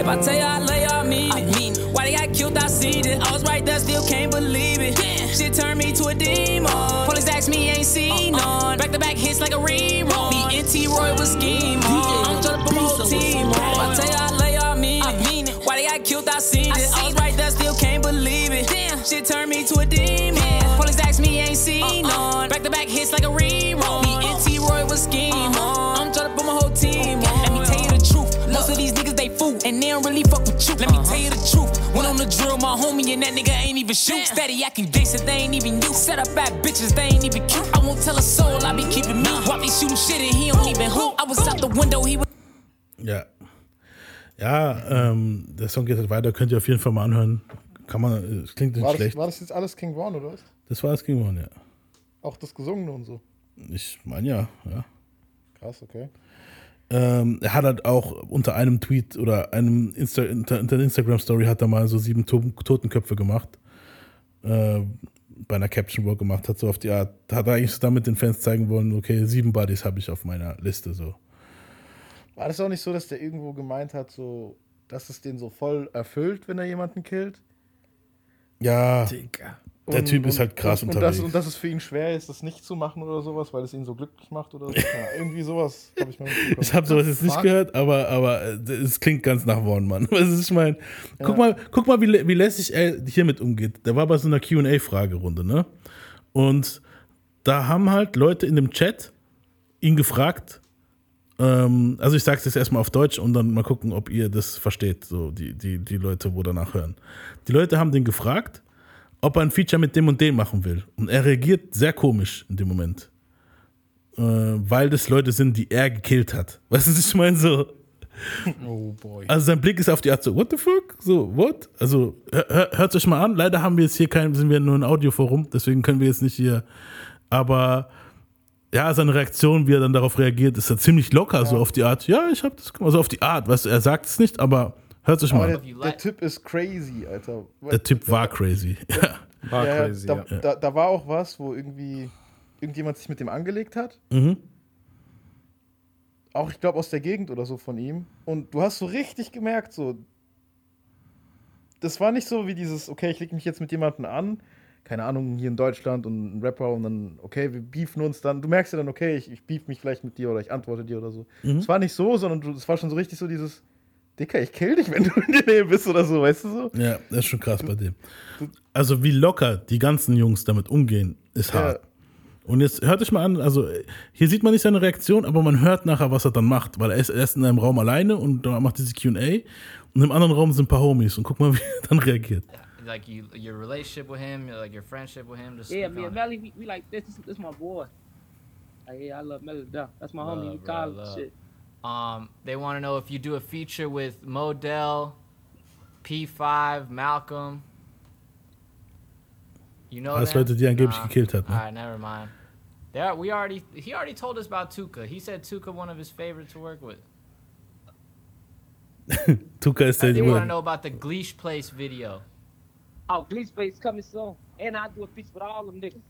If I tell you I love you, I mean it. I mean it. Why they got killed, I seen it. I was right there, still can't believe it. Shit turned me to a demon. Police asked me, ain't seen none. Back to back hits like a. they got killed, I seen it. I was right there, still can't believe it. Shit turned me to a demon. Police asked me, ain't seen uh-uh. none. Back to back hits like a rerun. Me and T Roy was scheme uh-huh. hard. I'm trying to put my whole team on. Let me tell you the truth. Most of these niggas they fool and they don't really fuck with you. Let me uh-huh. tell you the truth. Went on the drill, my homie and that nigga ain't even shoot. Steady acting gangsta, they ain't even you. Set up bad bitches, they ain't even cute. I won't tell a soul, I be keeping me. While they shooting shit and he don't even hoop. I was out the window, he was. Ja. Ja, ähm, der Song geht halt weiter. Könnt ihr auf jeden Fall mal anhören. Kann man, es klingt nicht War das, schlecht. war das jetzt alles King Vaughn, oder was? Das war das King Von, ja. Auch das Gesungene und so. Ich meine ja, ja. Krass, okay. Ähm, er hat halt auch unter einem Tweet oder einem Insta unter, unter einer Instagram-Story hat er mal so sieben to Totenköpfe gemacht. Äh, bei einer Caption Work gemacht hat, so auf die Art. Hat er eigentlich so damit den Fans zeigen wollen, okay, sieben Buddies habe ich auf meiner Liste. So. War das auch nicht so, dass der irgendwo gemeint hat, so, dass es den so voll erfüllt, wenn er jemanden killt? Ja, der Und- Typ ist und- halt krass und, und, unterwegs. das, und dass es für ihn schwer ist, das nicht zu machen oder sowas, weil es ihn so glücklich macht oder so. Ja, irgendwie sowas habe ich mal. [laughs] Ich habe sowas jetzt nicht gehört, aber, aber äh, es klingt ganz nach One, Mann. [laughs] Was ist, ich meine, guck mal, guck mal wie, wie lässig er hiermit umgeht. Der war bei so einer QA-Fragerunde, ne? Und da haben halt Leute in dem Chat ihn gefragt, ähm, also ich sag's jetzt erstmal auf Deutsch und dann mal gucken, ob ihr das versteht, so die, die, die Leute, wo danach hören. Die Leute haben den gefragt, ob er ein Feature mit dem und dem machen will. Und er reagiert sehr komisch in dem Moment äh, weil das Leute sind, die er gekillt hat. [laughs] Weißt du, was ich meine? So. Oh boy. Also sein Blick ist auf die Art so, what the fuck? So, what? Also, hört euch mal an. Leider haben wir jetzt hier kein, sind wir nur ein Audioforum, deswegen können wir jetzt nicht hier. Aber ja, seine Reaktion, wie er dann darauf reagiert, ist ja ziemlich locker, so auf die Art, ja, ich hab das gemacht. Also auf die Art, weißt du, er sagt es nicht, aber hört euch Aber mal der, an. der Typ ist crazy, Alter. Der Typ war crazy. Ja. [laughs] War Ja, crazy, da, ja. Da, da war auch was, wo irgendwie irgendjemand sich mit dem angelegt hat. Mhm. Auch, ich glaube, aus der Gegend oder so von ihm. Und du hast so richtig gemerkt, so. Das war nicht so wie dieses, okay, ich lege mich jetzt mit jemandem an, keine Ahnung, hier in Deutschland und ein Rapper und dann, okay, wir beefen uns dann. Du merkst ja dann, okay, ich, ich beef mich vielleicht mit dir oder ich antworte dir oder so. Mhm. Es war nicht so, sondern es war schon so richtig so dieses, Dicker, ich kill dich, [laughs] wenn du in der Nähe bist oder so, weißt du so? Ja, das ist schon krass bei dem. Also wie locker die ganzen Jungs damit umgehen, ist Ja. hart. Und jetzt hört euch mal an, also hier sieht man nicht seine Reaktion, aber man hört nachher, was er dann macht, weil er ist erst in einem Raum alleine und da macht diese Q&A und im anderen Raum sind ein paar Homies und guck mal, [laughs] wie er dann reagiert. Like you, your relationship with him, like your friendship with him. Just Yeah, speak me and. Melly, we, we like this. This, this my boy. Like, yeah, I love Melly. That's my homie. We Love, bro, college shit. Um, they want to know if you do a feature with Modell, P5, Malcolm. You know Alles them? Leute, die angeblich gekillt hat, ne? All right, never mind. There, we already. He already told us about Tuka. He said Tuka one of his favorites to work with. [laughs] Tuka ist der, They want to know about the Gleesh Place video. Oh, Bleach Face coming soon. And I'll do a feature with all them niggas.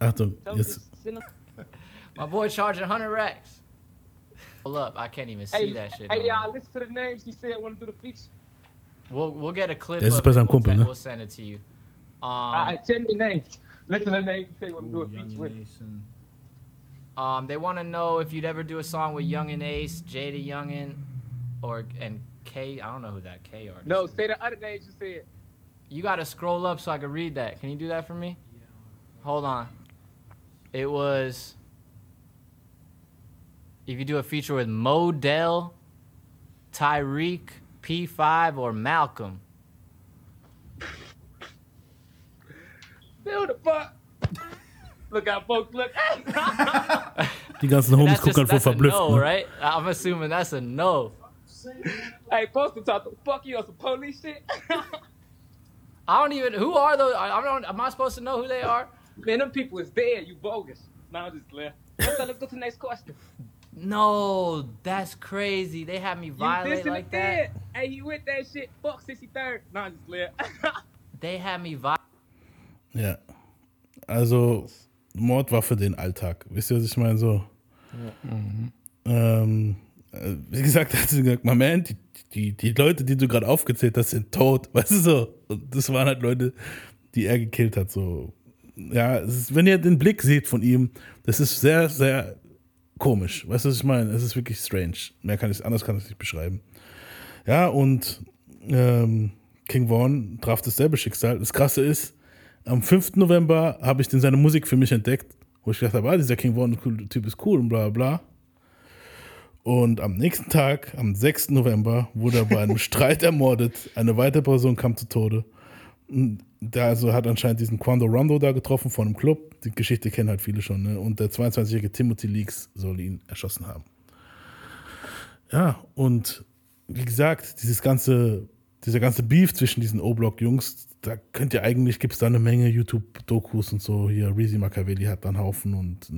Achtung, Tell 'em jetzt, just send 'em- [laughs] My boy charging 100 racks. Hold up, I can't even see Hey, that shit. hey, no y'all, listen to the names. He said want to do the feature. We'll we'll get a clip. Der ist of bei it. seinem We'll, Kumpel, te- ne? we'll send it to you. Um, All right, tell me the names. Listen to the names. He said want to do a feature with. Um, they want to know if you'd ever do a song with Young and Ace, Jada Youngin, or and K. I don't know who that K artist. No, is. say the other names you said. You gotta scroll up so I can read that. Can you do that for me? Hold on. It was. If you do a feature with Modell, Tyreek, P5, or Malcolm. Build the fuck. Look out, folks. Look. [laughs] die ganzen Homies That's, gucken halt just, voll that's a verblüfft. no, ne? right? I'm assuming that's a no. hey, folks, to talk to fuck you on some police shit. [laughs] I don't even. Who are those? I I don't. Am I supposed to know who they are? Man, them people is dead. You bogus. Now I'm just left. Let's, let's go to the next question. No, that's crazy. They had me You violate like that. dead. Hey, you with that shit? Fuck 63rd. Now just left. [laughs] They had me violate. Ja. Also, Mord war für den Alltag. Wisst ihr, was ich meine? So. Mhm. Ähm, äh, wie gesagt, [laughs] hat sie gesagt, my man, die, die, die Leute, die du gerade aufgezählt hast, sind tot. [laughs] Weißt du so? Das waren halt Leute, die er gekillt hat. So. Ja, ist, wenn ihr den Blick seht von ihm, das ist sehr, sehr komisch. Weißt du, was ich meine? Es ist wirklich strange. Mehr kann ich, anders kann ich es nicht beschreiben. Ja, und ähm, King Vaughn traf dasselbe Schicksal. Das Krasse ist, am 5. November habe ich dann seine Musik für mich entdeckt, wo ich gedacht habe, ah, dieser King Vaughn cool, Typ ist cool und bla bla. Und am nächsten Tag, am 6. November, wurde er bei einem [laughs] Streit ermordet. Eine weitere Person kam zu Tode. Und Der also hat anscheinend diesen Quando Rondo da getroffen von einem Club. Die Geschichte kennen halt viele schon. Ne? Und der 22-jährige Timothy Leaks soll ihn erschossen haben. Ja, und wie gesagt, dieses ganze, dieser ganze Beef zwischen diesen O-Block-Jungs, da könnt ihr eigentlich, gibt es da eine Menge YouTube-Dokus und so. Hier, Reezy Machiavelli hat da einen Haufen und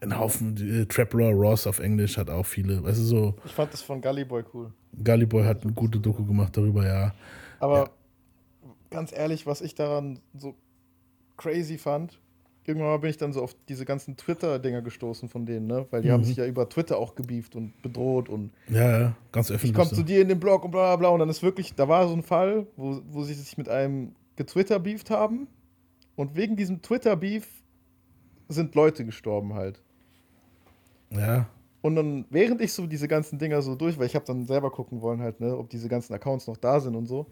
ein Haufen, äh, Trapper Ross auf Englisch hat auch viele. Weißt du, so, Ich fand das von Gully Boy cool. Gully Boy hat eine gute Doku gemacht darüber, ja. Aber ganz ehrlich, was ich daran so crazy fand, irgendwann mal bin ich dann so auf diese ganzen Twitter-Dinger gestoßen von denen, ne? Weil die haben Mhm. sich ja über Twitter auch gebieft und bedroht und Ja, ja, ganz ich öffentlich. komme so. zu dir in den Blog und bla bla bla. Und dann ist wirklich, da war so ein Fall, wo, wo sie sich mit einem getwitter-beeft haben. Und wegen diesem Twitter-Beef sind Leute gestorben halt. Ja. Und dann, während ich so diese ganzen Dinger so durch, weil ich habe dann selber gucken wollen halt, ne, ob diese ganzen Accounts noch da sind und so.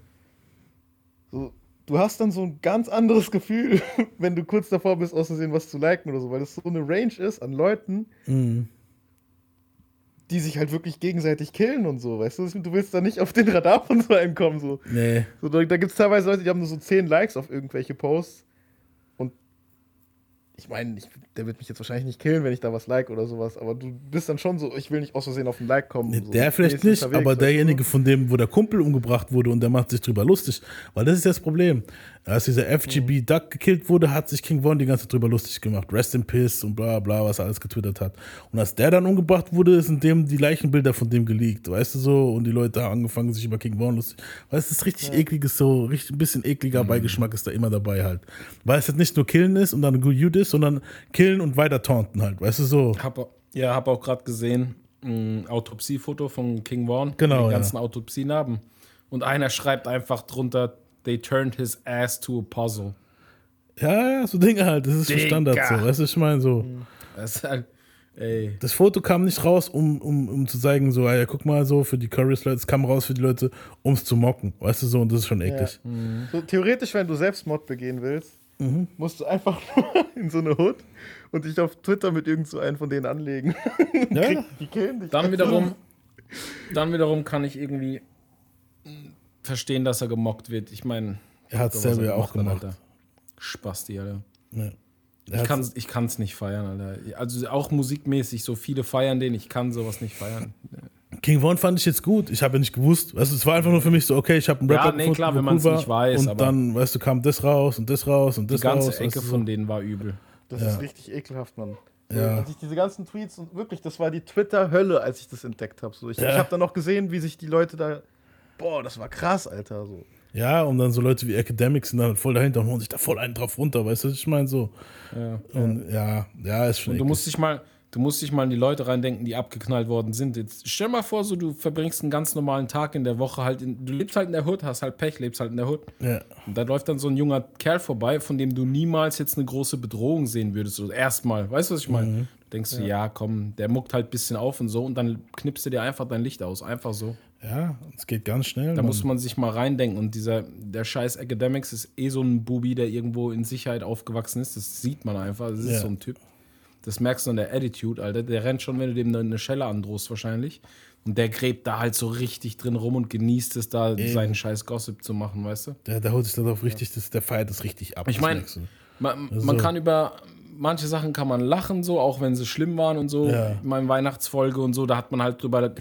So, du hast dann so ein ganz anderes Gefühl, [laughs] wenn du kurz davor bist, auszusehen, was zu liken oder so, weil das so eine Range ist an Leuten, Mhm. die sich halt wirklich gegenseitig killen und so, weißt du? Du willst da nicht auf den Radar von so einem kommen, so. Nee. so da da gibt es teilweise Leute, die haben nur so 10 Likes auf irgendwelche Posts. Ich meine, der wird mich jetzt wahrscheinlich nicht killen, wenn ich da was like oder sowas, aber du bist dann schon so, ich will nicht aus Versehen auf ein Like kommen. so. Der vielleicht nicht, aber derjenige, von dem, wo der Kumpel umgebracht wurde und der macht sich drüber lustig. Weil das ist das Problem. Als dieser FGB Mhm. Duck gekillt wurde, hat sich King Von die ganze Zeit drüber lustig gemacht. Rest in Piss und bla bla, was er alles getwittert hat. Und als der dann umgebracht wurde, sind dem die Leichenbilder von dem geleakt, weißt du so? Und die Leute haben angefangen, sich über King Von lustig. Weißt du, das ist richtig ekliges, so, richtig, ein bisschen ekliger Mhm. Beigeschmack ist da immer dabei halt. Weil es jetzt nicht nur killen ist und dann good you ist, sondern killen und weiter taunten halt, weißt du so? Hab, ja, habe auch gerade gesehen, ein Autopsiefoto von King Vaughn. Genau, mit Den ja. ganzen Autopsienarben. Und einer schreibt einfach drunter, they turned his ass to a puzzle. Ja, ja, so Dinge halt, das ist schon Digga. Standard so, weißt du, ich meine so. Das, ist halt, ey. Das Foto kam nicht raus, um, um, um zu zeigen, so, ey, guck mal so, für die Currys-Leute, es kam raus für die Leute, um es zu mocken, weißt du so, und das ist schon eklig. Ja. So, theoretisch, wenn du Selbstmord begehen willst, Mhm. musst du einfach [laughs] nur in so eine Hood und dich auf Twitter mit irgend so einem von denen anlegen. [laughs] Ja. Die killen dich. Dann wiederum, dann wiederum kann ich irgendwie verstehen, dass er gemockt wird. Ich meine, Er hat's sowas selber ja auch hat, gemacht. Alter. Spasti, Alter. Ja. Ich kann ich kann's nicht feiern, Alter. Also auch musikmäßig, so viele feiern den, ich kann sowas nicht feiern. [laughs] King Von fand ich jetzt gut, ich habe ja nicht gewusst, du, es war einfach nur für mich so, okay, ich habe einen Ja, Rapper nee, gefunden, klar, der wenn cool war, nicht weiß, Und aber- dann, weißt du, kam das raus und das raus und Die das ganze raus. Ecke weißt du, so. von denen war übel. Das Ja. ist richtig ekelhaft, Mann. Ja. Als ich diese ganzen Tweets und wirklich, das war die Twitter-Hölle, als ich das entdeckt habe. So, ich Ja. ich habe dann noch gesehen, wie sich die Leute da. Boah, das war krass, Alter. So. Ja, und dann so Leute wie Academics sind dann voll dahinter und hauen sich da voll einen drauf runter, weißt du, was ich meine so. Ja. Und ja, ja, ist schon Und du eklig. musst dich mal, du musst dich mal in die Leute reindenken, die abgeknallt worden sind. Jetzt stell mal vor, so du verbringst einen ganz normalen Tag in der Woche halt, in, du lebst halt in der Hood, hast halt Pech, lebst halt in der Hood. Ja. Und da läuft dann so ein junger Kerl vorbei, von dem du niemals jetzt eine große Bedrohung sehen würdest. So erstmal, weißt du, was ich meine? Mhm. Du denkst, Ja. ja. ja, komm, der muckt halt ein bisschen auf und so und dann knippst du dir einfach dein Licht aus, einfach so. Ja, es geht ganz schnell. Da Mann. muss man sich mal reindenken. Und dieser, der scheiß Academics ist eh so ein Bubi, der irgendwo in Sicherheit aufgewachsen ist. Das sieht man einfach. Das ist Ja. so ein Typ. Das merkst du an der Attitude, Alter. Der rennt schon, wenn du dem eine Schelle androhst, wahrscheinlich. Und der gräbt da halt so richtig drin rum und genießt es, da Eben. seinen scheiß Gossip zu machen, weißt du? Der, der holt sich darauf richtig, das, der feiert das richtig ab. Ich meine, man, Also man kann über manche Sachen kann man lachen, so, auch wenn sie schlimm waren und so. Ja. In meiner Weihnachtsfolge und so, da hat man halt drüber, [laughs] hat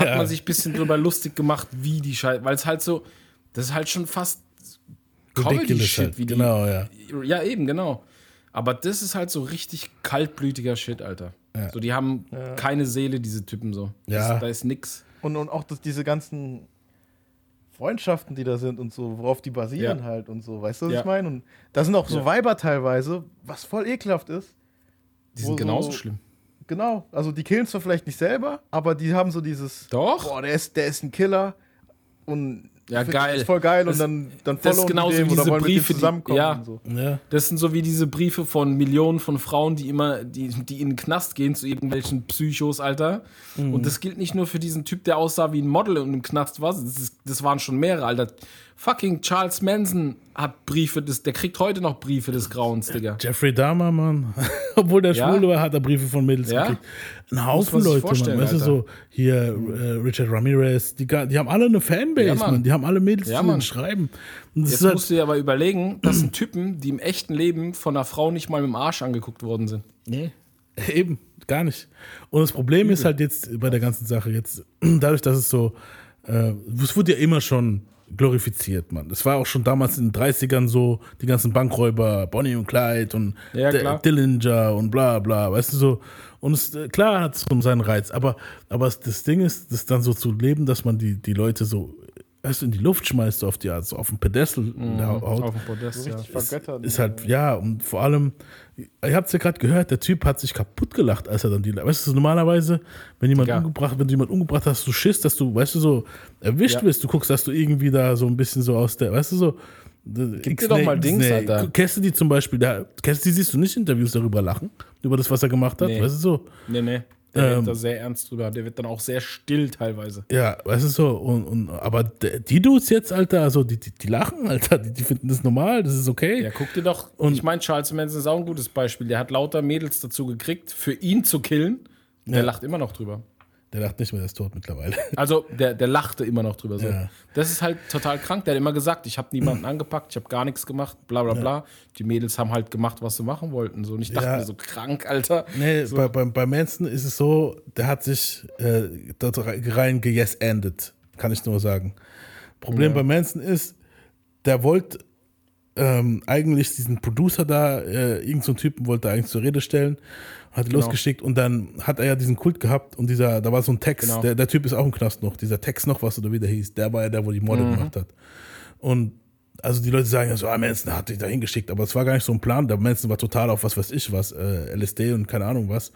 Ja. man sich ein bisschen drüber lustig gemacht, wie die Scheiße, weil es halt so, das ist halt schon fast Comedy-Shit, halt. wie die. Genau, ja. Ja, eben, genau. Aber das ist halt so richtig kaltblütiger Shit, Alter. Ja. So, die haben Ja. keine Seele, diese Typen so. Ja. Das, da ist nix. Und, und auch das, diese ganzen Freundschaften, die da sind und so, worauf die basieren Ja. halt und so, weißt du, was Ja. ich meine? Und da sind auch so Ja. Weiber teilweise, was voll ekelhaft ist. Die sind genauso so- schlimm. Genau, also die killen zwar vielleicht nicht selber, aber die haben so dieses. Doch. Boah, der ist, der ist ein Killer und Ja, geil. Ist voll geil Das- und dann, dann Das ist genauso dem wie oder diese Briefe, die, zusammenkommen ja, und so. Ja. das sind so wie diese Briefe von Millionen von Frauen, die immer, die, die in den Knast gehen zu irgendwelchen Psychos, Alter. Mhm. Und das gilt nicht nur für diesen Typ, der aussah wie ein Model und im Knast war. Das, ist, das waren schon mehrere, Alter. Fucking Charles Manson hat Briefe, des, der kriegt heute noch Briefe des Grauens, Digga. Jeffrey Dahmer, Mann. [laughs] Obwohl der Ja? schwul war, hat er Briefe von Mädels Ja? gekriegt. Ein Haufen Leute, Mann. Weißt du, so hier äh, Richard Ramirez, die, die haben alle eine Fanbase, Ja, Mann. Mann. Die haben alle Mädels, Ja, die schreiben. Jetzt halt, musst du dir aber überlegen, das sind Typen, die im echten Leben von einer Frau nicht mal mit dem Arsch angeguckt worden sind. Nee. [laughs] Eben, gar nicht. Und das Problem ist halt jetzt bei der ganzen Sache jetzt, [clears throat] dadurch, dass es so, äh, es wurde ja immer schon glorifiziert, Mann. Das war auch schon damals in den 30ern so, die ganzen Bankräuber, Bonnie und Clyde und Ja. Dillinger und bla bla, weißt du so. Und es, äh, klar hat es schon seinen Reiz, aber, aber das Ding ist, das dann so zu leben, dass man die, die Leute so, weißt du, in die Luft schmeißt, auf die Art, so auf den Pedestal Mhm, haut. auf den Podest, ja. Richtig Ist, vergöttert. ist halt, ja, und vor allem, ihr habt es ja gerade gehört, der Typ hat sich kaputt gelacht, als er dann die, weißt du, normalerweise, wenn jemand Ja. umgebracht, wenn du jemand umgebracht hast, du Schiss, dass du, weißt du, so erwischt Ja. wirst, du guckst, dass du irgendwie da so ein bisschen so aus der, weißt du, so, Gib dir doch mal Dings, Alter. Cassidy zum Beispiel, der, Cassidy siehst du nicht Interviews darüber lachen, über das, was er gemacht hat, Nee. weißt du, so. Nee, nee. Der Ähm, da sehr ernst drüber. Der wird dann auch sehr still teilweise. Ja, weißt du so, und, und aber die Dudes jetzt, Alter, also die, die, die lachen, Alter, die, die finden das normal, das ist okay. Ja, guck dir doch. Und ich meine, Charles Manson ist auch ein gutes Beispiel. Der hat lauter Mädels dazu gekriegt, für ihn zu killen. Der Ja. lacht immer noch drüber. Der lacht nicht mehr, der ist tot mittlerweile. [laughs] Also, der, der lachte immer noch drüber. So. Ja. Das ist halt total krank. Der hat immer gesagt, ich habe niemanden [clears throat] angepackt, ich habe gar nichts gemacht, bla bla bla. Die Mädels haben halt gemacht, was sie machen wollten. So. Und ich dachte Ja. mir so, krank, Alter. Nee, so. bei, bei, bei Manson ist es so, der hat sich äh, dort rein ge-yes-ended, kann ich nur sagen. Problem Ja. bei Manson ist, der wollte ähm, eigentlich diesen Producer da, äh, irgendeinen so Typen wollte er eigentlich zur Rede stellen, hat Genau. losgeschickt und dann hat er ja diesen Kult gehabt und dieser, da war so ein Text, Genau. der, der Typ ist auch im Knast noch, dieser Text noch, was oder wie der hieß, der war ja der, wo die Morde Mhm. gemacht hat. Und also die Leute sagen ja so, ah, Manson hat dich da hingeschickt, aber es war gar nicht so ein Plan. Der Manson war total auf was weiß ich was, äh, LSD und keine Ahnung was.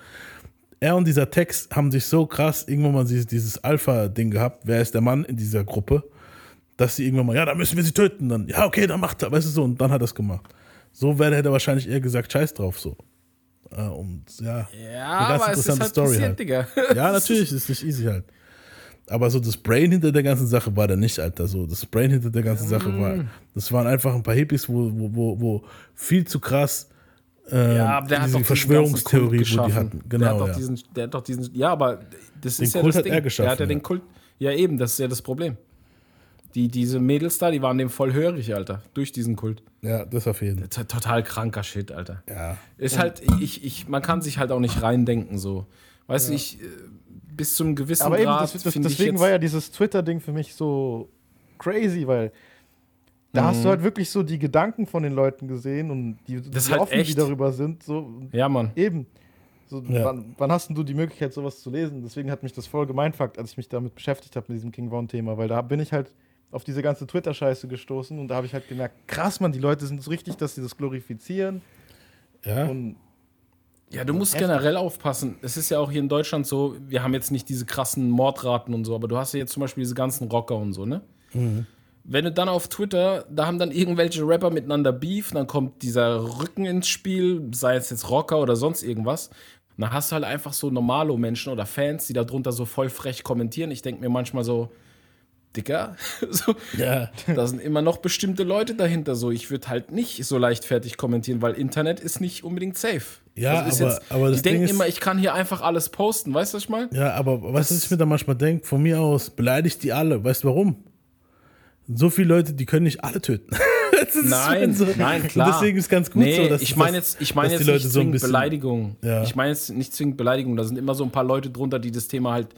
Er und dieser Text haben sich so krass irgendwann mal dieses, dieses Alpha-Ding gehabt, wer ist der Mann in dieser Gruppe, dass sie irgendwann mal, ja, da müssen wir sie töten. Dann, ja, okay, dann macht er, weißt du so, und dann hat er es gemacht. So wäre hätte er wahrscheinlich eher gesagt, scheiß drauf so. Äh, und ja, Ja, eine ganz aber es ist halt Story passiert, halt. Digga. Ja, [laughs] natürlich, ist nicht easy halt. Aber so das Brain hinter der ganzen Sache war da nicht, Alter. So, das Brain hinter der ganzen Sache war, Mm. das waren einfach ein paar Hippies, wo, wo, wo, wo viel zu krass ähm, Ja, aber der hat diese doch Verschwörungstheorie, wo die hatten. der Genau, hat doch ja. diesen, der hat doch diesen, ja, aber das Den ist ja Kult das hat Ding. er geschaffen, Der hat ja den ja. Kult, ja eben, das ist ja das Problem. Die, diese Mädels da, die waren dem voll hörig, Alter, durch diesen Kult. Ja, das auf jeden Fall. Total kranker Shit, Alter. Ja. Ist halt, ich, ich, man kann sich halt auch nicht reindenken so. Weißt du, Ja. ich, äh, bis zum gewissen Aber eben, Grad das, das, ich deswegen war ja dieses Twitter-Ding für mich so crazy, weil da Mhm. hast du halt wirklich so die Gedanken von den Leuten gesehen und die, Das wie halt offen die echt. darüber sind. So, Ja, Mann. Eben. So, Ja. wann, wann hast denn du die Möglichkeit, sowas zu lesen? Deswegen hat mich das voll gemeinfuckt, als ich mich damit beschäftigt habe, mit diesem King Von-Thema, weil da bin ich halt auf diese ganze Twitter-Scheiße gestoßen und da habe ich halt gemerkt, krass, man, die Leute sind so richtig, dass sie das glorifizieren. Ja. Und Ja, du musst Heftig. generell aufpassen. Es ist ja auch hier in Deutschland so, wir haben jetzt nicht diese krassen Mordraten und so, aber du hast ja jetzt zum Beispiel diese ganzen Rocker und so, ne? Mhm. Wenn du dann auf Twitter, da haben dann irgendwelche Rapper miteinander Beef, dann kommt dieser Rücken ins Spiel, sei es jetzt Rocker oder sonst irgendwas. Und dann hast du halt einfach so normalo Menschen oder Fans, die da drunter so voll frech kommentieren. Ich denke mir manchmal so, Dicker, [laughs] so, Ja. da sind immer noch bestimmte Leute dahinter. So, ich würde halt nicht so leichtfertig kommentieren, weil Internet ist nicht unbedingt safe. Ja, ist aber- aber das die denken Ding ist- immer, ich kann hier einfach alles posten. Weißt du, was ich meine? Ja, aber weißt du, was ich mir da manchmal denke? Von mir aus beleidigt die alle. Weißt du warum? So viele Leute, die können nicht alle töten. [laughs] Das ist Nein, so. nein, klar. deswegen ist ganz gut nee, so, dass ich meine jetzt, ich meine jetzt die nicht so zwingend bisschen- Beleidigung. Ja. Ich meine jetzt nicht zwingend Beleidigung. Da sind immer so ein paar Leute drunter, die das Thema halt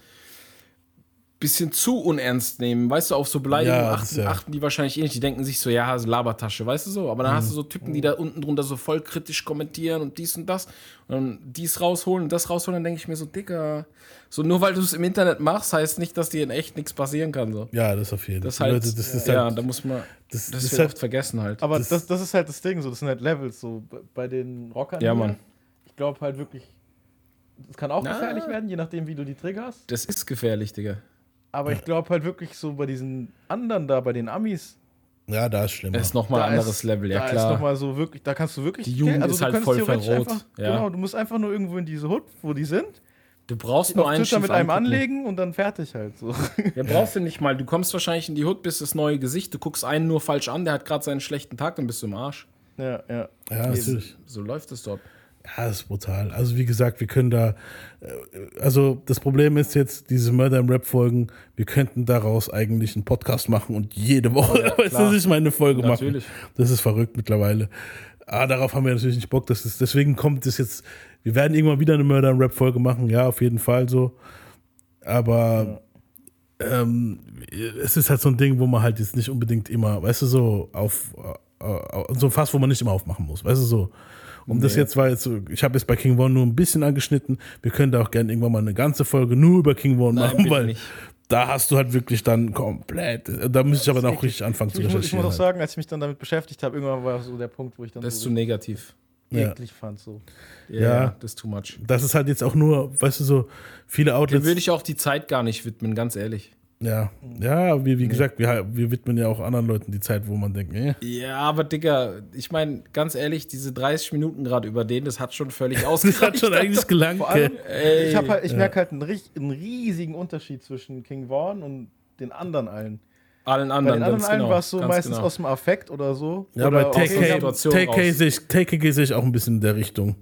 bisschen zu unernst nehmen. Weißt du, auf so Beleidigungen Ja, achten, ja. achten die wahrscheinlich eh nicht. Die denken sich so, ja, so Labertasche, weißt du so. Aber dann Mhm. hast du so Typen, die da unten drunter so voll kritisch kommentieren und dies und das. Und dann dies rausholen und das rausholen. Dann denke ich mir so, Dicker, so nur weil du es im Internet machst, heißt nicht, dass dir in echt nichts passieren kann. So. Ja, das auf jeden Fall. Das, halt, das ist ja, halt- da muss man, das- das, das ist wird halt- oft vergessen halt. Aber Das- das, das, ist halt das Ding, so, das sind halt Levels, so bei den Rockern. Ja. Mann. Ich glaube halt wirklich, das kann auch Na. gefährlich werden, je nachdem, wie du die triggerst. Das ist gefährlich, Digga. Aber ich glaube halt wirklich so bei diesen anderen da, bei den Amis. Ja, da ist schlimmer. Das ist nochmal ein da anderes ist- Level, ja da klar. ist noch mal so wirklich, da kannst du wirklich. Die Jugend also ist du halt voll verroht, Einfach, ja. Genau, du musst einfach nur irgendwo in diese Hut, wo die sind. Du brauchst nur einen schief mit einem angucken. anlegen und dann fertig halt so. Ja, brauchst du nicht mal. Du kommst wahrscheinlich in die Hut, bist das neue Gesicht, du guckst einen nur falsch an, der hat gerade seinen schlechten Tag, dann bist du im Arsch. Ja, ja. Ja, natürlich. So läuft es dort. Ja, das ist brutal. Also wie gesagt, wir können da, äh, also das Problem ist jetzt, diese Murder im Rap-Folgen, wir könnten daraus eigentlich einen Podcast machen und jede Woche, Ja, [laughs] weißt du, ich meine, eine Folge Natürlich. machen. Das ist verrückt mittlerweile. Aber darauf haben wir natürlich nicht Bock. Das ist, deswegen kommt es jetzt, wir werden irgendwann wieder eine Murder im Rap-Folge machen, ja, auf jeden Fall so. Aber ähm, es ist halt so ein Ding, wo man halt jetzt nicht unbedingt immer, weißt du, so auf äh, äh, so ein Fass, wo man nicht immer aufmachen muss, weißt du, so. Um das Nee. jetzt war jetzt so, ich habe jetzt bei King Von nur ein bisschen angeschnitten. Wir können da auch gerne irgendwann mal eine ganze Folge nur über King Von Nein, machen, weil nicht. da hast du halt wirklich dann komplett, da müsste ich aber dann auch richtig anfangen zu Ich, muss- ich recherchieren. muss auch halt. sagen, als ich mich dann damit beschäftigt habe, irgendwann war so der Punkt, wo ich dann Das ist so zu negativ. Ja. eklig fand. So. Ja, Ja. ja, das ist too much. Das ist halt jetzt auch nur, weißt du, so viele Dem Outlets. würde ich auch die Zeit gar nicht widmen, ganz ehrlich. Ja, ja, wie, wie gesagt, wir, wir widmen ja auch anderen Leuten die Zeit, wo man denkt, nee. Ja, aber Digga, ich meine, ganz ehrlich, diese 30 Minuten gerade über den, das hat schon völlig Das [laughs] ausgereicht. hat schon eigentlich gelangt. Vor allem, ich, halt, ich ja. merke halt einen, einen riesigen Unterschied zwischen King Vaughn und den anderen allen. Allen Bei anderen, den anderen allen genau, war es so meistens genau. aus dem Affekt oder so. Ja, oder bei aus TK, irgendeiner- Situation TK, raus. sehe ich, TK sehe ich auch ein bisschen in der Richtung.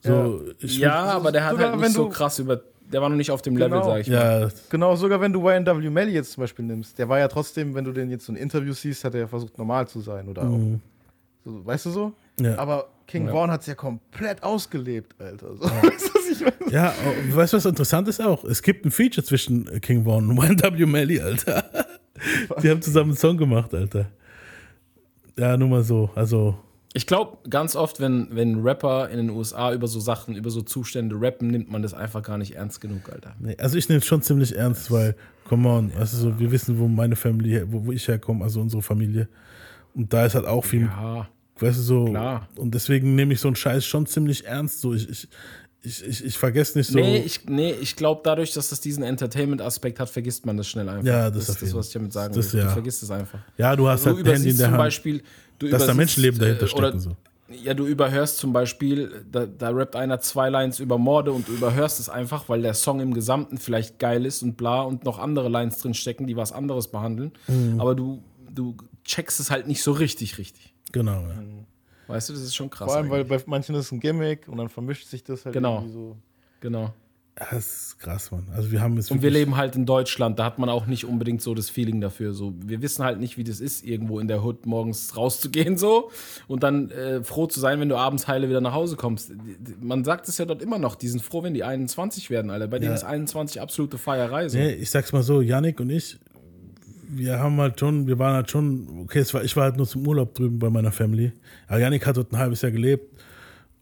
So, ich Ja, aber der hat halt nicht so krass über. Der war noch nicht auf dem Level, Genau. sag ich mal. ja, Genau, sogar wenn du YNW Melly jetzt zum Beispiel nimmst, der war ja trotzdem, wenn du den jetzt so ein Interview siehst, hat er ja versucht, normal zu sein oder Mhm. auch. So, weißt du so? Ja. Aber King Ja. Vaughn hat es ja komplett ausgelebt, Alter. So, [laughs] weißt ich meine? ja, oh, weißt du, was interessant ist auch? Es gibt ein Feature zwischen King Von und [laughs] YNW Melly, Alter. Die haben zusammen einen Song gemacht, Alter. Ja, nur mal so. Also, Ich glaube, ganz oft, wenn, wenn Rapper in den USA über so Sachen, über so Zustände rappen, nimmt man das einfach gar nicht ernst genug, Alter. nee, also ich nehme es schon ziemlich ernst, weil, come on, weißt du, so, wir wissen, wo meine Familie, wo, wo ich herkomme, also unsere Familie. Und da ist halt auch viel, Ja, weißt du, so. Klar. Und deswegen nehme ich so einen Scheiß schon ziemlich ernst. So, ich, ich, ich, ich, ich vergesse nicht so. Nee, ich, nee, ich glaube, dadurch, dass das diesen Entertainment-Aspekt hat, vergisst man das schnell einfach. Ja, das das ist das, was ich damit sagen Das will. ja. Du vergisst es einfach. ja, du hast Du halt ein Handy in der zum Hand. Beispiel, dass da Menschenleben dahinter äh, stecken. oder- So. Ja, du überhörst zum Beispiel, da, da rappt einer zwei Lines über Morde und du überhörst es einfach, weil der Song im Gesamten vielleicht geil ist und bla und noch andere Lines drin stecken, die was anderes behandeln. Mhm. Aber du, du checkst es halt nicht so richtig, richtig. Genau, ja. Weißt du, das ist schon krass. Vor allem, weil eigentlich. bei manchen ist es ein Gimmick und dann vermischt sich das halt Genau. irgendwie so. genau. Das ist krass, Mann. Also wir haben jetzt Und wir leben halt in Deutschland, da hat man auch nicht unbedingt so das Feeling dafür. So, wir wissen halt nicht, wie das ist, irgendwo in der Hood morgens rauszugehen [laughs] so und dann äh, froh zu sein, wenn du abends heile wieder nach Hause kommst. Man sagt es ja dort immer noch, die sind froh, wenn die 21 werden, Alter. Bei denen Ja. ist 21 absolute Feierei. So. Nee, ich sag's mal so, Yannick und ich, wir haben halt schon, wir waren halt schon, okay, war, ich war halt nur zum Urlaub drüben bei meiner Family. Aber Yannick hat dort ein halbes Jahr gelebt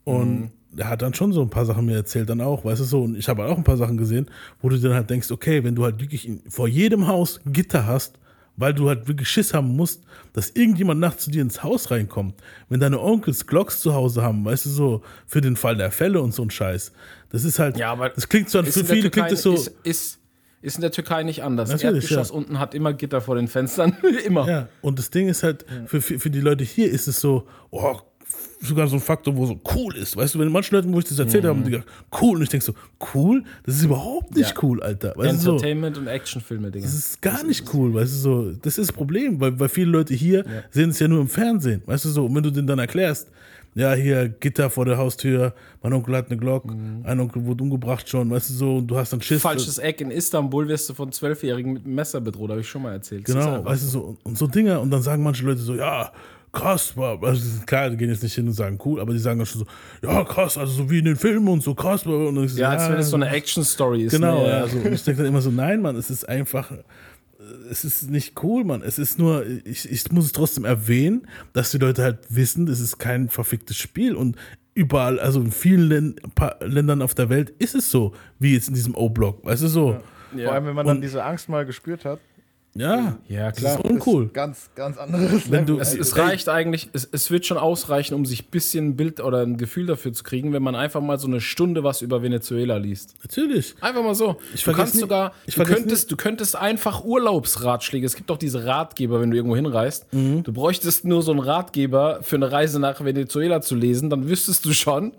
und Mhm. Er hat dann schon so ein paar Sachen mir erzählt, dann auch, weißt du so. Und ich habe halt auch ein paar Sachen gesehen, wo du dann halt denkst, okay, wenn du halt wirklich in, vor jedem Haus Gitter hast, weil du halt wirklich Schiss haben musst, dass irgendjemand nachts zu dir ins Haus reinkommt. Wenn deine Onkels Glocks zu Hause haben, weißt du so, für den Fall der Fälle und so ein Scheiß. Das ist halt, Ja, aber das klingt so, für viele klingt das so, Ist, ist, ist in der Türkei nicht anders. Natürlich, Erdgeschoss ja. unten hat immer Gitter vor den Fenstern. [laughs] immer. Ja, und das Ding ist halt, für, für, für die Leute hier ist es so, oh, sogar so ein Faktor, wo so cool ist. Weißt du, wenn manchen Leuten, wo ich das erzählt habe, haben die gesagt, cool. Und ich denke so, cool? Das ist überhaupt nicht Ja. cool, Alter. Weißt du, so, Entertainment und Actionfilme, Digga. das ist gar nicht cool, weißt du, so. Das ist das Problem, weil, weil viele Leute hier sehen es ja nur im Fernsehen, weißt du, so. Und wenn du denen dann erklärst, ja, hier Gitter vor der Haustür, mein Onkel hat eine Glock, ein Onkel wurde umgebracht schon, weißt du, so, und du hast dann Schiss. Falsches Eck in Istanbul wirst du von Zwölfjährigen mit einem Messer bedroht, habe ich schon mal erzählt. Genau, weißt du, so, und- und so Dinger. Und dann sagen manche Leute so, ja, krass, also klar, die gehen jetzt nicht hin und sagen cool, aber die sagen dann schon so, ja, krass, also so wie in den Filmen und so krass. Und dann ich so, Ja, als wenn es so eine Action-Story ist. Genau, ne? ja. Also, und ich denke dann immer so, nein, Mann, es ist einfach, äh, es ist nicht cool, Mann. Es ist nur, ich, ich muss es trotzdem erwähnen, dass die Leute halt wissen, es ist kein verficktes Spiel und überall, also in vielen Län Ländern auf der Welt ist es so, wie jetzt in diesem O-Block, weißt du so. Vor allem, wenn man dann Und- diese Angst mal gespürt hat. Ja, Ja, das klar. ist uncool. Ganz, ganz anderes Wenn du- Level. Es, es reicht eigentlich, es, es wird schon ausreichen, um sich ein bisschen ein Bild oder ein Gefühl dafür zu kriegen, wenn man einfach mal so eine Stunde was über Venezuela liest. Natürlich. Einfach mal so. Ich du kannst nie- sogar, ich du könntest, du könntest einfach Urlaubsratschläge. Es gibt doch diese Ratgeber, wenn du irgendwo hinreist. Mhm. Du bräuchtest nur so einen Ratgeber für eine Reise nach Venezuela zu lesen, dann wüsstest du schon,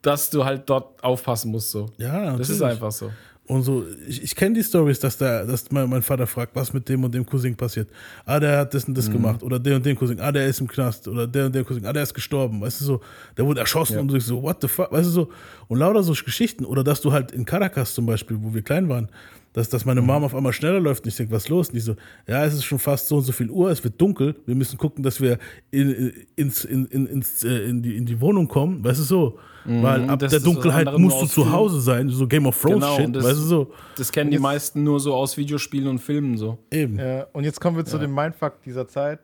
dass du halt dort aufpassen musst. So. Ja, das ist natürlich. einfach so. Und so, ich, ich kenne die Stories, dass da, dass mein, mein Vater fragt, was mit dem und dem Cousin passiert. Ah, der hat das und das Mhm. gemacht. Oder der und den Cousin, ah, der ist im Knast. Oder der und der Cousin, ah, der ist gestorben. Weißt du so, der wurde erschossen Ja. und du so, what the fuck? Weißt du so, und lauter so Geschichten. Oder dass du halt in Caracas zum Beispiel, wo wir klein waren, dass, dass meine Mom auf einmal schneller läuft und ich denke, was ist los? Und die so, ja, es ist schon fast so und so viel Uhr, es wird dunkel, wir müssen gucken, dass wir in, ins, in, in, ins, äh, in, die, in die Wohnung kommen, weißt du so? Mhm, Weil ab der Dunkelheit musst du zu. Hause sein, so Game of Thrones Genau, Shit, das- weißt du so? Das kennen die meisten nur so aus Videospielen und Filmen so. Eben. Ja, und jetzt kommen wir zu Ja. dem Mindfuck dieser Zeit.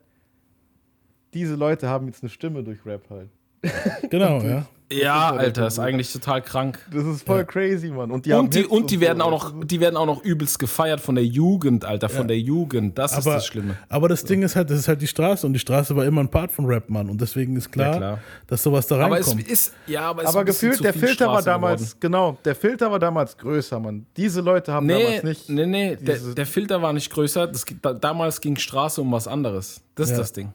Diese Leute haben jetzt eine Stimme durch Rap halt. Genau, [laughs] ja. Ja, so Alter, ist eigentlich total krank. Das ist voll crazy, Mann. Und die, und die, und die so, werden auch weißt noch, du? die werden auch noch übelst gefeiert von der Jugend, Alter, von Ja. der Jugend. Das ist aber, das Schlimme. aber das Ding ist halt, das ist halt die Straße und die Straße war immer ein Part von Rap, Mann. Und deswegen ist klar, Ja, klar. dass sowas da Aber es reinkommt. ist, ja, aber es ist Aber gefühlt, der Filter war Straße damals, geworden. genau, der Filter war damals größer, Mann. Diese Leute haben Nee, damals nicht. nee, nee, der, der Filter war nicht größer. Das, damals ging Straße um was anderes. Das ist Ja. das Ding.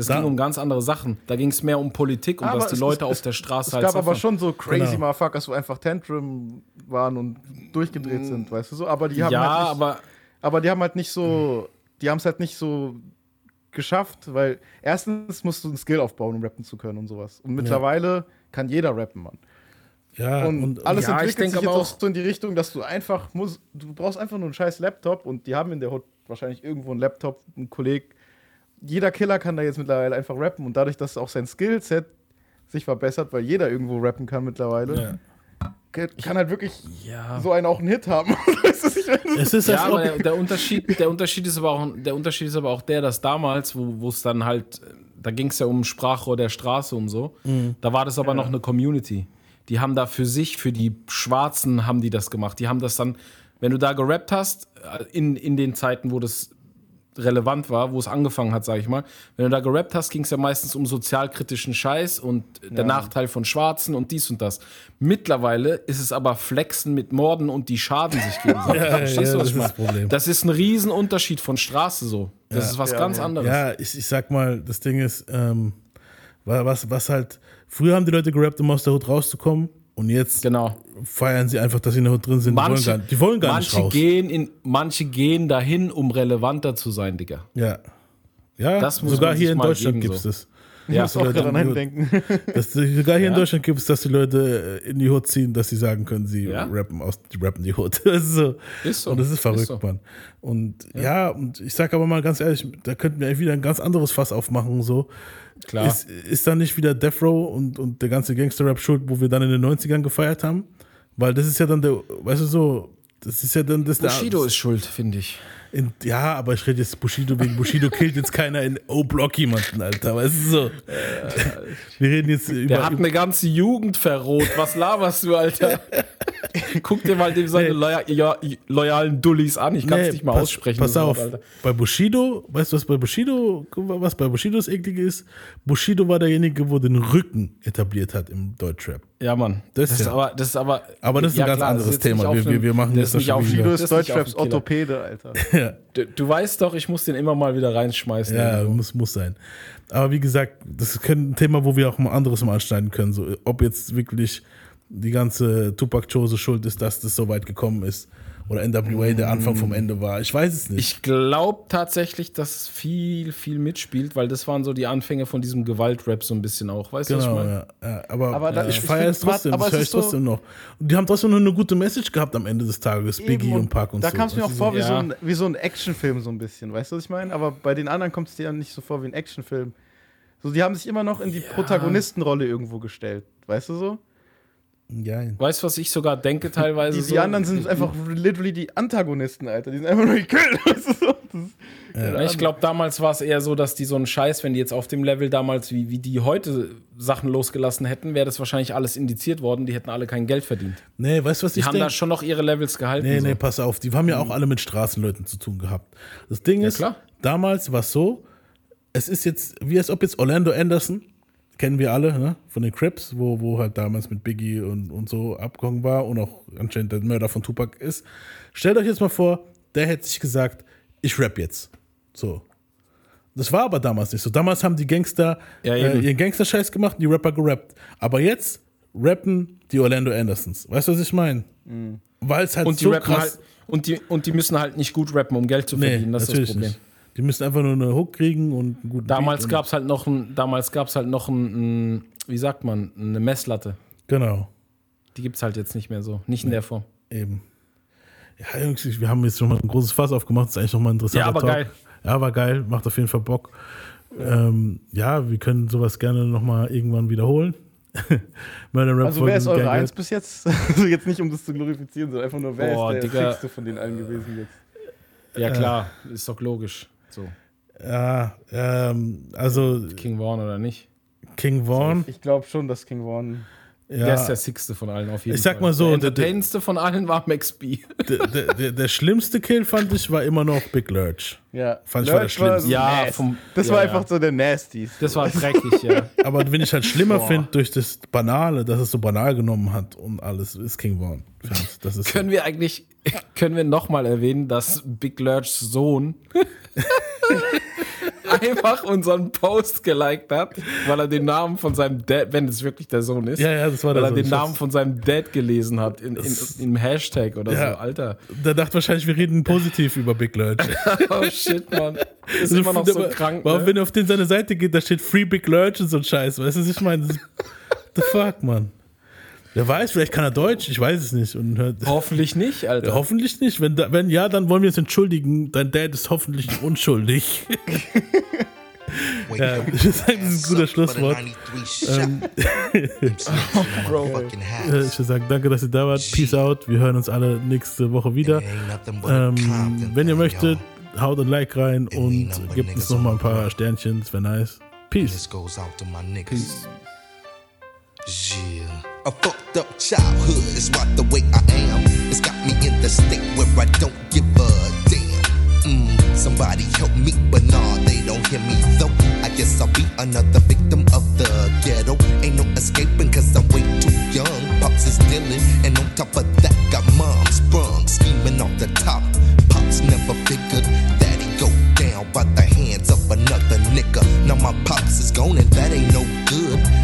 Das Da- ging um ganz andere Sachen. Da ging es mehr um Politik und Aber was die es- Leute es- auf der Straße Es halt gab aber suffern. schon so crazy Genau. Motherfuckers, wo einfach Tantrum waren und durchgedreht sind, weißt du so. Aber die haben Ja, halt nicht, aber aber die haben halt nicht so, die haben es halt nicht so geschafft, weil erstens musst du einen Skill aufbauen, um rappen zu können und sowas. Und mittlerweile kann jeder rappen, Mann. ja, Und, und, alles ja, ich entwickelt denke sich jetzt aber auch so in die Richtung, dass du einfach musst, du brauchst einfach nur einen scheiß Laptop und die haben in der Hood wahrscheinlich irgendwo einen Laptop, ein Kolleg. Jeder Killer kann da jetzt mittlerweile einfach rappen und dadurch, dass auch sein Skillset sich verbessert, weil jeder irgendwo rappen kann mittlerweile, kann- kann halt wirklich Ja. so einen auch einen Hit haben. [laughs] Es ist Ja, aber der, der, Unterschied, der, Unterschied ist aber auch, der Unterschied ist aber auch der, dass damals, wo es dann halt, da ging es ja um Sprachrohr der Straße und so, Mhm. da war das aber noch eine Community. Die haben da für sich, für die Schwarzen haben die das gemacht. Die haben das dann, wenn du da gerappt hast, äh, in, in den Zeiten, wo das relevant war, wo es angefangen hat, sag ich mal. Wenn du da gerappt hast, ging es ja meistens um sozialkritischen Scheiß und der Nachteil von Schwarzen und dies und das. Mittlerweile ist es aber Flexen mit Morden und die schaden sich gegenseitig. [laughs] Ja, Verstehst ja, du, was das ich ist meine? das Problem. Das ist ein Riesenunterschied von Straße so. Das ist was ganz anderes. ja, ich, ich sag mal, das Ding ist, ähm, wa- was, was halt, früher haben die Leute gerappt, um aus der Hut rauszukommen und jetzt Genau. feiern sie einfach, dass sie in der Hut drin sind. Manche, die wollen gar, die wollen gar manche nicht raus. Gehen in, manche gehen dahin, um relevanter zu sein, Digga. Ja. Ja, Das muss sogar hier in Deutschland gibt es so. das. Ja. muss auch daran denken. [laughs] Das, sogar hier in Ja. Deutschland gibt es, dass die Leute in die Hut ziehen, dass sie sagen können, sie Ja. rappen aus, die rappen die Hut. [laughs] Das ist so. Ist so. Und das ist verrückt, Ist so. Mann. Und ja. und ich sag aber mal ganz ehrlich, da könnten wir wieder ein ganz anderes Fass aufmachen. So. Klar. Ist, ist dann nicht wieder Death Row und, und der ganze Gangster-Rap schuld, wo wir dann in den 90ern gefeiert haben? Weil das ist ja dann der, weißt du so, das ist ja dann das Bushido der, ist schuld, finde ich. In, ja, aber ich rede jetzt Bushido wegen Bushido killt jetzt keiner in O-Block jemanden, Alter. Weißt du so? Wir reden jetzt über. Der hat eine ganze Jugend verroht. Was laberst du, Alter? [laughs] Guck dir mal dem seine loya ja, loyalen Dullis an. Ich kann es Nee, nicht mal pass, aussprechen. Pass auf, Wort, bei Bushido, weißt du, was bei Bushido, was bei Bushido das Eklige ist? Bushido war derjenige, wo den Rücken etabliert hat im Deutschrap. Ja, Mann. Das Das, ist ja. aber, das ist aber. Aber das ist ein ganz das anderes Thema. Wir- wir- wir machen das das nicht auf wieder. dem- Bushido das ist ist nicht auf Deutschraps. Orthopäde, Alter. [laughs] Ja, Du, du weißt doch, ich muss den immer mal wieder reinschmeißen. ja muss, muss sein. Aber wie gesagt, das ist ein Thema, wo wir auch mal anderes mal anschneiden können. So, ob jetzt wirklich die ganze Tupac-Chose schuld ist, dass das so weit gekommen ist. Oder NWA der Anfang vom Ende war. Ich weiß es nicht. Ich glaube tatsächlich, dass es viel, viel mitspielt, weil das waren so die Anfänge von diesem Gewaltrap so ein bisschen auch. Weißt du, was ich Genau, meine? ja, ja. Aber, Aber da- ich ich feiere es trotzdem, aber das höre ist ich so- trotzdem noch. Und die haben trotzdem noch eine gute Message gehabt am Ende des Tages, Biggie Eben, und Park und da so. kam es mir auch vor wie, ja. so ein, wie so ein Actionfilm so ein bisschen, weißt du, was ich meine? Aber bei den anderen kommt es dir ja nicht so vor wie ein Actionfilm. So, die haben sich immer noch in die Protagonistenrolle irgendwo gestellt, weißt du so? Ja, Weißt du, was ich sogar denke teilweise? Die, die so? anderen sind einfach literally die Antagonisten, Alter. Die sind einfach nur gekillt, weißt du so? Das ist, Ja, ich glaube, damals war es eher so, dass die so einen Scheiß, wenn die jetzt auf dem Level damals, wie, wie die heute Sachen losgelassen hätten, wäre das wahrscheinlich alles indiziert worden. Die hätten alle kein Geld verdient. Nee, weißt du, was Die ich haben da denke? schon noch ihre Levels gehalten. Nee, so. nee, pass auf. Die haben ja auch alle mit Straßenleuten zu tun gehabt. Das Ding ist, klar. damals war es so, es ist jetzt, wie als ob jetzt Orlando Anderson, kennen wir alle, ne? von den Crips, wo, wo halt damals mit Biggie und, und so abgegangen war und auch anscheinend der Mörder von Tupac ist. Stellt euch jetzt mal vor, der hätte sich gesagt, ich rap jetzt. So. Das war aber damals nicht so. Damals haben die Gangster Ja, äh, ihren Gangster-Scheiß gemacht und die Rapper gerappt. Aber jetzt rappen die Orlando Andersons. Weißt du, was ich meine? Weil es halt und die so krass halt, und die, und die müssen halt nicht gut rappen, um Geld zu verdienen. das ist das natürlich Problem. Nicht. Die müssen einfach nur eine Hook kriegen und einen guten Damals gab es halt noch ein, damals gab's halt noch ein, ein, wie sagt man, eine Messlatte. Genau, Die gibt es halt jetzt nicht mehr so. Nicht in der Form. eben. Ja, Jungs, wir haben jetzt schon mal ein großes Fass aufgemacht. Das ist eigentlich nochmal ein interessanter Ja, aber Talk. geil. Ja, war geil. Macht auf jeden Fall Bock. Ähm, ja, wir können sowas gerne nochmal irgendwann wiederholen. [laughs] Murder Rap Also wer ist eure geil, Eins bis jetzt? [laughs] Also jetzt nicht, um das zu glorifizieren, sondern einfach nur, wer Boah, ist der Digga. fixste von den allen gewesen jetzt? Ja, klar, ist doch logisch. So. Ja, ähm, also King Vaughn oder nicht? King Vaughn. Ich glaube schon, dass King Vaughn. Ja. Der ist der sickste von allen auf jeden Ich sag Fall. mal so, der der- von allen war Max B. [laughs] der, der, der, der schlimmste Kill fand ich war immer noch Big Lurch. Ja, Fand ich war der Lurch war so schlimmste. Ja, vom- das ja, war ja. einfach so der Nasty. Das war [laughs] dreckig, ja. Aber wenn ich halt schlimmer finde durch das Banale, dass es so banal genommen hat und alles, ist King Vaughn. Das ist Können wir eigentlich, [laughs] können wir nochmal erwähnen, dass Big Lurchs Sohn [laughs] einfach unseren Post geliked hat, weil er den Namen von seinem Dad, wenn es wirklich der Sohn ist, Ja, ja, das war weil der er Sohn. den Namen von seinem Dad gelesen hat in, in, im Hashtag oder Ja. so. Alter. Der dachte wahrscheinlich, wir reden positiv über Big Lurch. [laughs] Oh shit, Mann. Ist immer noch so Aber- krank. Aber Ne? wenn du auf den seine Seite geht, da steht Free Big Lurch und so ein Scheiß. Weißt du, was ich meine? The fuck, Mann. Wer weiß, vielleicht kann er Deutsch, ich weiß es nicht. Und hört, Hoffentlich nicht, Alter. Ja, hoffentlich nicht. Wenn, da, wenn ja, dann wollen wir uns entschuldigen. Dein Dad ist hoffentlich unschuldig. [laughs] ja, ich würde sagen, das ist ein guter Schlusswort. Ähm, [laughs] äh, ich würde sagen, danke, dass ihr da wart. Peace out. Wir hören uns alle nächste Woche wieder. Ähm, wenn ihr möchtet, haut ein Like rein und gebt uns noch mal ein paar Sternchen. Das wäre nice. Peace. niggas. Yeah. A fucked up childhood is right the way I am. It's got me in the state where I don't give a damn. Mm, somebody help me, but nah, they don't hear me though. I guess I'll be another victim of the ghetto. Ain't no escaping cause I'm way too young. Pops is dealing, and on top of that, got mom sprung, scheming off the top. Pops never figured that he go down by the hands of another nigga. Now my pops is gone, and that ain't no good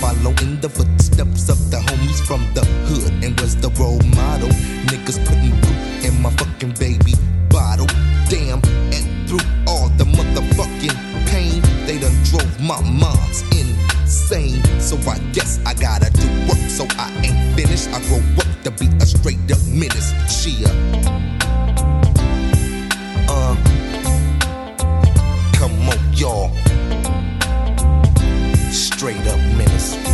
following the footsteps of the homies from the hood and was the role model. Niggas putting through in my fucking baby bottle. Damn, and through all the motherfucking pain, they done drove my mom's insane. So I guess I gotta do work, so I ain't finished. I grow up to be a straight up menace. Cheer. Uh, come on, y'all straight up menace.